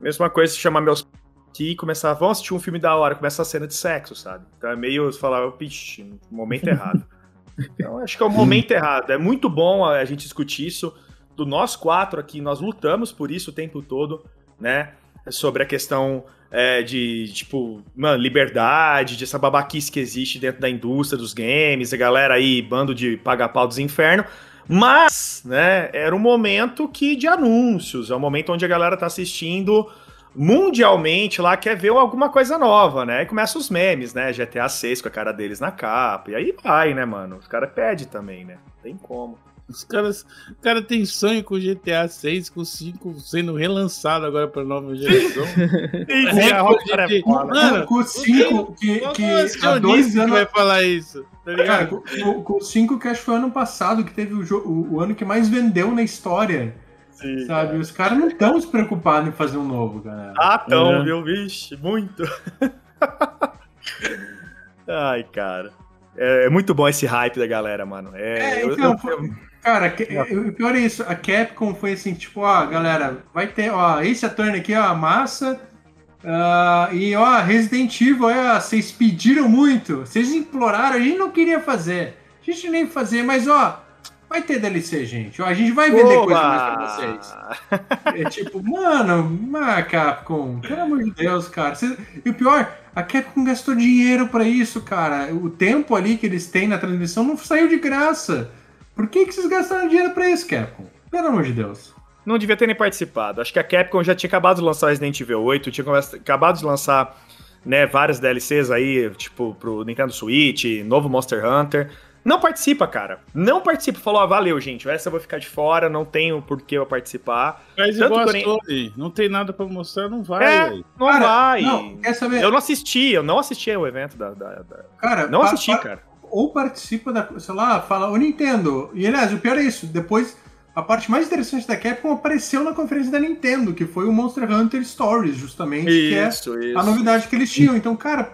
Mesma coisa se chamar meus aqui e começar, vamos assistir um filme da hora, começa a cena de sexo, sabe? Então é meio, você falar, pixe, no momento errado. Então acho que é o momento errado. É muito bom a gente discutir isso. Do nós quatro aqui, nós lutamos por isso o tempo todo, né? Sobre a questão é, de, tipo, mano, liberdade, de essa babaquice que existe dentro da indústria dos games, a galera aí, bando de paga-pau dos infernos. Mas, né, era um momento que de anúncios, é um momento onde a galera tá assistindo mundialmente lá, quer ver alguma coisa nova, né? E começa os memes, né? GTA 6 com a cara deles na capa, e aí vai, né, mano? Os caras pedem também, né? Tem como. Os caras, o cara tem sonho com GTA 6, com 5 sendo relançado agora pra nova geração. A Rockstar é foda. Mano, com o 5, que, que é o há dois que anos. vai falar isso? Tá Cara, com- com o 5 que acho que foi ano passado, que teve o, jo- o, ano que mais vendeu na história, Sim, sabe? Os caras não estão se preocupados em fazer um novo, galera. Ah, tão, É. viu? Vixe, muito. Ai, cara. É, é muito bom esse hype da galera, mano. É, É, eu- então, eu- foi- Cara, o pior é isso, a Capcom foi assim, tipo, ó, galera, vai ter, ó, esse Attorney aqui, ó, massa, ah, e ó, Resident Evil, ó, vocês pediram muito, vocês imploraram, a gente não queria fazer, a gente nem fazer, mas ó, vai ter DLC, gente, ó, a gente vai vender coisa mais pra vocês. É tipo, mano, ah, Capcom, pelo amor de Deus, cara. Cê- E o pior, a Capcom gastou dinheiro pra isso, cara. O tempo ali que eles têm na transmissão não saiu de graça. Por que, que vocês gastaram dinheiro pra isso, Capcom? Pelo amor de Deus. Não devia ter nem participado. Acho que a Capcom já tinha acabado de lançar o Resident Evil 8, tinha acabado de lançar né, várias DLCs aí, tipo, pro Nintendo Switch, novo Monster Hunter. Não participa, cara. Não participa. Falou, ah, valeu, gente. Essa eu vou ficar de fora, não tenho por que eu participar. Mas Tanto igual nem- Sony, não tem nada pra mostrar, não vai, É, velho. não Cara, vai. Não, quer saber? Eu não assisti, eu não assisti ao evento da. da- da- Cara, Não assisti, cara. Ou participa da. Sei lá, fala, o Nintendo. E aliás, o pior é isso. Depois, a parte mais interessante da Capcom apareceu na conferência da Nintendo, que foi o Monster Hunter Stories, justamente. que é Isso, isso. a novidade que eles tinham. Então, cara,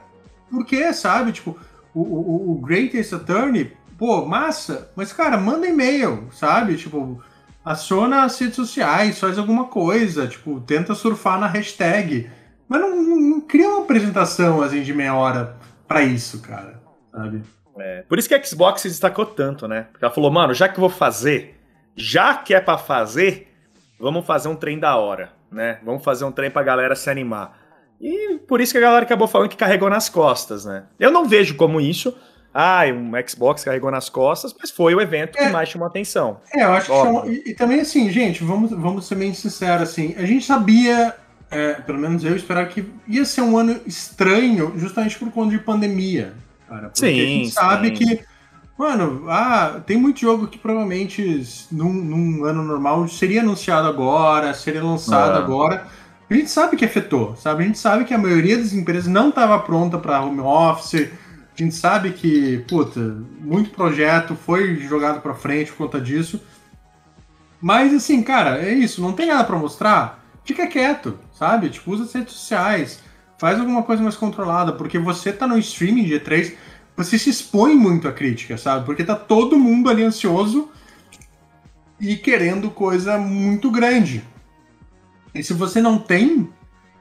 por que, sabe? Tipo, o, o, o Greatest Attorney, pô, massa, mas, cara, manda e-mail, sabe? Tipo, aciona as redes sociais, faz alguma coisa, tipo, tenta surfar na hashtag. Mas não, não- não cria uma apresentação, assim, de meia hora pra isso, cara, sabe? É, por isso que a Xbox se destacou tanto, né? Porque ela falou, mano, já que eu vou fazer, já que é pra fazer, vamos fazer um trem da hora, né? Vamos fazer um trem pra galera se animar. E por isso que a galera acabou falando que carregou nas costas, né? Eu não vejo como isso. Ah, um Xbox carregou nas costas, mas foi o evento que É. mais chamou atenção. É, eu acho que Óbvio. chamou- e, e também assim, gente, vamos, vamos ser bem sinceros, assim, a gente sabia, é, pelo menos eu esperava que ia ser um ano estranho, justamente por conta de pandemia, cara. Porque a Sim, gente sabe sim. que, mano, ah, tem muito jogo que provavelmente num, num ano normal seria anunciado agora, seria lançado É. agora. A gente sabe que afetou, sabe? A gente sabe que a maioria das empresas não estava pronta para home office, A gente sabe que, puta, muito projeto foi jogado pra frente por conta disso. Mas assim, cara, é isso, não tem nada pra mostrar. Fica quieto, sabe? Tipo, usa as redes sociais, faz alguma coisa mais controlada, porque você tá no streaming de E3, você se expõe muito à crítica, sabe? Porque tá todo mundo ali ansioso e querendo coisa muito grande. E se você não tem,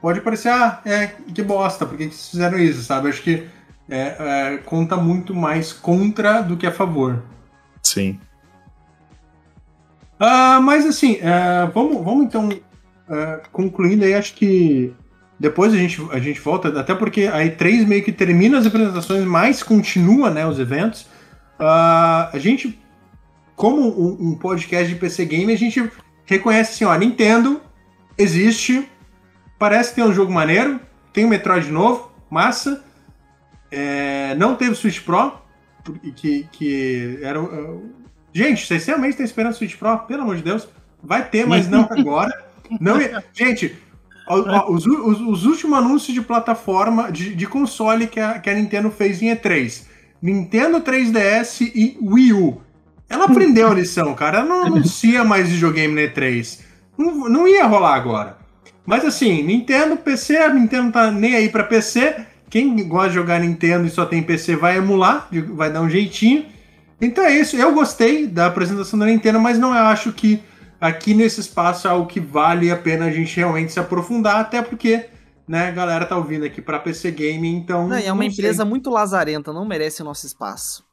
pode parecer, ah, é, que bosta, por que vocês fizeram isso, sabe? Acho que é, é, conta muito mais contra do que a favor. Sim. Ah, mas assim, é, vamos, vamos então é, concluindo aí, acho que depois a gente, a gente volta, até porque a E3 meio que termina as apresentações, mas continua né, os eventos. Ah, a gente, como um, um podcast de PC Game, a gente reconhece assim, ó, Nintendo existe, parece ter um jogo maneiro, tem um Metroid novo, massa. É, não teve Switch Pro, que, que era. uh, Gente, vocês realmente estão esperando Switch Pro? Pelo amor de Deus. Vai ter, mas não agora. Não, gente, os, os- os últimos anúncios de plataforma, de, de console que a, que a Nintendo fez em E3. Nintendo 3DS e Wii U. Ela aprendeu a lição, cara. Ela não anuncia mais videogame na E3. Não, não ia rolar agora. Mas assim, Nintendo, PC, a Nintendo tá nem aí pra PC. Quem gosta de jogar Nintendo e só tem PC vai emular, vai dar um jeitinho. Então é isso. Eu gostei da apresentação da Nintendo, mas não acho que aqui nesse espaço é algo que vale a pena a gente realmente se aprofundar, até porque, né, a galera tá ouvindo aqui pra PC Game, então. Não, é uma não sei. empresa muito lazarenta, não merece o nosso espaço.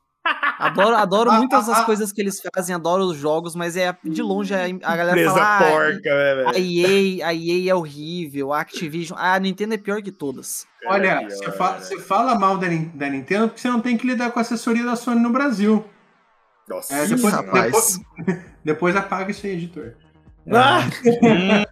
Adoro, adoro Ah, muitas ah, das ah. coisas que eles fazem, adoro os jogos, mas é de longe a, a galera Empresa fala. "Ah, porca, né, velho? A EA, a EA é horrível, a Activision. A Nintendo é pior que todas. Olha, É pior, você, fa- né? você fala mal da, da Nintendo porque você não tem que lidar com a assessoria da Sony no Brasil. Nossa, É, depois, rapaz. depois, depois apaga isso aí, editor. Ah!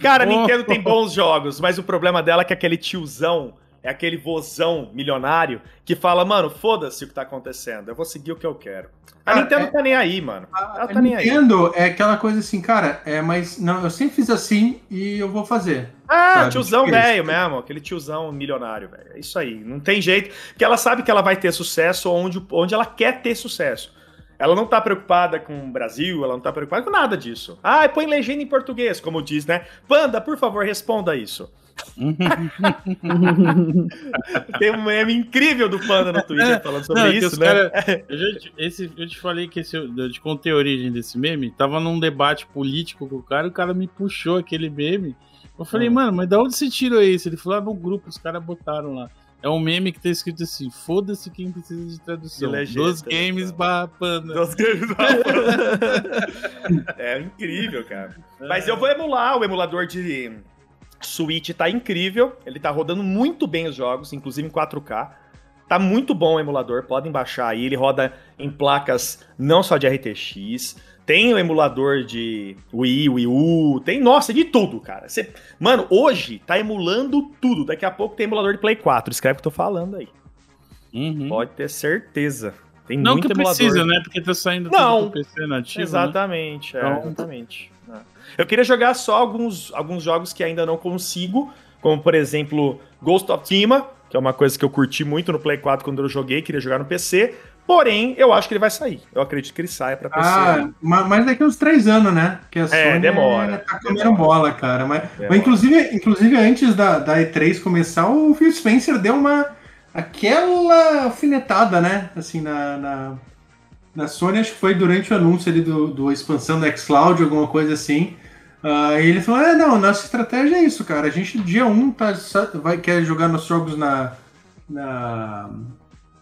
Cara, a. Nintendo tem bons jogos, mas o problema dela é que aquele tiozão, é aquele vozão milionário que fala, mano, foda-se o que tá acontecendo, eu vou seguir o que eu quero. A Ah, Nintendo é- tá nem aí, mano. A, Ela a tá nem aí. Nintendo é aquela coisa assim, cara, é, mas não, eu sempre fiz assim e eu vou fazer. Ah, sabe? tiozão Tipo isso. velho mesmo, aquele tiozão milionário, velho. É isso aí, não tem jeito. Porque ela sabe que ela vai ter sucesso onde, onde ela quer ter sucesso. Ela não tá preocupada com o Brasil, ela não tá preocupada com nada disso. Ah, põe legenda em português, como diz, né? Panda, por favor, responda isso. Tem um meme incrível do Panda no Twitter falando sobre Não, é isso, né? cara- eu, já te, esse, eu te falei que esse, eu te contei a origem desse meme. Tava num debate político com o cara, e o cara me puxou aquele meme. Eu falei, Ah. mano, mas da onde você tirou esse? Ele falou, ah, no grupo, os caras botaram lá. É um meme que tá escrito assim: foda-se quem precisa de tradução. Legenda, Dos games tá. barra panda. Dos games É incrível, cara. Mas eu vou emular, o emulador de Switch tá incrível. Ele tá rodando muito bem os jogos, inclusive em 4K. Tá muito bom o emulador, podem baixar aí. Ele roda em placas não só de RTX. Tem o emulador de Wii, Wii U, tem, nossa, de tudo, cara. Você- mano, hoje tá emulando tudo. Daqui a pouco tem emulador de Play 4. Escreve o que eu tô falando aí. Uhum. Pode ter certeza. Tem Não muito que emulador. precisa, né? Porque tá saindo Não. tudo PC nativo. né? Exatamente, é, Então- exatamente. É. Eu queria jogar só alguns, alguns jogos que ainda não consigo, como por exemplo Ghost of Tsushima, que é uma coisa que eu curti muito no Play 4 quando eu joguei, queria jogar no PC. Porém, eu acho que ele vai sair. Eu acredito que ele saia pra PC. Ah, ma- mas daqui uns três anos, né? Que a Sony demora, tá comendo bola, cara. Mas, mas inclusive, inclusive, antes da, da E3 começar, o Phil Spencer deu uma. aquela alfinetada, né? Assim, na, na, na Sony, acho que foi durante o anúncio ali do, do expansão do xCloud, alguma coisa assim. Ah, e ele falou: é, não, nossa estratégia é isso, cara. A gente, dia 1, tá, só- vai, quer jogar nossos jogos na, na,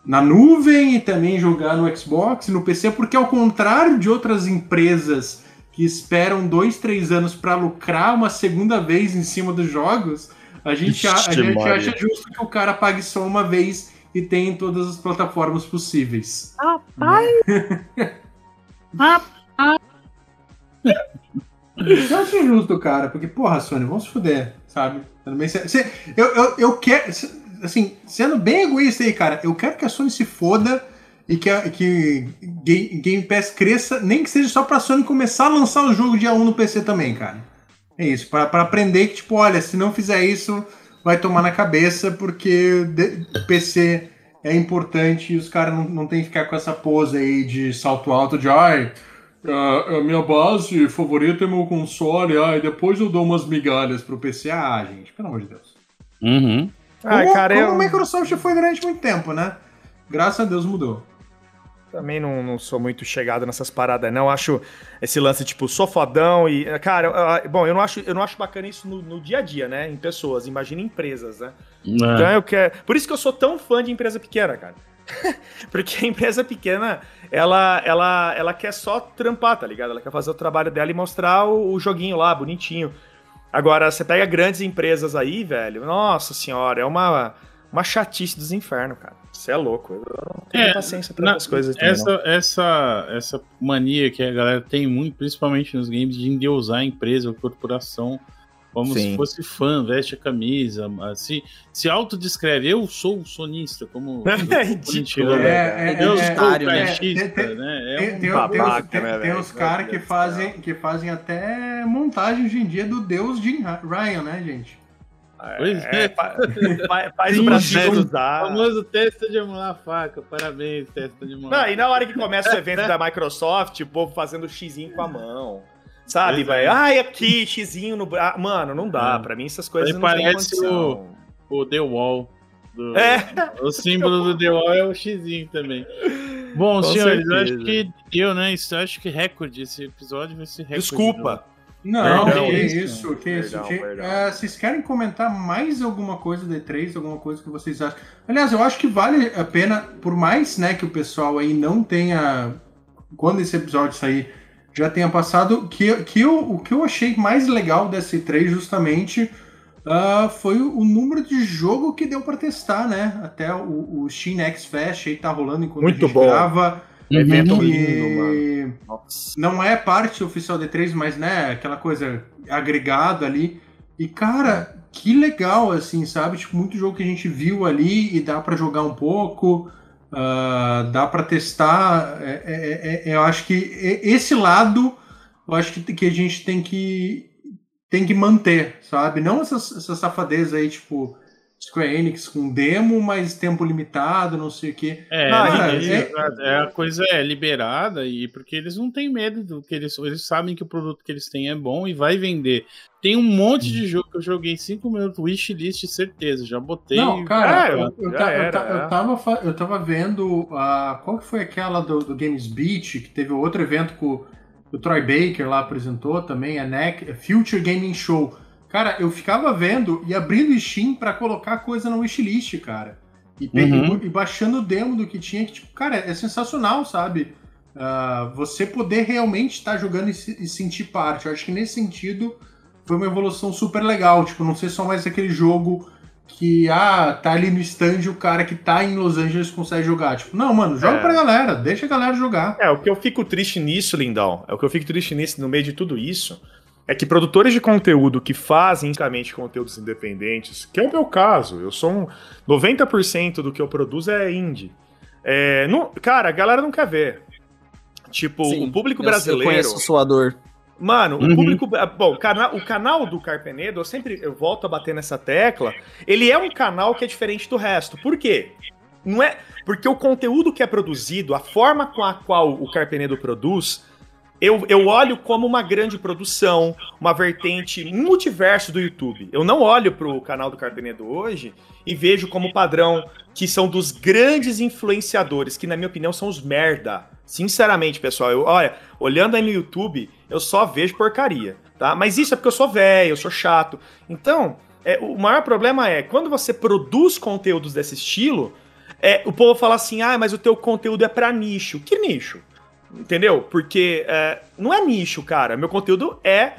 na nuvem e também jogar no Xbox e no PC, porque ao contrário de outras empresas que esperam dois, três anos para lucrar uma segunda vez em cima dos jogos, a gente, a, a gente acha justo que o cara pague só uma vez e tenha em todas as plataformas possíveis. Eu acho justo, cara, porque, porra, Sony, vamos se fuder, sabe? Também, se- se- eu, eu, eu quero, assim, sendo bem egoísta aí, cara, eu quero que a Sony se foda e que, a, que Ga- Game Pass cresça, nem que seja só pra Sony começar a lançar o jogo dia 1 no PC também, cara. É isso, pra aprender que, tipo, olha, se não fizer isso, vai tomar na cabeça, porque de- PC é importante e os caras não, não tem que ficar com essa pose aí de salto alto de ai, a, a minha base favorita é meu console, ai, depois eu dou umas migalhas pro PC. Ah, gente, pelo amor de Deus. Uhum. Como, Ah, cara, como eu a Microsoft foi durante muito tempo, né? Graças a Deus mudou. Também não, não sou muito chegado nessas paradas, não. Acho esse lance, tipo, sou fodão e. Cara, eu- bom, eu não acho, eu não acho bacana isso no, no dia a dia, né? Em pessoas, imagina em empresas, né? Então É. eu quero. Por isso que eu sou tão fã de empresa pequena, cara. Porque a empresa pequena, ela, ela, ela quer só trampar, tá ligado? Ela quer fazer o trabalho dela e mostrar o, o joguinho lá, bonitinho. Agora, você pega grandes empresas aí, velho, nossa senhora, é uma, uma chatice dos infernos, cara. Você é louco. Eu não tenho É, paciência pra Na- essas coisas também, não. essa, essa, essa mania que a galera tem muito, principalmente nos games, de endeusar a empresa ou corporação como Sim. se fosse fã, veste a camisa, se, se autodescreve, eu sou sonista, como É ridículo, bonitinho, né? É, é, eu é, sou é, caixista, tem- tem- né? É Tem, um tem- babaca, tem- né, tem velho? os caras que fazem, que fazem até montagem hoje em dia do Deus Ra- Ryan, né, gente? Pois É, é. fa- fa- faz Sim, o Brasil usar. famoso testa de amolar a faca. Parabéns, testa de amolar. Não, e na hora que começa o evento da Microsoft, o povo fazendo xizinho com a mão. Sabe, Pois é. Ai, aqui, xizinho no. bra- Ah, mano, não dá. É. Pra mim, essas coisas Aí não parece condição. o The Wall. do- É. O símbolo do The Wall é o xizinho também. Bom, Com senhores, eu acho certeza. que deu, né? Isso, eu acho que recorde. Esse episódio vai ser recorde. Desculpa. Não, Perdão, que isso. isso, que isso. Perdão, que- perdão. é, vocês querem comentar mais alguma coisa do E3, alguma coisa que vocês acham? Aliás, eu acho que vale a pena, por mais né, que o pessoal aí não tenha, quando esse episódio sair, já tenha passado, que, que eu, o que eu achei mais legal desse E3 justamente ah, foi o, o número de jogo que deu pra testar, né? Até o, o Steam X Fest aí tá rolando enquanto Muito a gente bom. grava. Evento que lindo, mano. Nossa. não é parte oficial D3, mas né, aquela coisa agregada ali. E cara, que legal assim, sabe? Tipo, muito jogo que a gente viu ali e dá pra jogar um pouco, ah, dá pra testar. É, é, é, eu acho que esse lado, eu acho que, que a gente tem que tem que manter, sabe? Não essas, essas safadezas aí, tipo Square Enix com demo, mas tempo limitado, não sei o quê. É, cara, eles- é- é, a coisa é liberada e porque eles não têm medo do que eles eles sabem que o produto que eles têm é bom e vai vender. Tem um monte de jogo que eu joguei 5 minutos, wishlist, certeza, já botei. Não, cara, É, eu, era, ta- eu é. tava, eu tava vendo. a qual que foi aquela do, do Games Beach, que teve outro evento com o Troy Baker lá apresentou também, a NEC, a Future Gaming Show. Cara, eu ficava vendo e abrindo o Steam pra colocar coisa na wishlist, cara. E, Uhum. e baixando o demo do que tinha, que, tipo, cara, é sensacional, sabe? Ah, você poder realmente estar jogando e, se- e sentir parte. Eu acho que nesse sentido foi uma evolução super legal. Tipo, não ser só mais aquele jogo que, ah, tá ali no stand o cara que tá em Los Angeles consegue jogar. Tipo, não, mano, joga É. pra galera, deixa a galera jogar. É, o que eu fico triste nisso, Lindão, é o que eu fico triste nisso, no meio de tudo isso, é que produtores de conteúdo que fazem unicamente conteúdos independentes, que é o meu caso, eu sou um 90% do que eu produzo é indie. É, não- cara, a galera não quer ver. Tipo, Sim, o público eu- Eu brasileiro. conheço sua dor. Mano, Uhum. o público. Bom, o canal, o canal do Carpenedo, eu sempre eu volto a bater nessa tecla. Ele é um canal que é diferente do resto. Por quê? Não é. Porque o conteúdo que é produzido, a forma com a qual o Carpenedo produz, eu, eu olho como uma grande produção, uma vertente, um multiverso do YouTube. Eu não olho pro canal do Carpenedo hoje e vejo como padrão que são dos grandes influenciadores, que na minha opinião são os merda. Sinceramente, pessoal, eu, olha, olhando aí no YouTube, eu só vejo porcaria, tá? Mas isso é porque eu sou velho, eu sou chato. Então, é, o maior problema é, quando você produz conteúdos desse estilo, é, o povo fala assim, ah, mas o teu conteúdo é pra nicho. Que nicho? Entendeu? Porque é, não é nicho, cara. Meu conteúdo é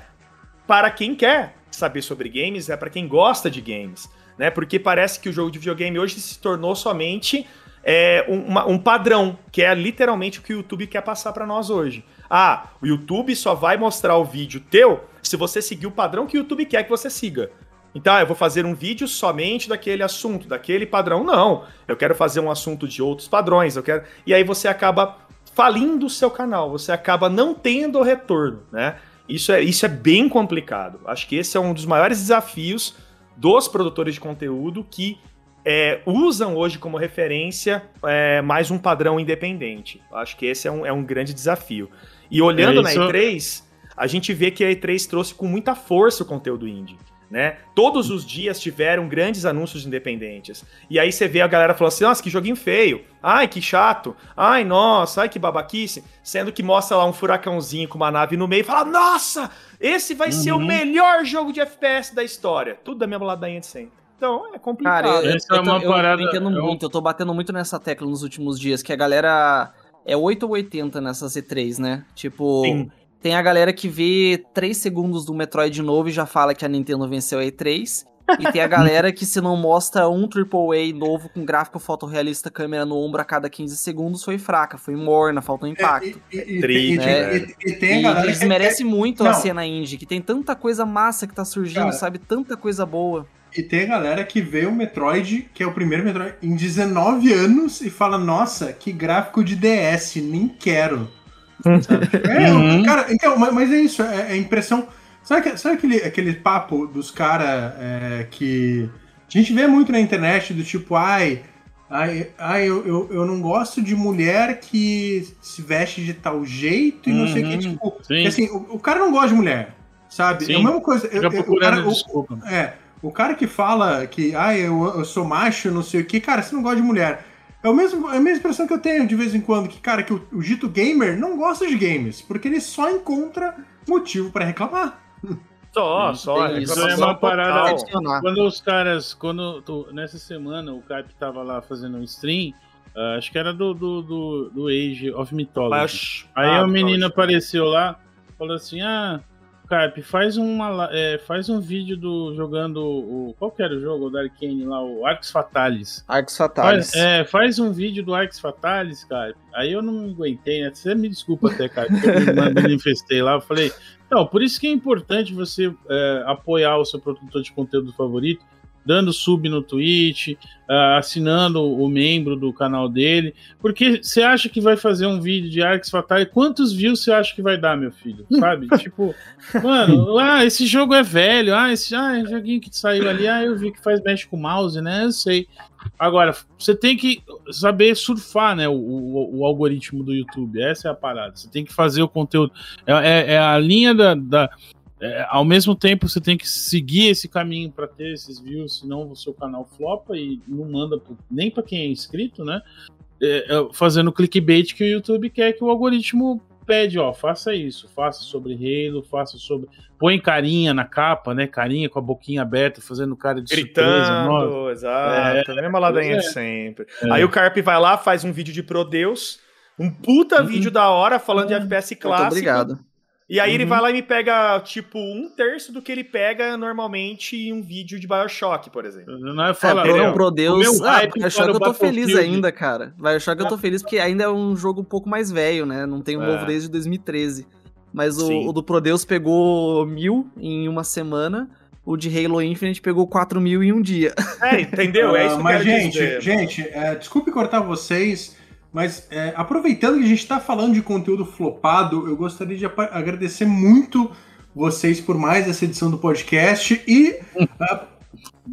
para quem quer saber sobre games, é para quem gosta de games, né? Porque parece que o jogo de videogame hoje se tornou somente é, um, uma- um padrão, que é literalmente o que o YouTube quer passar para nós hoje. Ah, o YouTube só vai mostrar o vídeo teu se você seguir o padrão que o YouTube quer que você siga. Então, ah, eu vou fazer um vídeo somente daquele assunto, daquele padrão. Não, eu quero fazer um assunto de outros padrões, eu quero. E aí você acaba falindo o seu canal, você acaba não tendo retorno, né? Isso é, isso é bem complicado. Acho que esse é um dos maiores desafios dos produtores de conteúdo que é, usam hoje como referência é, mais um padrão independente. Acho que esse é um, é um grande desafio. E olhando É, na isso- E3, a gente vê que a E3 trouxe com muita força o conteúdo indie. Né? Todos os dias tiveram grandes anúncios independentes. E aí você vê a galera falando assim: nossa, que joguinho feio. Ai, que chato. Ai, nossa, ai, que babaquice. Sendo que mostra lá um furacãozinho com uma nave no meio e fala: nossa, esse vai ser o Uhum. melhor jogo de FPS da história. Tudo da mesma ladainha de sempre. Então é complicado. Cara, eu, Essa é eu tô- uma eu parada- entendo é um- muito, eu tô batendo muito nessa tecla nos últimos dias, que a galera é 8 ou 80 nessas E3, né? Tipo, Sim. Tem a galera que vê 3 segundos do Metroid novo e já fala que a Nintendo venceu a E3. E tem a galera que se não mostra um AAA novo com gráfico fotorrealista, câmera no ombro a cada 15 segundos, foi fraca, foi morna, faltou impacto. É, e, e- Triste, e- né? e- e tem a E galera muito a Não. cena indie, que tem tanta coisa massa que tá surgindo, Cara, sabe? Tanta coisa boa. E tem a galera que vê o Metroid, que é o primeiro Metroid, em 19 anos e fala, nossa, que gráfico de DS, nem quero. É, Uhum. Cara, então, mas, mas é isso, é, é impressão. Sabe, sabe aquele, aquele papo dos caras que. A gente vê muito na internet do tipo, ai. Ai, ai eu, eu, eu não gosto de mulher que se veste de tal jeito e não sei o que. Uhum. Tipo, Sim. assim, o, o cara não gosta de mulher, sabe? É a Sim. mesma coisa. eu- eu- o cara- o- é, o cara que fala que, ah, eu, eu sou macho, não sei o que, cara, você não gosta de mulher. É, o mesmo, é a mesma expressão que eu tenho de vez em quando, que, cara, que o, o dito gamer não gosta de games, porque ele só encontra motivo pra reclamar. Só, só. tem isso. É uma parada-. Quando os caras, quando tu- nessa semana o Cap tava lá fazendo um stream, ah, acho que era do, do, do, do Age of Mythology. Mas- Aí ah, a menina Mythology. apareceu lá, falou assim: Ah, Carp, faz, uma, é, faz um vídeo do jogando o. Qual que era o jogo da Arcane lá? O Arx Fatalis. Arcos Fatalis. Faz, é, faz um vídeo do Arx Fatalis, Carp. Aí eu não me aguentei, né? Você me desculpa até, que eu me manifestei lá. Eu falei, não, por isso que é importante você é, apoiar o seu produtor de conteúdo favorito, dando sub no Twitch, ah, assinando o membro do canal dele. Porque você acha que vai fazer um vídeo de Arx Fatalis, quantos views você acha que vai dar, meu filho? Sabe? tipo, mano, ah, esse jogo é velho, ah, esse ah, é joguinho que saiu ali, ah, eu vi que faz mexe com o mouse, né? Eu sei. Agora, você tem que saber surfar, né, o, o- o algoritmo do YouTube. Essa é a parada. Você tem que fazer o conteúdo. É, é- é a linha da. da- é, ao mesmo tempo, você tem que seguir esse caminho para ter esses views, senão o seu canal flopa e não manda pro- nem para quem é inscrito, né? É, é, fazendo clickbait que o YouTube quer que o algoritmo pede, ó, faça isso, faça sobre Halo, faça sobre. Põe carinha na capa, né? Carinha com a boquinha aberta, fazendo cara de surpresa. Gritando, exato. a mesma ladainha de é. sempre. É. Aí o Carp vai lá, faz um vídeo de Prodeus, um puta Uhum. vídeo da hora falando de É. FPS Muito clássico. obrigado. E aí ele Uhum. vai lá e me pega, tipo, um terço do que ele pega normalmente em um vídeo de Bioshock, por exemplo. Não é É, falar, pro, entendeu? pro O Deus. meu Ah, hype Bioshock eu tô feliz Battlefield. ainda, cara. Bioshock eu tô feliz porque ainda é um jogo um pouco mais velho, né? Não tem um É. novo desde 2013. Mas o, o do Prodeus pegou mil em uma semana. O de Halo Infinite pegou 4 mil em um dia. É, entendeu? É isso Ah, que mas, eu quero gente, dizer. gente, é, desculpe cortar vocês, mas é, aproveitando que a gente está falando de conteúdo flopado, eu gostaria de agradecer muito vocês por mais essa edição do podcast e. ah,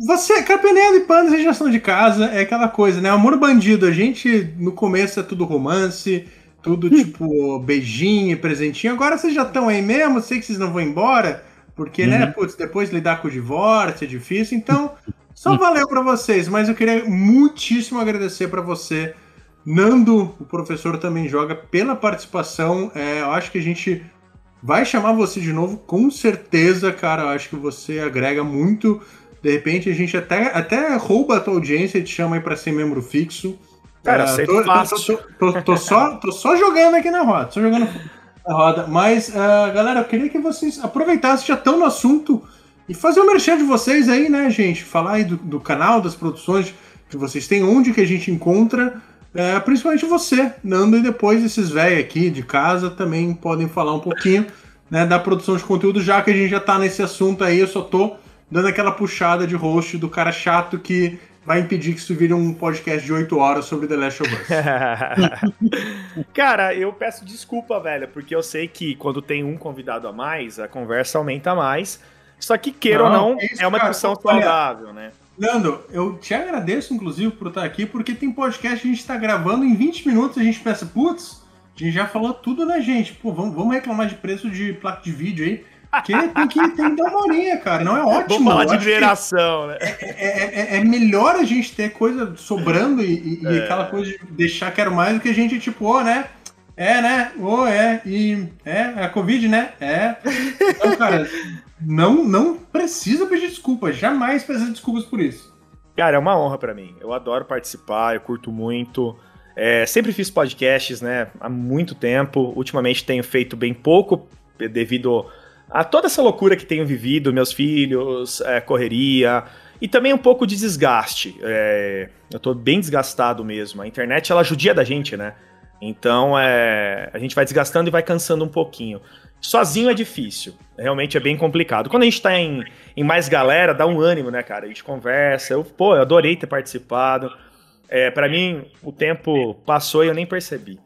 você, Capenelo e Panda, vocês já são de casa, é aquela coisa, né? Amor bandido, a gente no começo é tudo romance, tudo tipo beijinho, e presentinho. Agora vocês já estão aí mesmo, sei que vocês não vão embora, porque, né, Uhum. putz, depois lidar com o divórcio é difícil, então. Só valeu pra vocês, mas eu queria muitíssimo agradecer pra você. Nando, o professor também joga pela participação. É, eu acho que a gente vai chamar você de novo, com certeza, cara. Eu acho que você agrega muito. De repente a gente até, até rouba a tua audiência e te chama aí pra ser membro fixo. Cara, aceito tô, fácil. tô, tô- tô só, tô só jogando aqui na roda, só jogando na roda. Mas, ah, galera, eu queria que vocês aproveitassem, já estão no assunto, e fazer o merchan de vocês aí, né, gente? Falar aí do, do canal, das produções que vocês têm, onde que a gente encontra. É, principalmente você, Nando, e depois esses velhos aqui de casa também podem falar um pouquinho né, da produção de conteúdo, já que a gente já tá nesse assunto aí, eu só tô dando aquela puxada de host do cara chato que vai impedir que isso vire um podcast de 8 horas sobre The Last of Us. Cara, eu peço desculpa, velho, porque eu sei que quando tem um convidado a mais, a conversa aumenta mais. Só que, queira ou Não, não, é isso, é uma cara. discussão saudável, né? Nando, eu te agradeço, inclusive, por estar aqui, porque tem podcast que a gente tá gravando em 20 minutos a gente pensa, putz, a gente já falou tudo na gente. Pô, vamos, vamos reclamar de preço de placa de vídeo aí. Porque tem que, tem que dar uma horinha, cara. Não é ótimo. Vamos falar de mineração, né? É, é- é- é melhor a gente ter coisa sobrando e, e- e aquela coisa de deixar quero mais do que a gente, tipo, ô, né? É, né? Ô, é. E é, é a Covid, né? É. Então, cara, não, não precisa pedir desculpa. Jamais precisa de desculpas por isso. Cara, é uma honra pra mim. Eu adoro participar, eu curto muito. É, sempre fiz podcasts, né? Há muito tempo. Ultimamente tenho feito bem pouco devido a toda essa loucura que tenho vivido, meus filhos, é, correria e também um pouco de desgaste. É, eu tô bem desgastado mesmo. A internet ela judia da gente, né? Então é, a gente vai desgastando e vai cansando um pouquinho. Sozinho é difícil, realmente é bem complicado. Quando a gente tá em, em mais galera, dá um ânimo, né, cara? A gente conversa. Eu, pô, eu adorei ter participado. É, para mim, o tempo passou e eu nem percebi.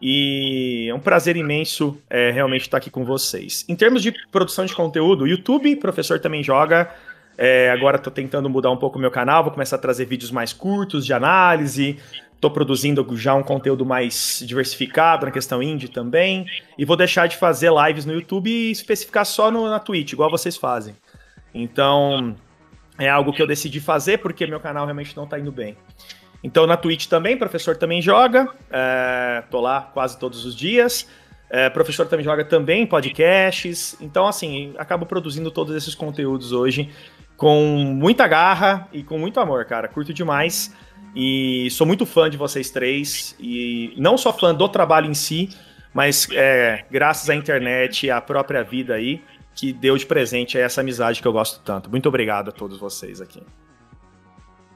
E é um prazer imenso é, realmente estar aqui com vocês. Em termos de produção de conteúdo, YouTube, professor também joga. É, agora estou tentando mudar um pouco o meu canal, vou começar a trazer vídeos mais curtos de análise. Estou produzindo já um conteúdo mais diversificado na questão indie também. E vou deixar de fazer lives no YouTube e especificar só no, na Twitch, igual vocês fazem. Então, é algo que eu decidi fazer porque meu canal realmente não está indo bem. Então na Twitch também, professor também joga. É, tô lá quase todos os dias. É, professor também joga também podcasts. Então, assim, acabo produzindo todos esses conteúdos hoje com muita garra e com muito amor, cara. Curto demais. E sou muito fã de vocês três. E não só fã do trabalho em si, mas é, graças à internet e à própria vida aí, que deu de presente essa amizade que eu gosto tanto. Muito obrigado a todos vocês aqui.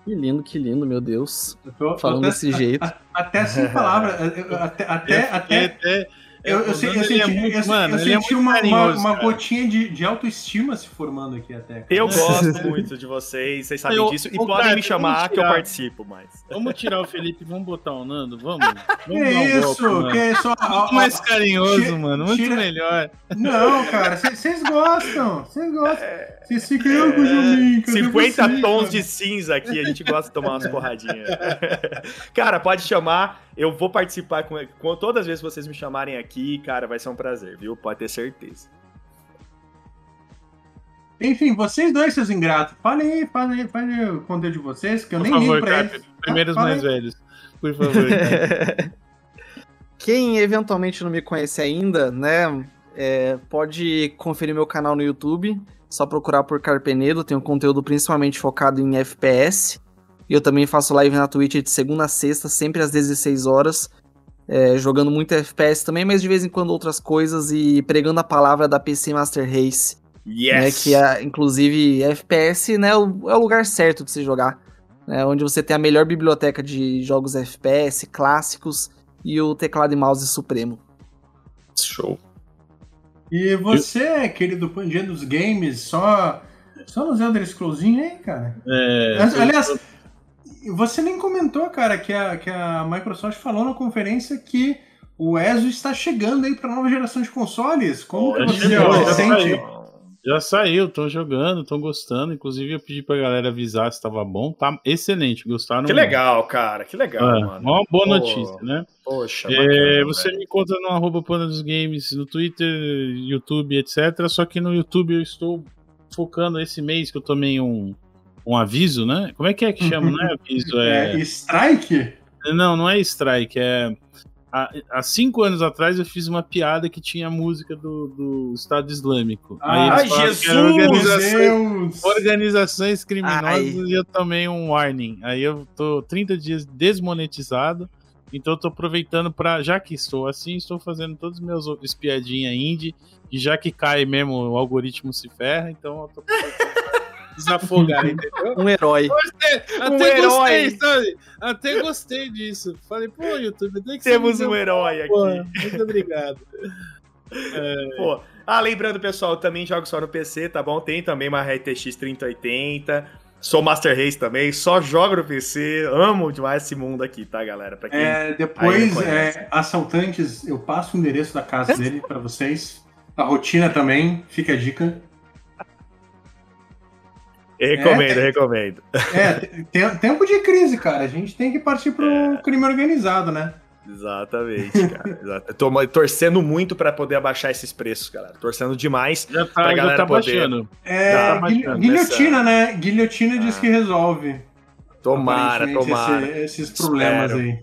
Que lindo, que lindo, meu Deus. Eu tô- Falando até- desse jeito. Até sem palavras. eu- eu- Até, até, Eu eu, eu, sei- ele é senti, muito- eu, mano, eu é senti muito uma, uma, uma gotinha de, de autoestima se formando aqui até. cara. Eu gosto muito de vocês, vocês sabem Eu- disso. E podem cara, me chamar que eu participo mais. Vamos tirar o Felipe, vamos botar o Nando, vamos. vamos Que um isso? golpe, que é só. Muito mais carinhoso, tira- mano. Muito tira- melhor. Não, cara, vocês gostam. Vocês gostam. Vocês ficam com o Julinho. cadê 50 você, tons de cinza aqui, a gente gosta de tomar umas porradinhas. cara, pode chamar, eu vou participar com, com todas as vezes que vocês me chamarem aqui, cara, vai ser um prazer, viu? Pode ter certeza. Enfim, vocês dois, seus ingratos, falem aí, falem aí, falem aí o conteúdo de vocês, que eu Por nem favor, ligo pra Cap, eles. primeiro os Fala mais velhos. Por favor. Quem eventualmente não me conhece ainda, né, é, pode conferir meu canal no YouTube. Só procurar por Carpenedo, tem um conteúdo principalmente focado em FPS. E eu também faço live na Twitch de segunda a sexta, sempre às 16 horas. é, jogando muito FPS também, mas de vez em quando outras coisas e pregando a palavra da PC Master Race. né, Yes! que é, inclusive FPS né, é o é o lugar certo de se jogar. né, onde você tem a melhor biblioteca de jogos FPS clássicos e o teclado e mouse supremo. Show. E você, querido Pandinha dos Games, só, só no Zelda Scrollzinho aí, cara? É, Aliás, você nem comentou, cara, que a, que a Microsoft falou na conferência que o ESO está chegando aí para nova geração de consoles. Como que já você chegou, já sente? saiu. Já saiu, tô jogando, tô gostando. Inclusive, eu pedi pra galera avisar se tava bom. Tá excelente, gostaram? Que legal, cara, que legal, É, mano. uma boa Pô, notícia, né? Poxa, É, bacana, você velho. me encontra no arroba Panda dos Games, no Twitter, YouTube, etc. Só que no YouTube eu estou focando esse mês que eu tomei um, um aviso, né? Como é que é que chama? Não é aviso, É, é. Strike? Não, não é strike, é. Há, há cinco anos atrás eu fiz uma piada que tinha a música do, do Estado Islâmico. Ah, era Jesus! organizações, Deus! organizações criminosas Ai. e eu tomei um warning. Aí eu tô 30 dias desmonetizado. Então eu tô aproveitando para já que estou assim, estou fazendo todos os meus espiadinha indie. E já que cai mesmo, o algoritmo se ferra, então eu tô desafogar, entendeu? Um herói. Até Um gostei, herói. sabe? Até gostei disso. Falei, pô, YouTube, tem que Temos ser um herói Pô, aqui. muito obrigado. Pô, ah, lembrando, pessoal, eu também jogo só no PC, tá bom? Tem também uma RTX 3080. Sou Master Race também, só jogo no PC. Amo demais esse mundo aqui, tá, galera? Pra quem... É, depois, é, assaltantes, eu passo o endereço da casa dele para vocês. A rotina também, fica a dica. Recomendo, recomendo. É, te- tempo de crise, cara. A gente tem que partir pro crime organizado, né? Exatamente, cara. Exato. Tô torcendo muito pra poder abaixar esses preços, galera. Torcendo demais. Já Pra tá, já galera tá poder- baixando. É, Tá baixando guilhotina, né? Guilhotina diz que resolve. Tomara, tomara. esse- esses problemas Espero. aí.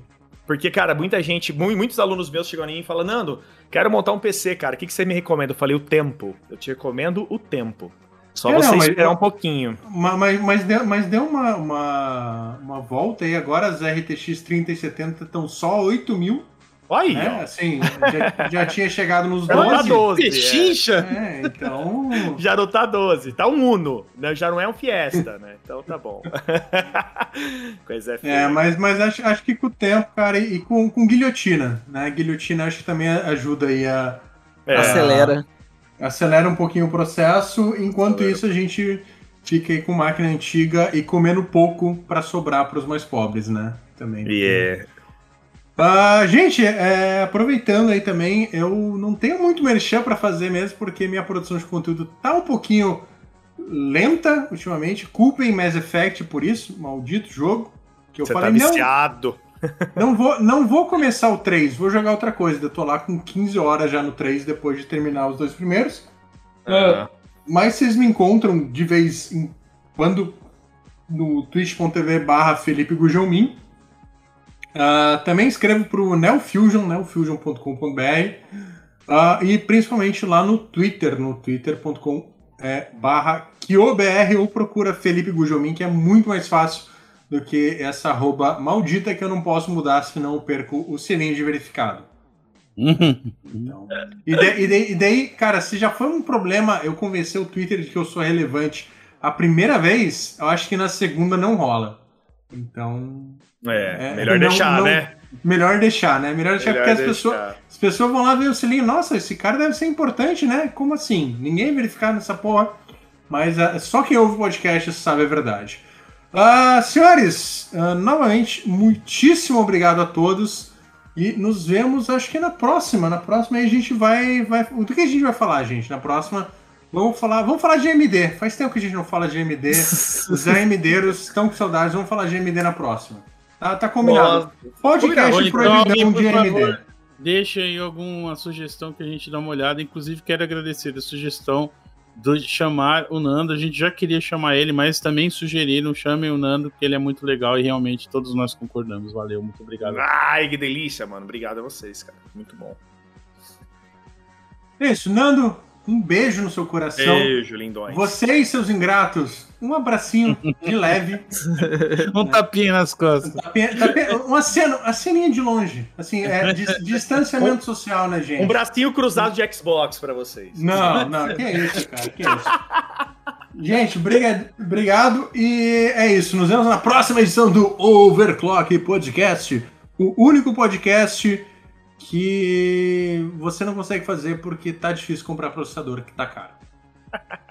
Porque, cara, muita gente, mu- muitos alunos meus chegam em mim e falam, Nando, quero montar um PC, cara. O que, que você me recomenda? Eu falei, o tempo. Eu te recomendo o tempo. Só É, não, você mas- esperar um pouquinho. Ma- Mas, mas, deu, mas deu uma, uma, uma volta aí. Agora as RTX 3070 estão só 8 mil. Olha aí, Né? ó. Assim, já, já tinha chegado nos Já não tá 12. 12. é. Pechincha! É, então. Já não tá 12, tá um Uno, né? Já não é um Fiesta, né? Então tá bom. Coisa é feia. É, mas, mas acho, acho que com o tempo, cara, e, e com, com guilhotina, né? Guilhotina acho que também ajuda aí a. É. Acelera. Acelera um pouquinho o processo, enquanto Acelera. isso a gente fica aí com máquina antiga e comendo pouco pra sobrar pros mais pobres, né? Também. E é. Ah, gente, é, aproveitando aí também, eu não tenho muito merchan pra fazer mesmo, porque minha produção de conteúdo tá um pouquinho lenta ultimamente. Culpem Mass Effect por isso, maldito jogo. Que eu Você tá falei, não, viciado. Não vou, não vou começar o 3, vou jogar outra coisa. Eu tô lá com 15 horas já no 3 depois de terminar os dois primeiros. Ah, Mas vocês me encontram de vez em quando no twitch.tv barra Felipe Gujomin. Ah, também escrevo pro Neofusion, neofusion.com.br Ah, e principalmente lá no Twitter, no twitter.com é, barra KioBR ou procura Felipe Gujomin, que é muito mais fácil do que essa arroba maldita que eu não posso mudar, senão eu perco o sininho de verificado. Então, e, da- e daí, e daí, cara, se já foi um problema eu convencer o Twitter de que eu sou relevante a primeira vez, eu acho que na segunda não rola. Então, é, É, melhor não- deixar, não- né? melhor deixar, né? Melhor deixar Melhor porque as deixar. pessoas, as pessoas vão lá ver o selinho, nossa, esse cara deve ser importante, né? Como assim? Ninguém verificar nessa porra. Mas ah, só quem ouve o podcast sabe a verdade. Ah, senhores, ah, novamente, muitíssimo obrigado a todos. E nos vemos, acho que na próxima. Na próxima aí a gente vai, vai. Do que a gente vai falar, gente? Na próxima. Vamos falar, vamos falar de AMD. Faz tempo que a gente não fala de AMD. Os AMDeiros estão com saudades. Vamos falar de AMD na próxima. Tá, tá combinado. Podcast então, proibidão por de AMD. favor, Deixa aí alguma sugestão que a gente dá uma olhada. Inclusive, quero agradecer a sugestão de chamar o Nando. A gente já queria chamar ele, mas também sugeriram chamem o Nando, porque ele é muito legal e realmente todos nós concordamos. Valeu, muito obrigado. Ai, que delícia, mano. Obrigado a vocês, cara. Muito bom. É isso, Nando. Um beijo no seu coração. Beijo, lindões. Vocês, seus ingratos, um abracinho de leve. Um tapinha nas costas. Tapinha- tapinha- uma cena, a ceninha de longe. Assim, é dis- distanciamento social, né, gente? Um bracinho cruzado de Xbox pra vocês. Não, não, que isso, cara, que isso. Gente, obrigado e é isso. Nos vemos na próxima edição do Overclock Podcast, o único podcast que você não consegue fazer porque tá difícil comprar processador que tá caro.